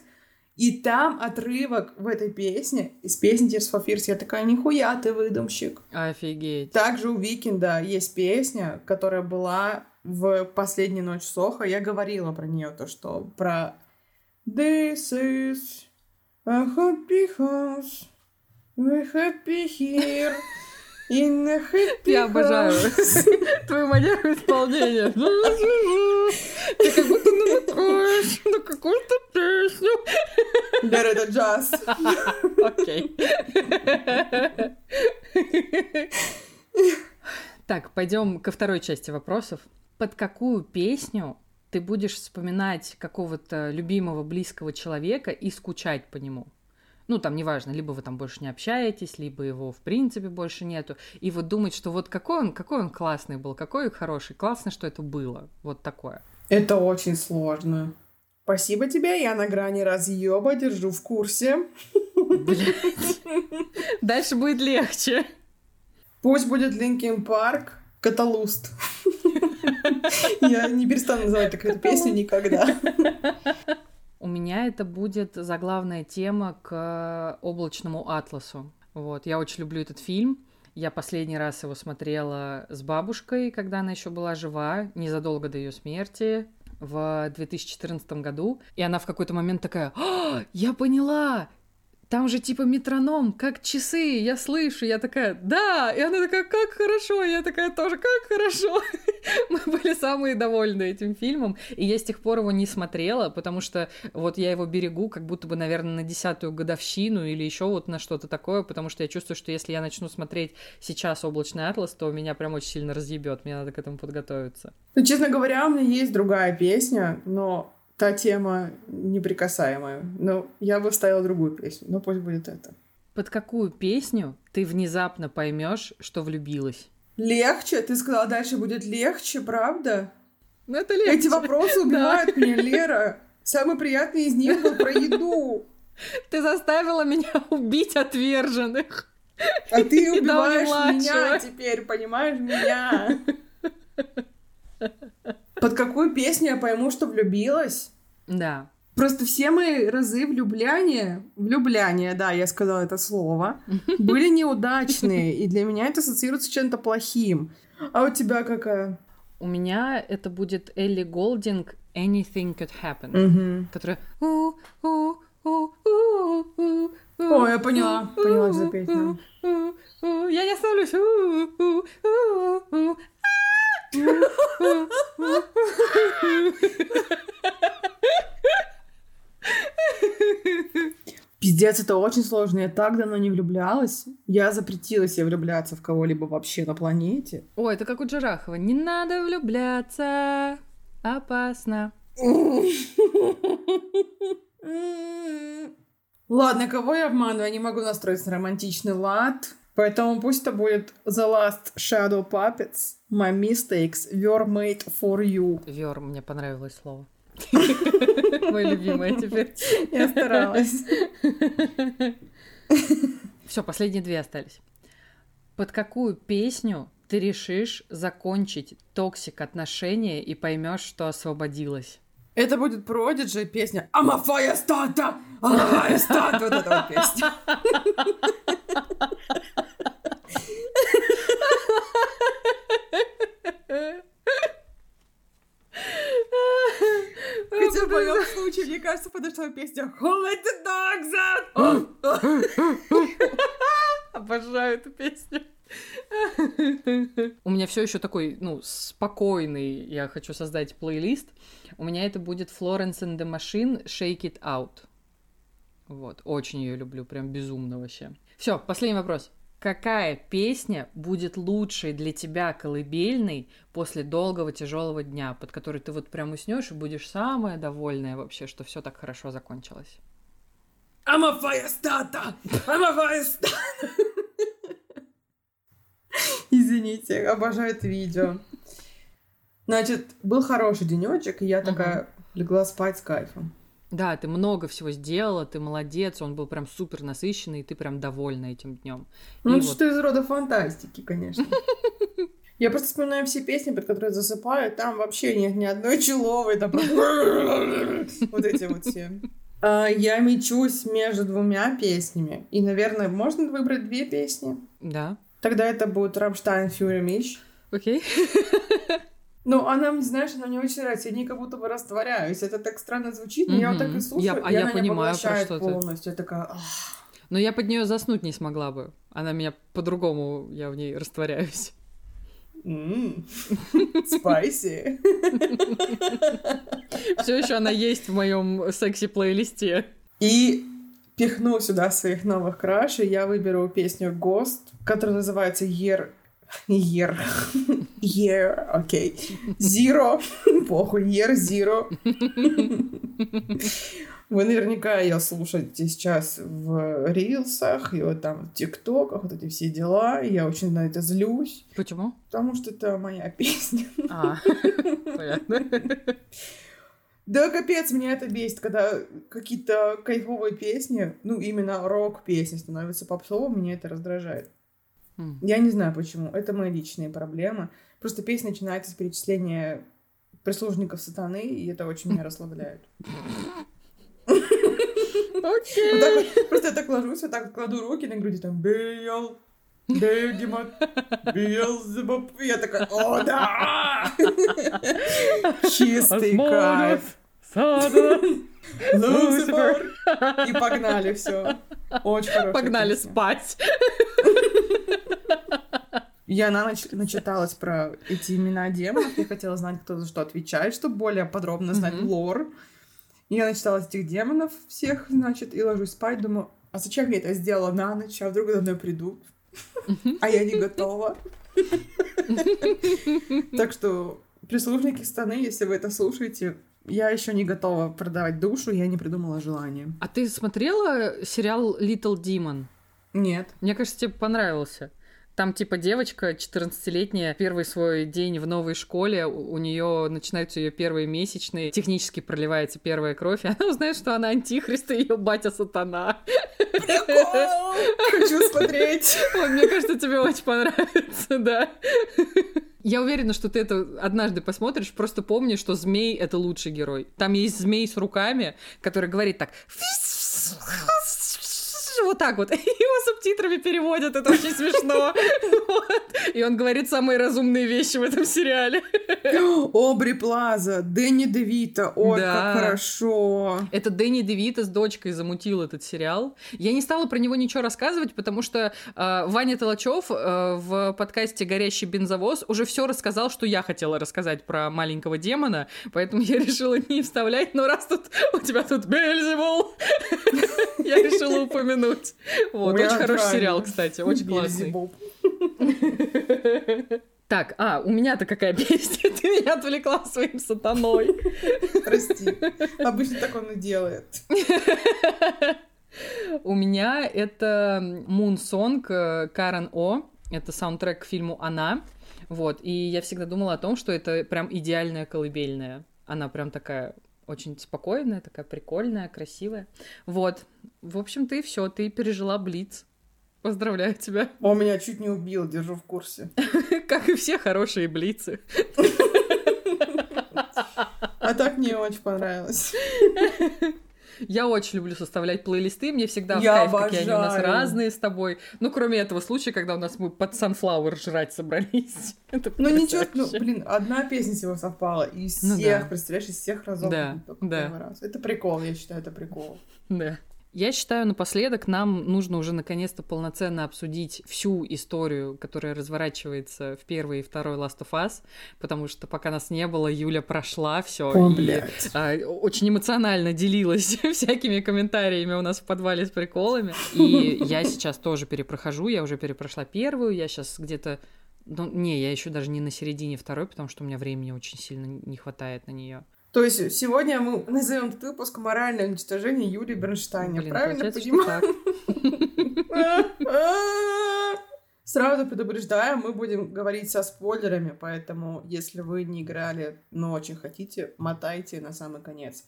И там отрывок в этой песне, из песни Tears for Fears, я такая, нихуя ты выдумщик. Офигеть. Также у Викинда есть песня, которая была в «Последнюю ночь Соха». Я говорила про нее, то, что про This is a happy house, we're happy here. Я обожаю твою манеру исполнения. Ты как будто намекаешь на какую-то песню. Да, это джаз. Окей. Так, пойдем ко второй части вопросов. Под какую песню ты будешь вспоминать какого-то любимого, близкого человека и скучать по нему? Ну, там, неважно, либо вы там больше не общаетесь, либо его, в принципе, больше нету, и вот думать, что вот какой он, какой он классный был, какой он хороший, классно, что это было, вот такое. Это очень сложно. Спасибо тебе, я на грани разъеба, держу в курсе. Дальше будет легче. Пусть будет Linkin Park, Catalyst. Я не перестану называть такую песню никогда. У меня это будет заглавная тема к облачному атласу. Вот, я очень люблю этот фильм. Я последний раз его смотрела с бабушкой, когда она еще была жива, незадолго до ее смерти в 2014 году. И она в какой-то момент такая, «А, я поняла, там же типа метроном, как часы, я слышу, я такая, да, и она такая, как хорошо, я такая тоже, как хорошо. Мы были самые довольны этим фильмом, и я с тех пор его не смотрела, потому что вот я его берегу, как будто бы, наверное, на десятую годовщину или еще вот на что-то такое, потому что я чувствую, что если я начну смотреть сейчас «Облачный атлас», то меня прям очень сильно разъебет, мне надо к этому подготовиться. Ну, честно говоря, у меня есть другая песня, но та тема неприкасаемая. Но я бы вставила другую песню, но пусть будет это. Под какую песню ты внезапно поймешь, что влюбилась? Легче? Ты сказала, дальше будет легче, правда? Ну, это легче. Эти вопросы убивают меня, Лера. Самый приятный из них был про еду. Ты заставила меня убить отверженных. А ты убиваешь меня теперь, понимаешь, меня. Под какую песню я пойму, что влюбилась? Да. Просто все мои разы влюбляния, влюбляния, да, я сказала это слово, были неудачные, и для меня это ассоциируется с чем-то плохим. А у тебя какая? У меня это будет Элли Голдинг «Anything Could Happen», угу. которая... О, я поняла, поняла, что за песня. Я не остановлюсь. Пиздец, это очень сложно. Я так давно не влюблялась. Я запретила себе влюбляться в кого-либо вообще на планете. Ой, это как у Джарахова. Не надо влюбляться. Опасно. Ладно, кого я обманываю? Я не могу настроиться на романтичный лад. Поэтому пусть это будет The Last Shadow Puppets, My Mistakes Were Made For You. Вер, мне понравилось слово. Мое любимое теперь. Я старалась. Все, последние две остались. Под какую песню ты решишь закончить toxic отношения и поймешь, что освободилась? Это будет Продиджи песня «I'm a fire starter! I'm a fire starter!» Вот эта вот песня. Хотя в моем случае, мне кажется, подошла песня «Who let the dogs out?» Обожаю эту песню. У меня все еще такой, ну, спокойный, я хочу создать плейлист. У меня это будет Florence and the Machine Shake It Out. Вот, очень ее люблю, прям безумно вообще. Все, последний вопрос. Какая песня будет лучшей для тебя колыбельной после долгого тяжелого дня, под который ты вот прям уснешь и будешь самая довольная вообще, что все так хорошо закончилось? I'm a fire starter! I'm a fire starter! Извините, обожаю это видео. Значит, был хороший денечек, и я такая легла спать с кайфом. Да, ты много всего сделала, ты молодец, он был прям супер насыщенный, и ты прям довольна этим днем. Ну, И вот- что из рода фантастики, конечно. Я просто вспоминаю все песни, под которые засыпаю, там вообще нет ни одной человой, там вот эти вот все. А, я мечусь между двумя песнями. И, наверное, можно выбрать две песни? Да. Тогда это будет Рамштайн Фьюри Миш. Окей. Ну, она, знаешь, она мне очень нравится. Я не как будто бы растворяюсь. Это так странно звучит, но я вот так и слушаю, Я- а и я она меня понимаю, про что ты. полностью. Я такая... «Ах, Но я под нее заснуть не смогла бы. Она меня по-другому, я в ней растворяюсь. Спайси. Все еще она есть в моем секси-плейлисте. И пихну сюда своих новых крашей. Я выберу песню Ghost, которая называется Year... Year. Year, окей. Zero. Похуй, Year Zero. Вы наверняка ее слушаете сейчас в рилсах и вот там в тиктоках, вот эти все дела. И я очень на это злюсь, Почему? потому что это моя песня. А, понятно. Да, капец, меня это бесит, когда какие-то кайфовые песни, ну, именно рок-песни становятся попсовым, меня это раздражает. М. Я не знаю почему, это мои личные проблемы. Просто песня начинается с перечисления прислужников сатаны, и это очень меня расслабляет. Окей. просто я так ложусь, вот так кладу руки на груди, там, Бел, Бегемот, Белзебуб. И Я такая, о, да! Чистый кайф. Люцифер. И погнали, все. Очень хорошая Погнали спать. Я на ночь начиталась про эти имена демонов. Я хотела знать, кто за что отвечает, чтобы более подробно знать Мгм. лор. Я начиталась этих демонов всех, значит, и ложусь спать. Думаю, а зачем я это сделала на ночь? А вдруг за мной придут? А я не готова. Так что, прислужники станы, если вы это слушаете, я еще не готова продавать душу, я не придумала желание. А ты смотрела сериал Little Demon? Нет. Мне кажется, тебе понравился. Там типа девочка 14-летняя, первый свой день в новой школе, у нее начинаются ее первые месячные, технически проливается первая кровь, и она узнает, что она антихрист, и ее батя сатана. Прикол! Хочу смотреть. Мне кажется, тебе очень понравится, да. Я уверена, что ты это однажды посмотришь, просто помни, что змей — это лучший герой. Там есть змей с руками, который говорит так... Вот так вот. Его субтитрами переводят, это очень смешно. И он говорит самые разумные вещи в этом сериале. Обри Плаза, Дэнни Девита, ой, как хорошо. Это Дэнни Девита с дочкой замутил этот сериал. Я не стала про него ничего рассказывать, потому что э, Ваня Толочев э, в подкасте «Горящий бензовоз» уже все рассказал, что я хотела рассказать про маленького демона, поэтому я решила не вставлять, но раз тут у тебя тут Бельзевул, я решила упомянуть. Вот, Ой, очень хороший правильно. сериал, кстати, очень классный. Так, а, у меня-то какая песня? Ты меня отвлекла своим сатаной. Прости. Обычно так он и делает. У меня это Moon Song э, Карен О. Это саундтрек к фильму «Она». Вот, и я всегда думала о том, что это прям идеальная колыбельная. Она прям такая очень спокойная, такая прикольная, красивая. Вот, в общем-то и все, ты пережила Блиц. Поздравляю тебя. Он меня чуть не убил, держу в курсе. Как и все хорошие Блицы. А так мне очень понравилось. Я очень люблю составлять плейлисты, мне всегда в Я кайф, какие они у нас разные с тобой. Ну, кроме этого случая, когда у нас мы под Sunflower жрать собрались. Это Ну ничего, ну, блин, одна песня всего совпала. Из Ну всех, да. представляешь, из всех разов. Да, да. раз. Это прикол, я считаю, это прикол. Да. Я считаю, напоследок нам нужно уже наконец-то полноценно обсудить всю историю, которая разворачивается в первой и второй Last of Us, потому что пока нас не было, Юля прошла все О, и блядь. а, очень эмоционально делилась всякими комментариями у нас в подвале с приколами. И я сейчас тоже перепрохожу, я уже перепрошла первую, я сейчас где-то ну, не, я еще даже не на середине второй, потому что у меня времени очень сильно не хватает на нее. То есть сегодня мы назовем этот выпуск «Моральное уничтожение Юрия Бернштейна». Блин, Правильно понимаю? Сразу предупреждаю, мы будем говорить со спойлерами, поэтому если вы не играли, но очень хотите, мотайте на самый конец.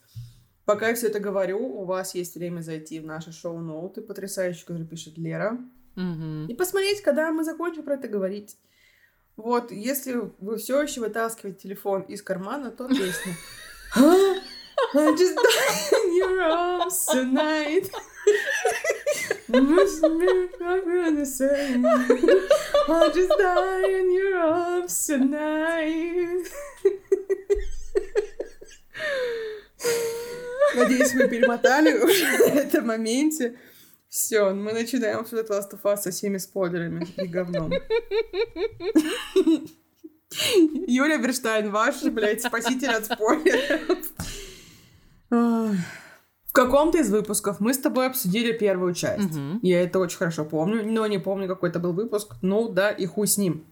Пока я все это говорю, у вас есть время зайти в наши шоу-ноуты потрясающие, которые пишет Лера, и посмотреть, когда мы закончим про это говорить. Вот, если вы все еще вытаскиваете телефон из кармана, то песня. А? I just die in your arms tonight. I'm gonna say? I'll just die in your arms tonight. Надеюсь, вы перемотали уже на этом моменте. Все, мы начинаем обсуждать Last of Us со всеми спойлерами и говном. Юля Берштайн, ваш, блядь, спаситель от спойлеров. В каком-то из выпусков мы с тобой обсудили первую часть. Мгм. Я это очень хорошо помню, но не помню, какой это был выпуск. Ну да, и хуй с ним.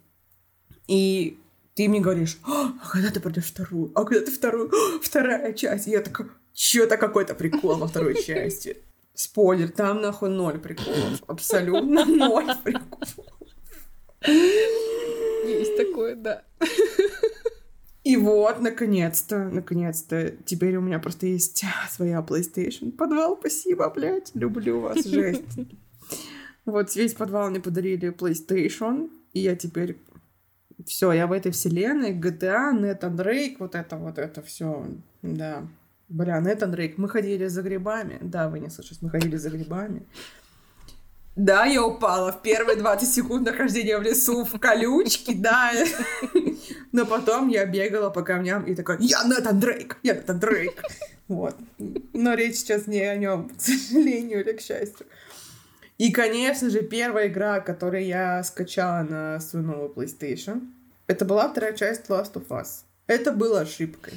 И ты мне говоришь, «А, а когда ты пройдешь вторую? А когда ты вторую? «А, вторая часть. И я такая, что-то какой-то прикол во второй части. Спойлер, там нахуй ноль приколов. Абсолютно ноль приколов. Такое, да. И вот, наконец-то, наконец-то, теперь у меня просто есть своя PlayStation. Подвал, спасибо, блядь, люблю вас, жесть. Вот весь подвал мне подарили PlayStation, и я теперь все, я в этой вселенной, GTA, Nathan Drake, вот это вот это все, да. Бля, Nathan Drake, мы ходили за грибами. Да, вы не слышите, мы ходили за грибами. Да, я упала в первые 20 секунд нахождения в лесу в колючке, да. Но потом я бегала по камням и такая, я Натан Дрейк, я Натан Дрейк. Вот. Но речь сейчас не о нем, к сожалению или к счастью. И, конечно же, первая игра, которую я скачала на свою новую PlayStation, это была вторая часть Last of Us. Это было ошибкой.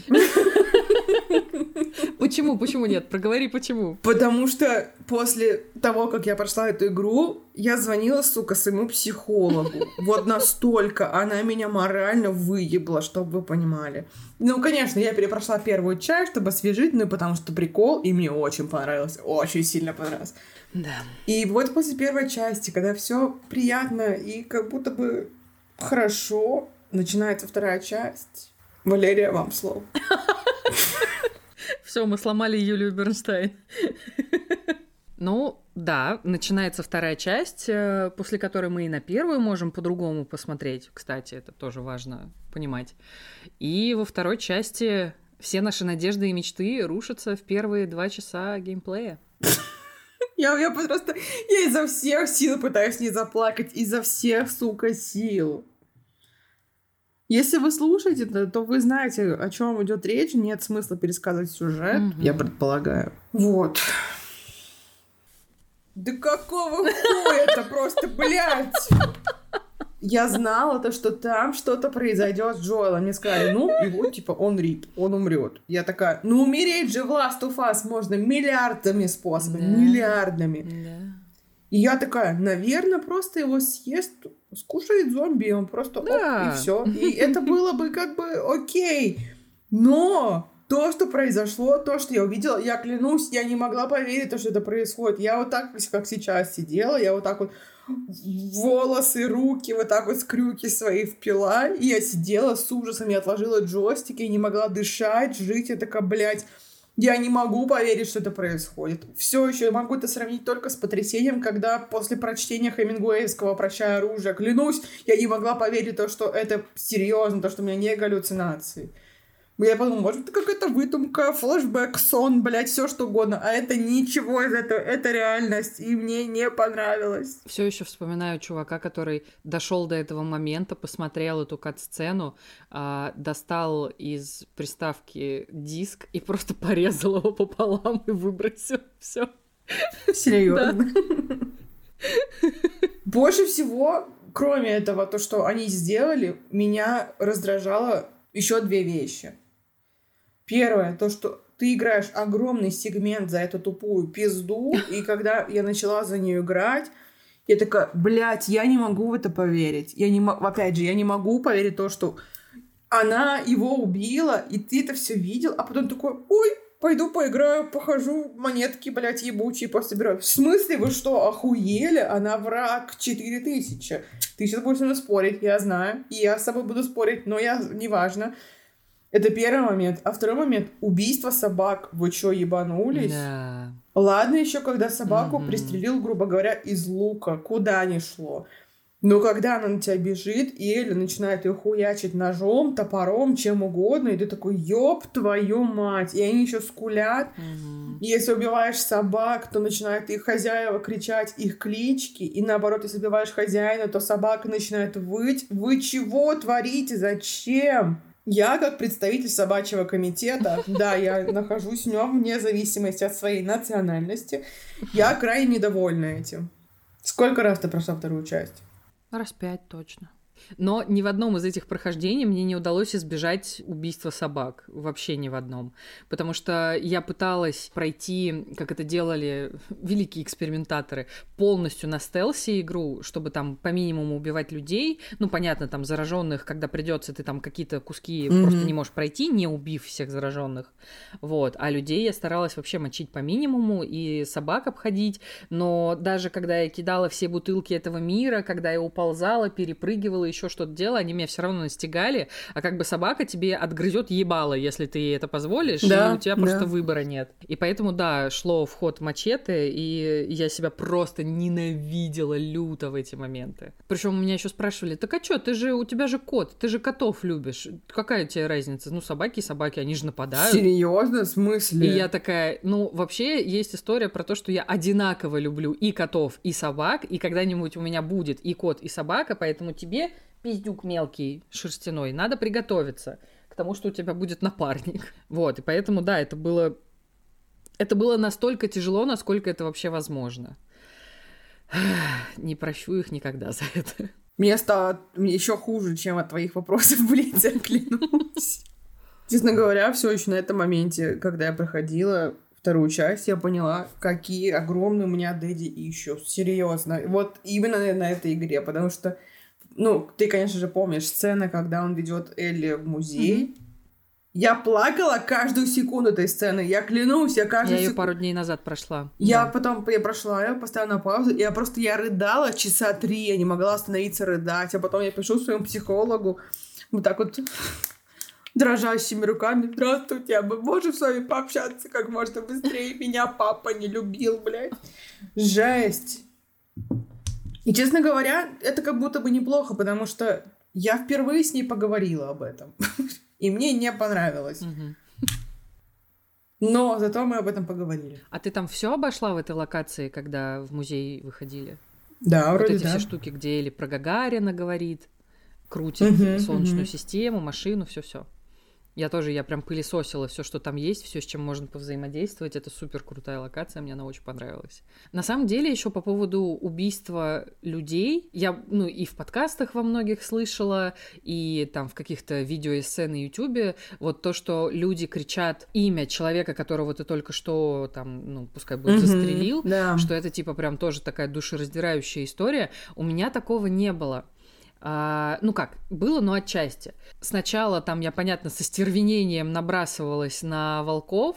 Почему, почему нет? Проговори, почему. Потому что после того, как я прошла эту игру, я звонила, сука, своему психологу. Вот настолько она меня морально выебла, чтобы вы понимали. Ну, конечно, я перепрошла первую часть, чтобы освежить, ну, потому что прикол, и мне очень понравилось, очень сильно понравилось. Да. И вот после первой части, когда все приятно и как будто бы хорошо, начинается вторая часть. Валерия, вам слово. Все, мы сломали Юлию Бернштейн. Ну, да, начинается вторая часть, э, после которой мы и на первую можем по-другому посмотреть. Кстати, это тоже важно понимать. И во второй части все наши надежды и мечты рушатся в первые два часа геймплея. Я, я просто... Я изо всех сил пытаюсь не заплакать. Изо всех, сука, сил. Если вы слушаете, то, то вы знаете, о чем идет речь. Нет смысла пересказывать сюжет, Мгм. я предполагаю. Вот. Да какого хуя это просто, блядь? Я знала то, что там что-то произойдет с Джоэлом. Мне сказали, ну, его, типа, он рип, он умрет. Я такая, ну, умереть же в Last of Us можно миллиардами способами, Да. миллиардами. Да. И я такая, наверное, просто его съест, скушает зомби, он просто оп, Да. и все. И это было бы как бы окей. Но то, что произошло, то, что я увидела, я клянусь, я не могла поверить, то, что это происходит. Я вот так, как сейчас сидела, я вот так вот волосы, руки, вот так вот с крюки свои впила, и я сидела с ужасом, я отложила джойстик, я не могла дышать, жить, я такая, блядь, я не могу поверить, что это происходит. Все еще могу это сравнить только с потрясением, когда после прочтения Хемингуэйского «Прощай оружие», клянусь, я не могла поверить то, что это серьезно, то, что у меня не галлюцинации. Я подумала, может, это какая-то выдумка, флешбэк, сон, блядь, все что угодно. А это ничего из этого, это реальность, и мне не понравилось. Все еще вспоминаю чувака, который дошел до этого момента, посмотрел эту кат-сцену, а, достал из приставки диск и просто порезал его пополам и выбросил. Все. Серьезно. Больше всего, кроме этого, то, что они сделали, меня раздражало еще две вещи. Первое, то, что ты играешь огромный сегмент за эту тупую пизду, и когда я начала за нее играть, я такая, блядь, я не могу в это поверить. Я не мо- Опять же, я не могу поверить то, что она его убила, и ты это все видел, а потом такой, ой, пойду поиграю, похожу, монетки, блядь, ебучие пособираю. В смысле, вы что, охуели? Она враг 4000. Ты сейчас будешь со мной спорить, я знаю, и я с собой буду спорить, но я, неважно. Это первый момент. А второй момент, убийство собак. Вы что, ебанулись? Да. Ладно еще, когда собаку Мгм. пристрелил, грубо говоря, из лука, куда ни шло. Но когда она на тебя бежит, и Элли начинает ее хуячить ножом, топором, чем угодно, и ты такой, ёб твою мать. И они еще скулят. Мгм. Если убиваешь собак, то начинают их хозяева кричать их клички. И наоборот, если убиваешь хозяина, то собака начинает выть. Вы чего творите? Зачем? Я, как представитель собачьего комитета, да, я нахожусь в нем вне зависимости от своей национальности, я крайне недовольна этим. Сколько раз ты прошла вторую часть? Раз пять точно. Но ни в одном из этих прохождений мне не удалось избежать убийства собак. Вообще ни в одном. Потому что я пыталась пройти, как это делали великие экспериментаторы, полностью на стелсе игру, чтобы там по минимуму убивать людей. Ну, понятно, там зараженных, когда придется, ты там какие-то куски Мгм. просто не можешь пройти, не убив всех зараженных. Вот. А людей я старалась вообще мочить по минимуму и собак обходить. Но даже когда я кидала все бутылки этого мира, когда я уползала, перепрыгивала, еще что-то делала, они меня все равно настигали. А как бы собака тебе отгрызет ебало, если ты ей это позволишь, Да, и у тебя просто да. выбора нет. И поэтому, да, шло в ход мачете, и я себя просто ненавидела люто в эти моменты. Причем у меня еще спрашивали, так а что, ты же, у тебя же кот, ты же котов любишь. Какая у тебя разница? Ну, собаки и собаки, они же нападают. Серьезно? В смысле? И я такая, ну, вообще есть история про то, что я одинаково люблю и котов, и собак, и когда-нибудь у меня будет и кот, и собака, поэтому тебе, пиздюк мелкий, шерстяной, надо приготовиться к тому, что у тебя будет напарник. Вот, и поэтому, да, это было... Это было настолько тяжело, насколько это вообще возможно. Не прощу их никогда за это. Мне стало еще хуже, чем от твоих вопросов в лице, клянусь. Честно говоря, все еще на этом моменте, когда я проходила вторую часть, я поняла, какие огромные у меня дэдди ищут. Серьезно. Вот именно на этой игре, потому что, ну, ты, конечно же, помнишь сцену, когда он ведет Элли в музей. Я плакала каждую секунду этой сцены. Я клянусь, я каждую Я ее секунду... пару дней назад прошла. Я Да. потом я прошла, я поставила на паузу, я просто я рыдала часа три, я не могла остановиться рыдать, а потом я пишу своему психологу вот так вот дрожащими руками. Здравствуйте, а мы можем с вами пообщаться как можно быстрее? Меня папа не любил, блядь. Жесть. И, честно говоря, это как будто бы неплохо, потому что я впервые с ней поговорила об этом. И мне не понравилось. Но зато мы об этом поговорили. А ты там все обошла в этой локации, когда в музей выходили? Да, вот вроде эти да. все штуки, где Элли про Гагарина говорит, крутит солнечную систему, машину, все все. Я тоже, я прям пылесосила все, что там есть, все, с чем можно повзаимодействовать. Это супер крутая локация, мне она очень понравилась. На самом деле, еще по поводу убийства людей, я, ну, и в подкастах во многих слышала, и там в каких-то видеоэссе на Ютубе, вот то, что люди кричат имя человека, которого ты только что там, ну, пускай будет, застрелил, Да. что это типа прям тоже такая душераздирающая история. У меня такого не было. А, ну как, было, но отчасти. Сначала там я, понятно, со стервенением набрасывалась на волков,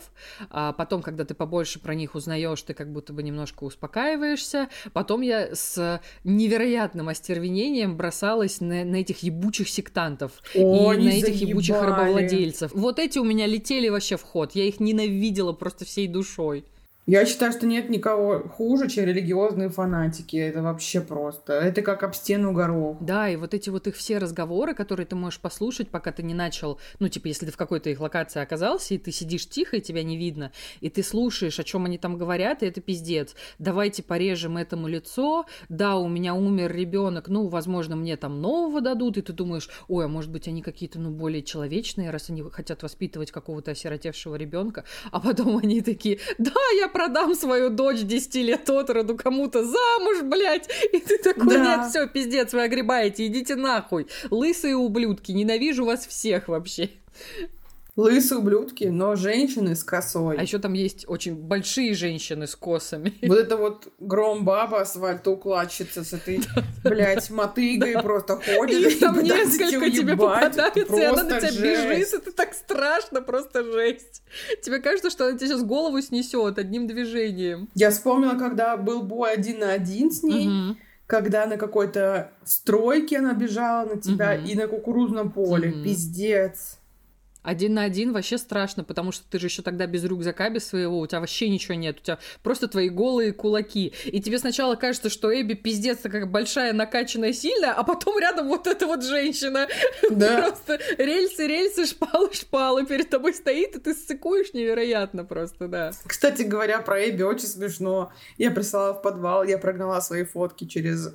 а потом, когда ты побольше про них узнаешь, ты как будто бы немножко успокаиваешься. Потом я с невероятным остервенением бросалась на, на этих ебучих сектантов О, и на этих ебучих заебали. рабовладельцев. Вот эти у меня летели вообще в ход. Я их ненавидела просто всей душой. Я считаю, что нет никого хуже, чем религиозные фанатики. Это вообще просто. Это как об стену горох. Да, и вот эти вот их все разговоры, которые ты можешь послушать, пока ты не начал, ну, типа, если ты в какой-то их локации оказался, и ты сидишь тихо, и тебя не видно, и ты слушаешь, о чем они там говорят, и это пиздец. Давайте порежем этому лицо, да, у меня умер ребенок, ну, возможно, мне там нового дадут, и ты думаешь, ой, а может быть, они какие-то, ну, более человечные, раз они хотят воспитывать какого-то осиротевшего ребенка, а потом они такие, да, я продам свою дочь 10 лет от роду кому-то замуж, блядь, и ты такой, Да. нет, все, пиздец, вы огребаете, идите нахуй. Лысые ублюдки, ненавижу вас всех вообще. Лысые ублюдки, но женщины с косой. А еще там есть очень большие женщины с косами. Вот это вот гром баба асфальтоукладчица с этой, блядь, мотыгой просто ходит. Там и пытается несколько тебе попадается, и она на тебя бежит, ты так страшно, просто жесть. Тебе кажется, что она тебе сейчас голову снесет одним движением. Я вспомнила, когда был бой один на один с ней, когда на какой-то стройке она бежала на тебя и на кукурузном поле. Пиздец. Один на один вообще страшно, потому что ты же еще тогда без рюкзака, без своего, у тебя вообще ничего нет, у тебя просто твои голые кулаки. И тебе сначала кажется, что Эбби пиздец такая большая, накачанная, сильная, а потом рядом вот эта вот женщина. Да. Просто рельсы, рельсы, шпалы, шпалы перед тобой стоит, и ты ссыкуешь невероятно просто, да. Кстати говоря, про Эбби очень смешно. Я прислала в подвал, я прогнала свои фотки через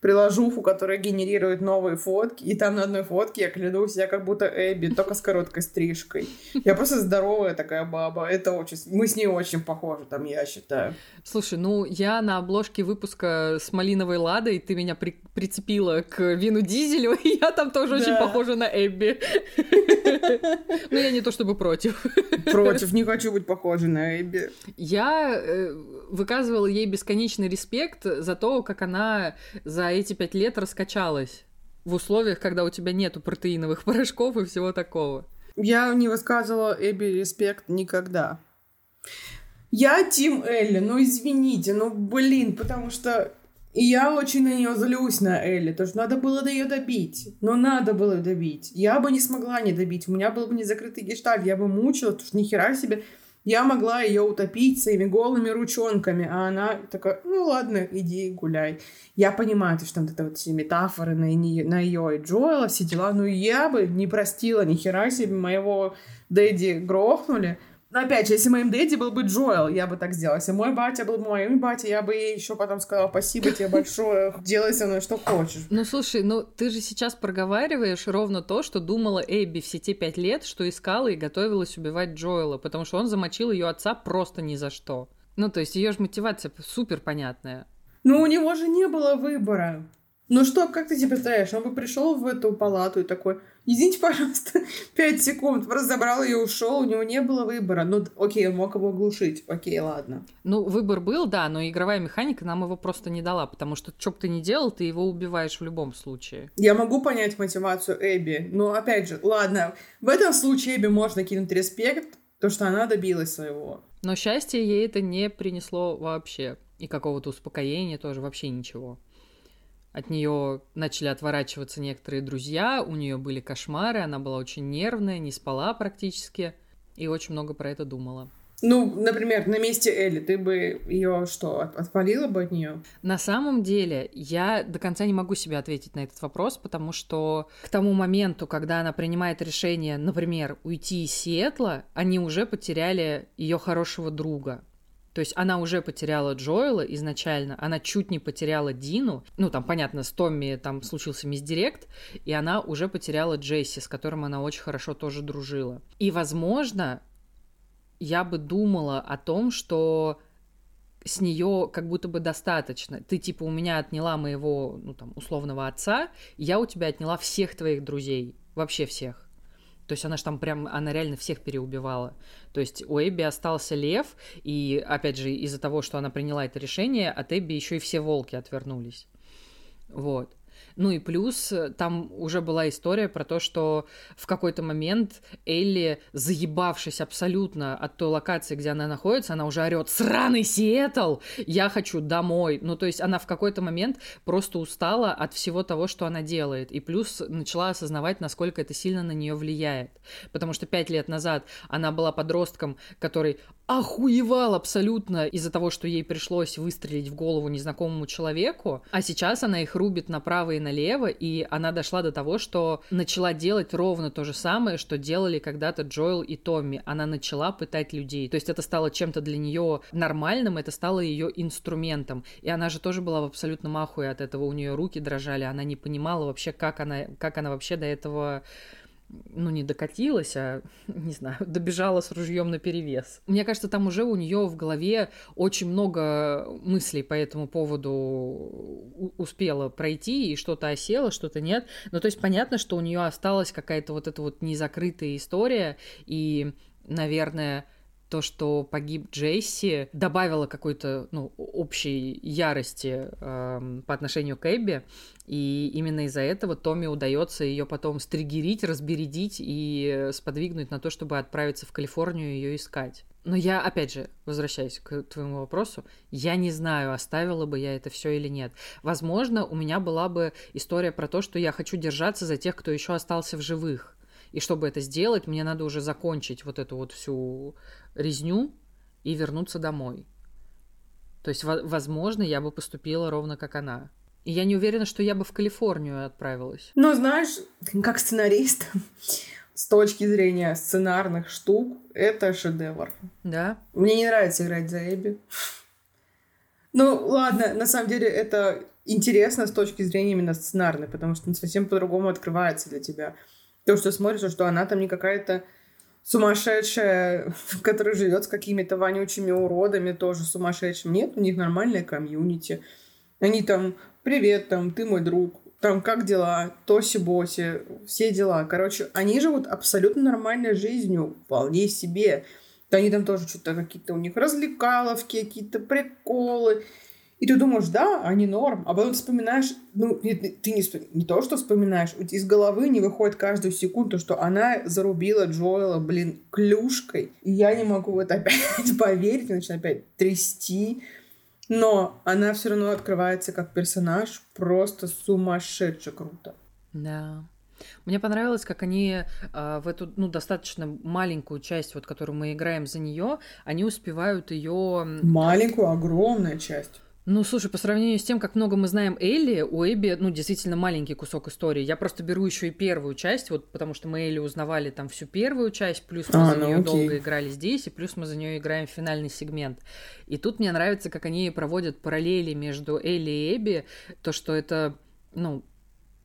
приложуху, которая генерирует новые фотки, и там на одной фотке, я клянусь, я как будто Эбби, только с короткой стрижкой. Я просто здоровая такая баба, это очень... Мы с ней очень похожи там, я считаю. Слушай, ну я на обложке выпуска с малиновой ладой, ты меня при... прицепила к Вину Дизелю, и я там тоже да. очень похожа на Эбби. Но я не то чтобы против. Против, не хочу быть похожей на Эбби. Я э, выказывала ей бесконечный респект за то, как она за эти пять лет раскачалась в условиях, когда у тебя нету протеиновых порошков и всего такого. Я не высказывала Эбби респект никогда. Я Тим Элли, ну извините, ну блин, потому что я очень на нее злюсь, на Элли, то что надо было ее добить. Но надо было добить. Я бы не смогла не добить, у меня был бы не закрытый гештальт, я бы мучила, потому что нихера себе я могла ее утопить своими голыми ручонками, а она такая, ну ладно, иди гуляй. Я понимаю, что там это вот все метафоры на, на ее и Джоэла, все дела, но я бы не простила ни хера себе моего Дэдди грохнули. Но опять же, если моим дэдди был бы Джоэл, я бы так сделала. Если мой батя был бы моим батя, я бы ей еще потом сказала спасибо тебе большое, делай со мной что хочешь. Ну слушай, ну ты же сейчас проговариваешь ровно то, что думала Эбби все те пять лет, что искала и готовилась убивать Джоэла, потому что он замочил ее отца просто ни за что. Ну то есть ее же мотивация супер понятная. Ну у него же не было выбора. Ну что, как ты себе представляешь, он бы пришел в эту палату и такой, извините, пожалуйста, пять секунд, разобрал ее, ушел, у него не было выбора. Ну, окей, он мог его оглушить, окей, ладно. Ну, выбор был, да, но игровая механика нам его просто не дала, потому что что бы ты ни делал, ты его убиваешь в любом случае. Я могу понять мотивацию Эбби, но, опять же, ладно, в этом случае Эбби можно кинуть респект, то, что она добилась своего. Но счастье ей это не принесло вообще. И какого-то успокоения тоже, вообще ничего. От нее начали отворачиваться некоторые друзья, у нее были кошмары, она была очень нервная, не спала практически и очень много про это думала. Ну, например, на месте Элли, ты бы ее что, отпалила бы от нее? На самом деле, я до конца не могу себе ответить на этот вопрос, потому что к тому моменту, когда она принимает решение, например, уйти из Сиэтла, они уже потеряли ее хорошего друга. То есть она уже потеряла Джоэла изначально, она чуть не потеряла Дину. Ну, там, понятно, с Томми там случился мисдирект, и она уже потеряла Джесси, с которым она очень хорошо тоже дружила. И, возможно, я бы думала о том, что с нее как будто бы достаточно. Ты типа у меня отняла моего, ну там, условного отца, я у тебя отняла всех твоих друзей, вообще всех. То есть она же там прям, она реально всех переубивала. То есть у Эбби остался лев, и опять же из-за того, что она приняла это решение, от Эбби еще и все волки отвернулись. Вот. Ну и плюс э, там уже была история про то, что в какой-то момент Элли, заебавшись абсолютно от той локации, где она находится, она уже орет «Сраный Сиэтл! Я хочу домой!» Ну то есть она в какой-то момент просто устала от всего того, что она делает. И плюс начала осознавать, насколько это сильно на нее влияет. Потому что пять лет назад она была подростком, который охуевал абсолютно из-за того, что ей пришлось выстрелить в голову незнакомому человеку, а сейчас она их рубит направо и налево, и она дошла до того, что начала делать ровно то же самое, что делали когда-то Джоэл и Томми. Она начала пытать людей. То есть это стало чем-то для нее нормальным, это стало ее инструментом. И она же тоже была в абсолютном ахуе от этого. У нее руки дрожали, она не понимала вообще, как она, как она вообще до этого ну, не докатилась, а, не знаю, добежала с ружьем на перевес. Мне кажется, там уже у нее в голове очень много мыслей по этому поводу успела пройти, и что-то осело, что-то нет. Ну, то есть понятно, что у нее осталась какая-то вот эта вот незакрытая история, и, наверное, то, что погиб Джейси, добавило какой-то ну, общей ярости э, по отношению к Эбби. И именно из-за этого Томми удается ее потом стригерить, разбередить и сподвигнуть на то, чтобы отправиться в Калифорнию ее искать. Но я, опять же, возвращаясь к твоему вопросу, я не знаю, оставила бы я это все или нет. Возможно, у меня была бы история про то, что я хочу держаться за тех, кто еще остался в живых И чтобы это сделать, мне надо уже закончить вот эту вот всю резню и вернуться домой. То есть, возможно, я бы поступила ровно как она. И я не уверена, что я бы в Калифорнию отправилась. Ну, знаешь, как сценарист, с точки зрения сценарных штук, это шедевр. Да? Мне не нравится играть за Эбби. Ну, ладно, на самом деле это интересно с точки зрения именно сценарной, потому что он совсем по-другому открывается для тебя. То, что смотришь, что она там не какая-то сумасшедшая, которая живет с какими-то вонючими уродами, тоже сумасшедшим. Нет, у них нормальная комьюнити. Они там, привет, там, ты мой друг, там, как дела, тоси-боси, все дела. Короче, они живут абсолютно нормальной жизнью, вполне себе. Они там тоже что-то какие-то у них развлекаловки, какие-то приколы. И ты думаешь, да, они норм, а потом вспоминаешь, ну, ты не, не то, что вспоминаешь, из головы не выходит каждую секунду, что она зарубила Джоэла, блин, клюшкой. И я не могу в это опять поверить, начинаю опять трясти. Но она все равно открывается как персонаж просто сумасшедше круто. Да. Мне понравилось, как они э, в эту ну, достаточно маленькую часть, вот, которую мы играем за нее, они успевают ее. Маленькую, огромная часть. Ну, слушай, по сравнению с тем, как много мы знаем Элли, у Эбби, ну, действительно маленький кусок истории. Я просто беру еще и первую часть, вот потому что мы Элли узнавали там всю первую часть, плюс мы а, за ну, нее долго играли здесь, и плюс мы за нее играем в финальный сегмент. И тут мне нравится, как они проводят параллели между Элли и Эбби, то, что это, ну,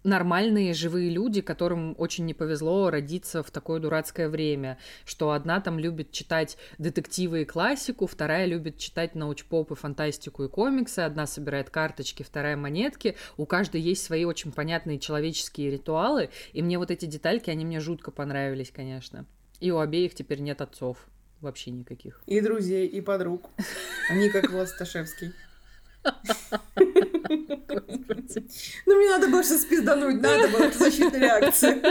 нормальные живые люди, которым очень не повезло родиться в такое дурацкое время, что одна там любит читать детективы и классику, вторая любит читать научпоп и фантастику и комиксы, одна собирает карточки, вторая монетки, у каждой есть свои очень понятные человеческие ритуалы, и мне вот эти детальки, они мне жутко понравились, конечно. И у обеих теперь нет отцов. Вообще никаких. И друзей, и подруг. Они как Влад Сташевский. Ну, мне надо сейчас спиздануть, надо было защитной реакции.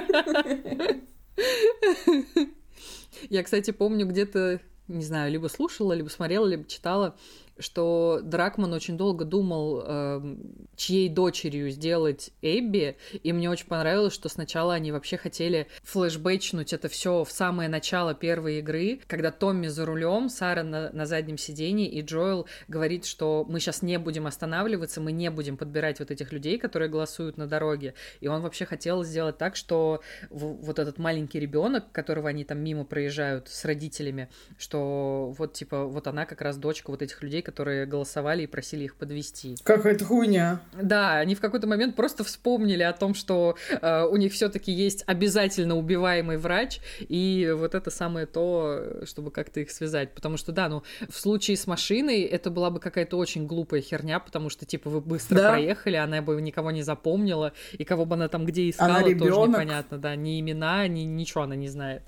Я, кстати, помню где-то, не знаю, либо слушала, либо смотрела, либо читала, что Дракман очень долго думал, э, чьей дочерью сделать Эбби, и мне очень понравилось, что сначала они вообще хотели флешбэчнуть это все в самое начало первой игры, когда Томми за рулем, Сара на, на заднем сидении, и Джоэл говорит, что мы сейчас не будем останавливаться, мы не будем подбирать вот этих людей, которые голосуют на дороге. И он вообще хотел сделать так, что вот этот маленький ребенок, которого они там мимо проезжают с родителями, что вот типа вот она как раз дочка вот этих людей, которые голосовали и просили их подвести. Какая-то хуйня. Да, они в какой-то момент просто вспомнили о том, что э, у них все-таки есть обязательно убиваемый врач, и вот это самое то, чтобы как-то их связать. Потому что, да, ну, в случае с машиной это была бы какая-то очень глупая херня, потому что, типа, вы быстро да. проехали, она бы никого не запомнила, и кого бы она там где искала, тоже непонятно, да, ни имена, ни ничего она не знает.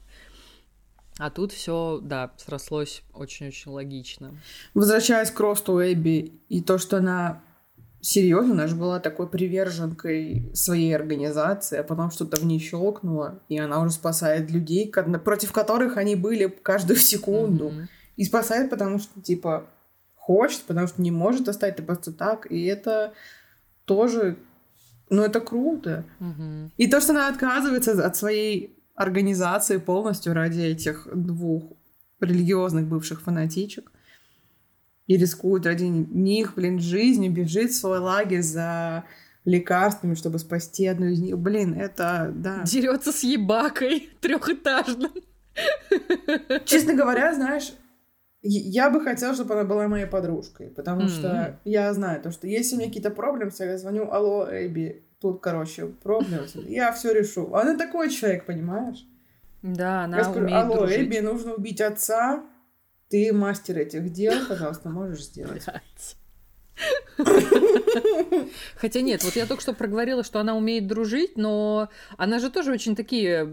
А тут все, да, срослось очень-очень логично. Возвращаясь к росту Эбби и то, что она серьезно, она же была такой приверженкой своей организации, а потом что-то в ней щелкнуло, и она уже спасает людей, против которых они были каждую секунду. Mm-hmm. И спасает, потому что, типа, хочет, потому что не может оставить это просто так. И это тоже, ну, это круто. Mm-hmm. И то, что она отказывается от своей организации полностью ради этих двух религиозных бывших фанатичек. И рискует ради них, блин, жизнью, бежит в свой лагерь за лекарствами, чтобы спасти одну из них. Блин, это, да. Дерется с ебакой трехэтажным. Честно говоря, знаешь, я бы хотела, чтобы она была моей подружкой, потому mm-hmm. что я знаю то, что если у меня какие-то проблемы, я звоню, алло, Эбби, тут, короче, проблемы, я все решу. Она такой человек, понимаешь? Да, она Я скажу, алло, дружить. Эбби, нужно убить отца, ты мастер этих дел, пожалуйста, можешь сделать. Хотя нет, вот я только что проговорила, что она умеет дружить, но она же тоже очень такие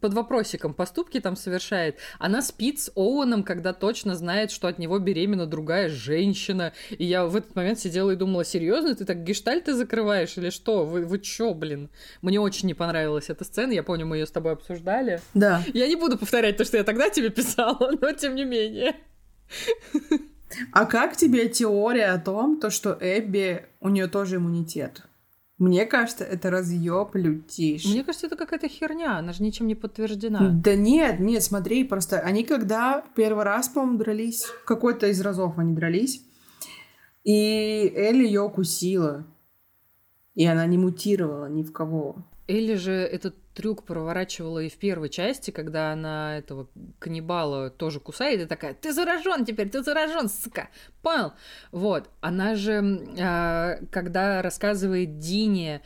под вопросиком поступки там совершает. Она спит с Оуэном, когда точно знает, что от него беременна другая женщина. И я в этот момент сидела и думала, серьезно, ты так гештальты закрываешь или что? Вы, вы чё, блин? Мне очень не понравилась эта сцена, я помню, мы ее с тобой обсуждали. Да. Я не буду повторять то, что я тогда тебе писала, но тем не менее. А как тебе теория о том, то, что Эбби, у нее тоже иммунитет? Мне кажется, это разъеб лютейший. Мне кажется, это какая-то херня, она же ничем не подтверждена. Да нет, нет, смотри, просто они когда первый раз, по-моему, дрались, какой-то из разов они дрались, и Элли ее укусила, и она не мутировала ни в кого. Или же этот трюк проворачивала и в первой части, когда она этого каннибала тоже кусает, и такая, ты заражен теперь, ты заражен, сука, понял? Вот, она же, э, когда рассказывает Дине,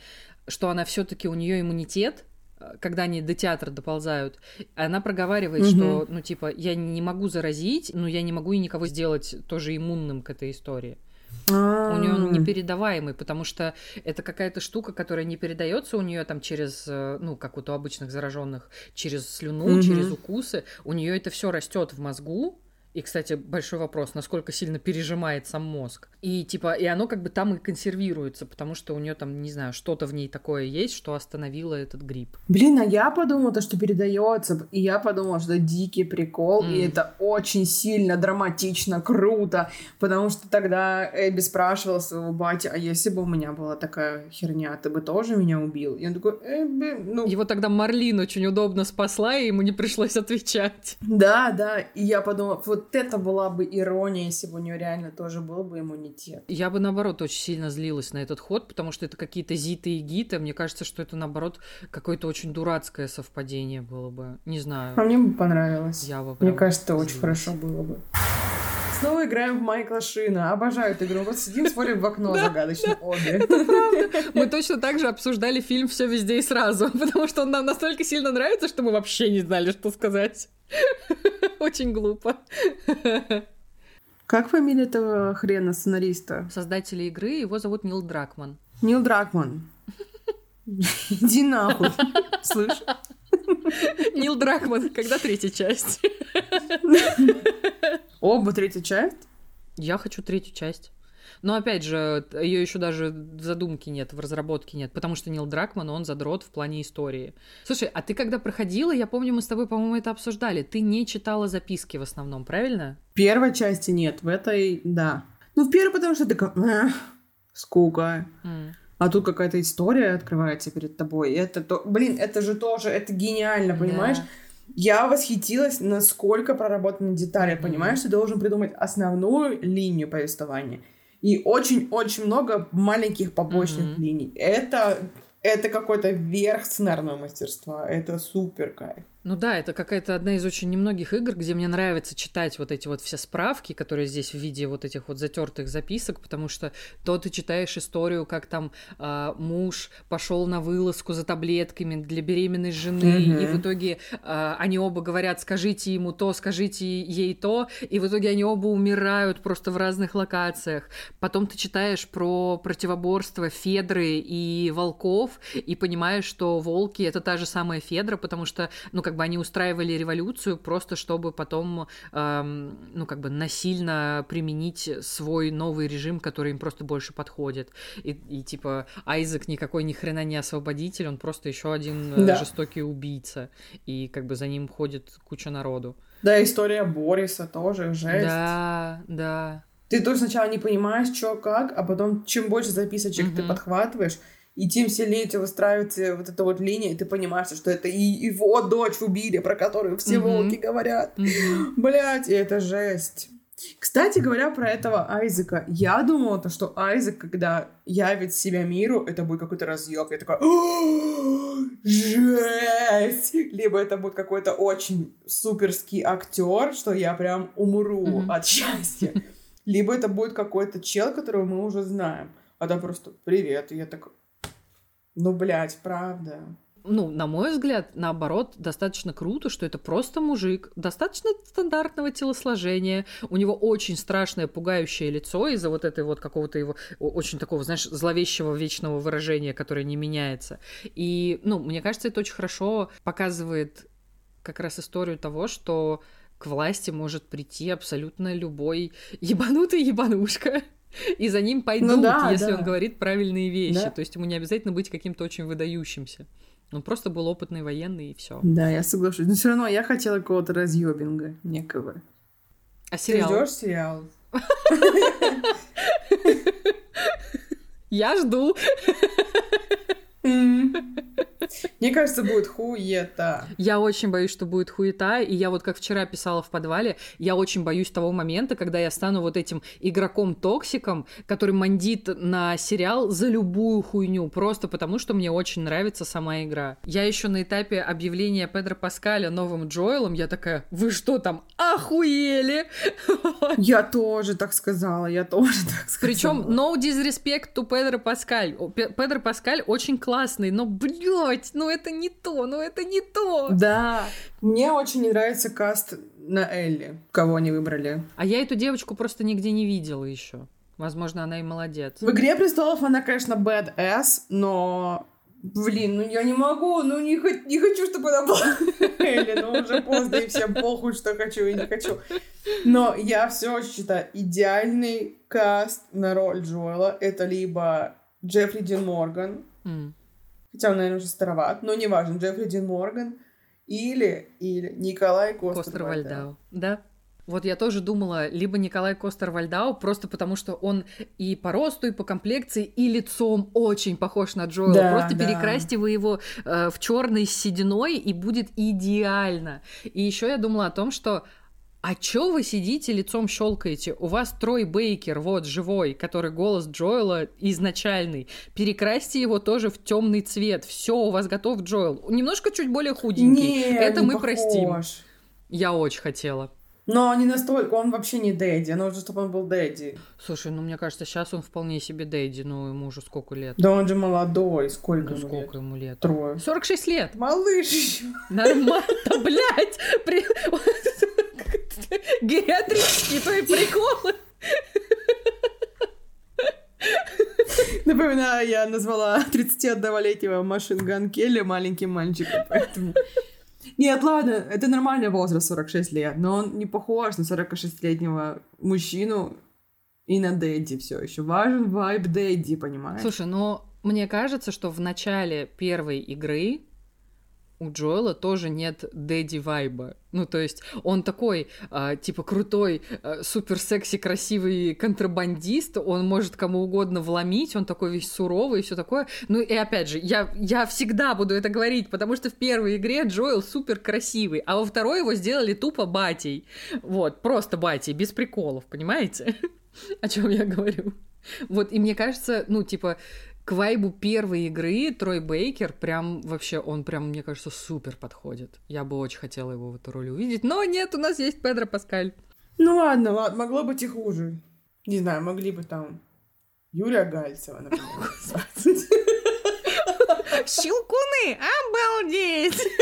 что она все-таки у нее иммунитет, а, когда они до театра доползают, она проговаривает, угу. что, ну, типа, я не могу заразить, но я не могу и никого сделать тоже иммунным к этой истории. У нее он непередаваемый, потому что это какая-то штука, которая не передается у нее там через, э, ну, как вот у обычных зараженных, через слюну, через укусы. У нее это все растет в мозгу, и, кстати, большой вопрос, насколько сильно пережимает сам мозг. И типа, и оно как бы там и консервируется, потому что у нее там, не знаю, что-то в ней такое есть, что остановило этот грипп. Блин, а я подумала, то, что передается, и я подумала, что дикий прикол, mm. и это очень сильно драматично, круто, потому что тогда Эбби спрашивала своего батя, а если бы у меня была такая херня, ты бы тоже меня убил? И он такой, Эбби, ну... Его тогда Марлин очень удобно спасла, и ему не пришлось отвечать. Да, да, и я подумала, вот вот это была бы ирония, если бы у нее реально тоже был бы иммунитет. Я бы, наоборот, очень сильно злилась на этот ход, потому что это какие-то зиты и гиты. Мне кажется, что это, наоборот, какое-то очень дурацкое совпадение было бы. Не знаю. А мне бы понравилось. Я бы Мне кажется, это очень хорошо было бы. Снова играем в Майкла Шина. Обожаю эту игру. Вот сидим, смотрим в окно загадочно обе. Это правда. Мы точно так же обсуждали фильм «Все везде и сразу», потому что он нам настолько сильно нравится, что мы вообще не знали, что сказать. Очень глупо. Как фамилия этого хрена сценариста? Создателя игры, его зовут Нил Дракман. Нил Дракман. Иди нахуй. Слышь? Нил Дракман, когда третья часть? Оба третья часть? Я хочу третью часть. Но опять же, ее еще даже в задумке нет, в разработке нет, потому что Нил Дракман, он задрот в плане истории. Слушай, а ты когда проходила, я помню, мы с тобой, по-моему, это обсуждали, ты не читала записки в основном, правильно? Первой части нет, в этой да. Ну, в первой, потому что такая, э, скука. Mm. А тут какая-то история открывается перед тобой. И это то... Блин, это же тоже, это гениально, понимаешь? Yeah. Я восхитилась, насколько проработаны детали, понимаешь? Ты должен придумать основную линию повествования и очень-очень много маленьких побочных mm-hmm. линий. Это, это какой-то верх сценарного мастерства. Это супер кайф. Ну да, это какая-то одна из очень немногих игр, где мне нравится читать вот эти вот все справки, которые здесь в виде вот этих вот затертых записок, потому что то ты читаешь историю, как там э, муж пошел на вылазку за таблетками для беременной жены, mm-hmm. и в итоге э, они оба говорят, скажите ему то, скажите ей то, и в итоге они оба умирают просто в разных локациях. Потом ты читаешь про противоборство Федры и волков, и понимаешь, что волки это та же самая Федра, потому что, ну, как как бы они устраивали революцию просто чтобы потом, эм, ну, как бы насильно применить свой новый режим, который им просто больше подходит. И, и типа Айзек никакой ни хрена не освободитель, он просто еще один э, да. жестокий убийца. И как бы за ним ходит куча народу. Да, история Бориса тоже жесть. Да, да. Ты тоже сначала не понимаешь, что как, а потом чем больше записочек угу. ты подхватываешь, и тем сильнее тебя выстраивается вот эта вот линия, и ты понимаешь, что это и его дочь убили, про которую все mm-hmm. волки говорят. Mm-hmm. Блять, это жесть. Кстати говоря про этого Айзека, я думала, то, что Айзек, когда явит себя миру, это будет какой-то разъеб. Я такая, жесть! Либо это будет какой-то очень суперский актер, что я прям умру mm-hmm. от счастья. Либо это будет какой-то чел, которого мы уже знаем. А там просто привет. И я такая, ну, блядь, правда. Ну, на мой взгляд, наоборот, достаточно круто, что это просто мужик, достаточно стандартного телосложения, у него очень страшное, пугающее лицо из-за вот этой вот какого-то его очень такого, знаешь, зловещего вечного выражения, которое не меняется. И, ну, мне кажется, это очень хорошо показывает как раз историю того, что к власти может прийти абсолютно любой ебанутый ебанушка и за ним пойдут, ну, да, если да. он говорит правильные вещи. Да. То есть ему не обязательно быть каким-то очень выдающимся. Он просто был опытный военный и все. Да, я соглашусь. Но все равно я хотела какого-то разъебинга некого. А сериал? Ты ждешь сериал? Я жду. Мне кажется, будет хуета. Я очень боюсь, что будет хуета, и я вот как вчера писала в подвале, я очень боюсь того момента, когда я стану вот этим игроком-токсиком, который мандит на сериал за любую хуйню, просто потому что мне очень нравится сама игра. Я еще на этапе объявления Педро Паскаля новым Джоэлом, я такая, вы что там, охуели? Я тоже так сказала, я тоже так сказала. Причем no disrespect to Педро Паскаль. Педро Паскаль очень классный, но, блядь, ну это не то, ну это не то. Да, мне очень не нравится каст на Элли, кого они выбрали. А я эту девочку просто нигде не видела еще. Возможно, она и молодец. В «Игре престолов» она, конечно, badass, но Блин, ну я не могу, ну не, не хочу, чтобы она была Элли, ну уже поздно, и всем похуй, что хочу и не хочу. Но я все считаю, идеальный каст на роль Джоэла это либо Джеффри Дин Морган, mm. Хотя он, наверное, уже староват, но неважно, Джеффри Дин Морган, или, или Николай Костер-Вальдау. Да, вот я тоже думала, либо Николай Костер-Вальдау, просто потому что он и по росту, и по комплекции, и лицом очень похож на Джоэла. Да, просто да. перекрасьте вы его э, в черный с сединой, и будет идеально. И еще я думала о том, что а чё вы сидите, лицом щелкаете? У вас Трой Бейкер, вот, живой, который голос Джоэла изначальный. Перекрасьте его тоже в темный цвет. Все, у вас готов Джоэл. Немножко чуть более худенький. Не, Это не мы похож. простим. Я очень хотела. Но не настолько, он вообще не Дэдди, нужно, чтобы он был Дэдди. Слушай, ну мне кажется, сейчас он вполне себе Дэдди, ну ему уже сколько лет? Да он же молодой, сколько ну, ему сколько лет? ему лет? Трое. 46 лет. Малыш еще. Нормально, блядь. Гериатрические твои приколы. Напоминаю, я назвала 31-летнего Машинган Келли маленьким мальчиком, поэтому... Нет, ладно, это нормальный возраст, 46 лет, но он не похож на 46-летнего мужчину и на Дэдди все еще. Важен вайб Дэдди, понимаешь? Слушай, ну, мне кажется, что в начале первой игры у Джоэла тоже нет дэдди вайба. Ну, то есть он такой, э, типа, крутой, э, супер секси, красивый контрабандист, он может кому угодно вломить, он такой весь суровый и все такое. Ну, и опять же, я, я всегда буду это говорить, потому что в первой игре Джоэл супер красивый, а во второй его сделали тупо батей. Вот, просто батей, без приколов, понимаете? О чем я говорю? Вот, и мне кажется, ну, типа, к вайбу первой игры Трой Бейкер прям вообще, он прям, мне кажется, супер подходит. Я бы очень хотела его в эту роль увидеть, но нет, у нас есть Педро Паскаль. Ну ладно, ладно, могло быть и хуже. Не знаю, могли бы там Юлия Гальцева, например. Щелкуны, обалдеть!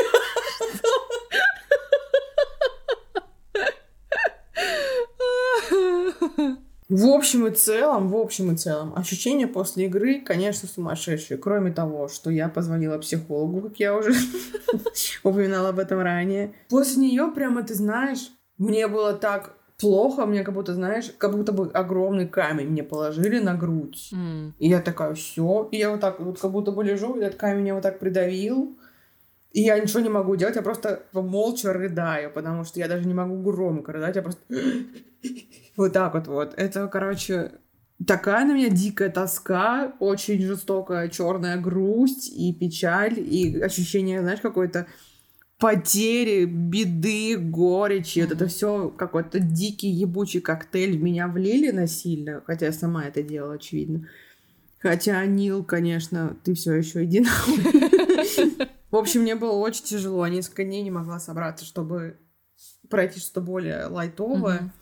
В общем и целом, в общем и целом, ощущения после игры, конечно, сумасшедшие. Кроме того, что я позвонила психологу, как я уже упоминала об этом ранее. После нее прямо, ты знаешь, мне было так плохо, мне как будто, знаешь, как будто бы огромный камень мне положили на грудь. Mm. И я такая, все. И я вот так вот как будто бы лежу, и этот камень меня вот так придавил. И я ничего не могу делать, я просто молча рыдаю, потому что я даже не могу громко рыдать, я просто вот так вот вот. Это, короче, такая на меня дикая тоска, очень жестокая черная грусть и печаль, и ощущение, знаешь, какой-то потери, беды, горечи. Mm-hmm. Вот это все какой-то дикий ебучий коктейль в меня влили насильно, хотя я сама это делала, очевидно. Хотя, Нил, конечно, ты все еще иди В общем, мне было очень тяжело. Несколько дней не могла собраться, чтобы пройти что-то более лайтовое.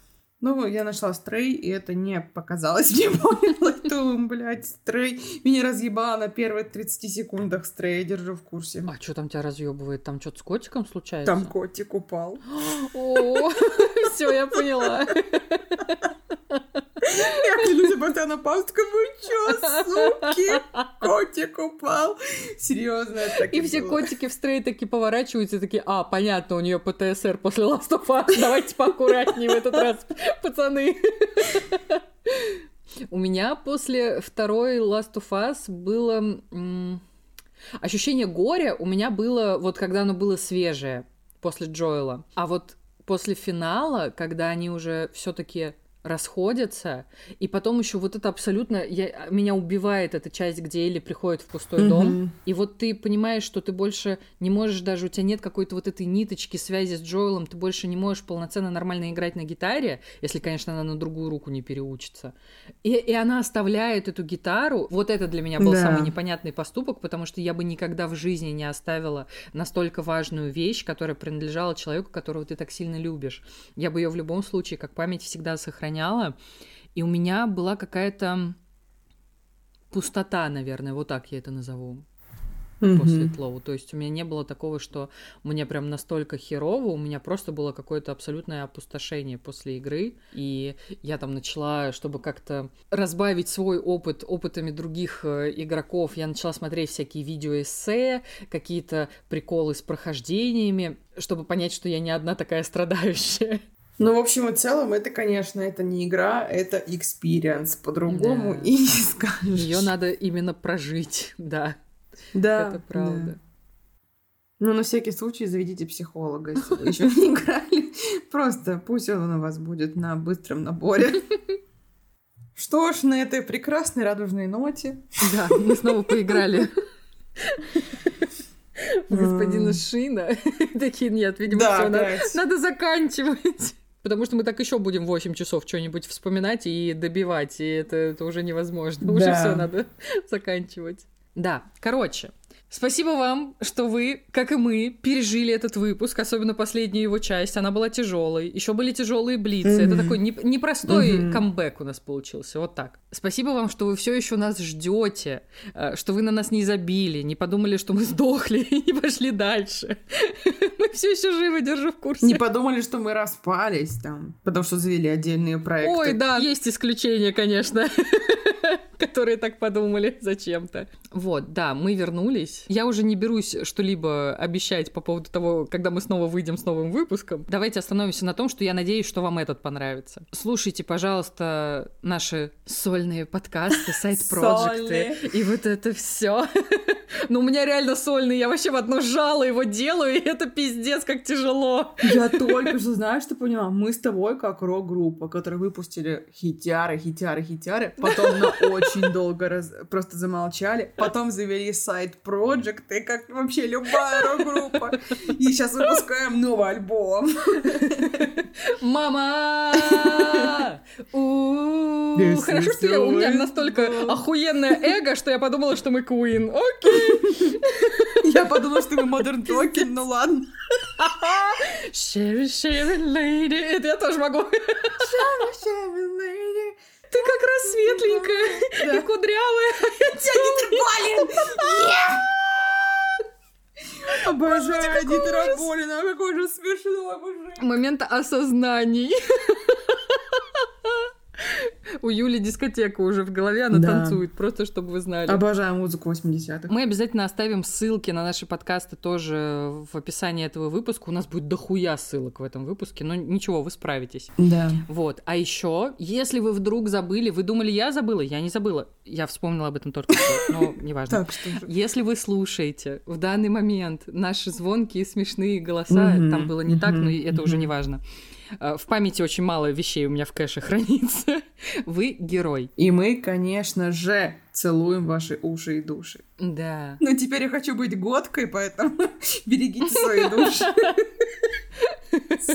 Ну, я нашла стрей, и это не показалось мне более лайтовым, блядь. Стрей меня разъебала на первых 30 секундах стрей, держу в курсе. А что там тебя разъебывает? Там что-то с котиком случается? Там котик упал. О, все, я поняла. Я клянусь, я постоянно пауз, вы чё, суки? Котик упал. Серьезно, это И все котики в стрей таки поворачиваются и такие, а, понятно, у нее ПТСР после Last of Us, давайте поаккуратнее в этот раз, пацаны. У меня после второй Last of Us было ощущение горя у меня было вот когда оно было свежее после Джоэла. А вот после финала, когда они уже все-таки расходятся, и потом еще вот это абсолютно я, меня убивает эта часть, где Элли приходит в пустой mm-hmm. дом, и вот ты понимаешь, что ты больше не можешь даже у тебя нет какой-то вот этой ниточки связи с Джоэлом, ты больше не можешь полноценно нормально играть на гитаре, если, конечно, она на другую руку не переучится, и, и она оставляет эту гитару. Вот это для меня был да. самый непонятный поступок, потому что я бы никогда в жизни не оставила настолько важную вещь, которая принадлежала человеку, которого ты так сильно любишь. Я бы ее в любом случае как память всегда сохранила сохраняла, и у меня была какая-то пустота, наверное, вот так я это назову mm-hmm. Тлоу. То есть у меня не было такого, что мне прям настолько херово, у меня просто было какое-то абсолютное опустошение после игры. И я там начала, чтобы как-то разбавить свой опыт опытами других э, игроков, я начала смотреть всякие видео-эссе, какие-то приколы с прохождениями, чтобы понять, что я не одна такая страдающая. Ну, в общем и целом, это, конечно, это не игра, это experience. По-другому да. и не скажешь. Ее надо именно прожить, да. Да. Это правда. Да. Ну, на всякий случай заведите психолога, если вы еще не играли. Просто пусть он у вас будет на быстром наборе. Что ж, на этой прекрасной радужной ноте. Да, мы снова поиграли господина Шина. Такие, нет, видимо, все, надо заканчивать. Потому что мы так еще будем 8 часов что-нибудь вспоминать и добивать, и это, это уже невозможно. Да. Уже все надо заканчивать. Да, короче, Спасибо вам, что вы, как и мы, пережили этот выпуск, особенно последнюю его часть. Она была тяжелой. Еще были тяжелые блицы. Mm-hmm. Это такой непростой mm-hmm. камбэк у нас получился. Вот так. Спасибо вам, что вы все еще нас ждете, э, что вы на нас не забили, не подумали, что мы сдохли и не пошли дальше. Мы все еще живы, держу в курсе. Не подумали, что мы распались там, потому что завели отдельные проекты. Ой, да, есть исключения, конечно которые так подумали зачем-то. Вот, да, мы вернулись. Я уже не берусь что-либо обещать по поводу того, когда мы снова выйдем с новым выпуском. Давайте остановимся на том, что я надеюсь, что вам этот понравится. Слушайте, пожалуйста, наши сольные подкасты, сайт-проекты и вот это все. Ну, у меня реально сольный, я вообще в одно жало его делаю, и это пиздец, как тяжело. Я только что, знаешь, что поняла? Мы с тобой как рок-группа, которые выпустили хитяры, хитяры, хитяры, потом на очень долго раз... просто замолчали, потом завели сайт-проекты, как вообще любая рок-группа, и сейчас выпускаем новый альбом. Мама! Хорошо, что у меня настолько охуенное эго, что я подумала, что мы Queen. Окей. Я подумала, что мы Modern Talking, ну ладно. Sherry, Sherry Lady. Это я тоже могу. Sherry, Sherry Lady. Ты как раз светленькая и кудрявая. Я Дитер Болин! Обожаю Дитера Болина, какой же смешной мужик. Момент осознаний. У Юли дискотека уже в голове, она да. танцует, просто чтобы вы знали. Обожаю музыку 80-х. Мы обязательно оставим ссылки на наши подкасты тоже в описании этого выпуска. У нас будет дохуя ссылок в этом выпуске, но ничего, вы справитесь. Да. Вот. А еще, если вы вдруг забыли, вы думали, я забыла? Я не забыла. Я вспомнила об этом только что, но неважно. Так, что же. Если вы слушаете в данный момент наши звонкие смешные голоса, там было не так, но это уже не важно. Э, в памяти очень мало вещей у меня в кэше хранится. Вы герой. И мы, конечно же, целуем ваши уши и души. Да. Но теперь я хочу быть годкой, поэтому берегите свои души.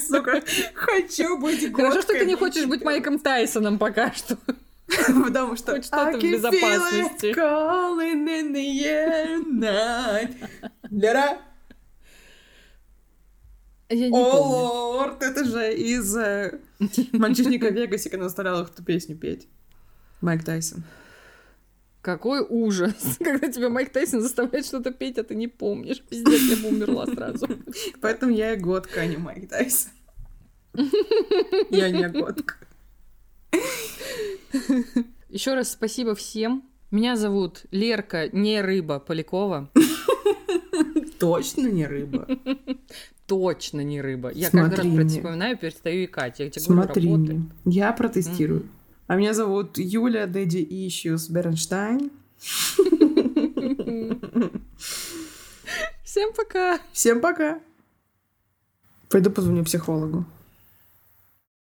Сука, хочу быть годкой. Хорошо, что ты не хочешь быть Майком Тайсоном пока что. Потому что Хоть что-то в безопасности. calling in the air night. Ля-ра. Я не О, лорд, это же из э, «Мальчишника в Вегасе», когда заставлял их эту песню петь. Майк Тайсон. Какой ужас, когда тебя Майк Тайсон заставляет что-то петь, а ты не помнишь. Пиздец, я бы умерла сразу. Поэтому я и годка, а не Майк Тайсон. Я не годка. Еще раз спасибо всем. Меня зовут Лерка, не рыба Полякова. Точно не рыба точно не рыба. Я Смотри каждый раз вспоминаю, перестаю икать. Я тебе Смотри говорю, работает. Я протестирую. Mm-hmm. А меня зовут Юля Дэдди Ищус Бернштайн. Всем пока. Всем пока. Пойду позвоню психологу.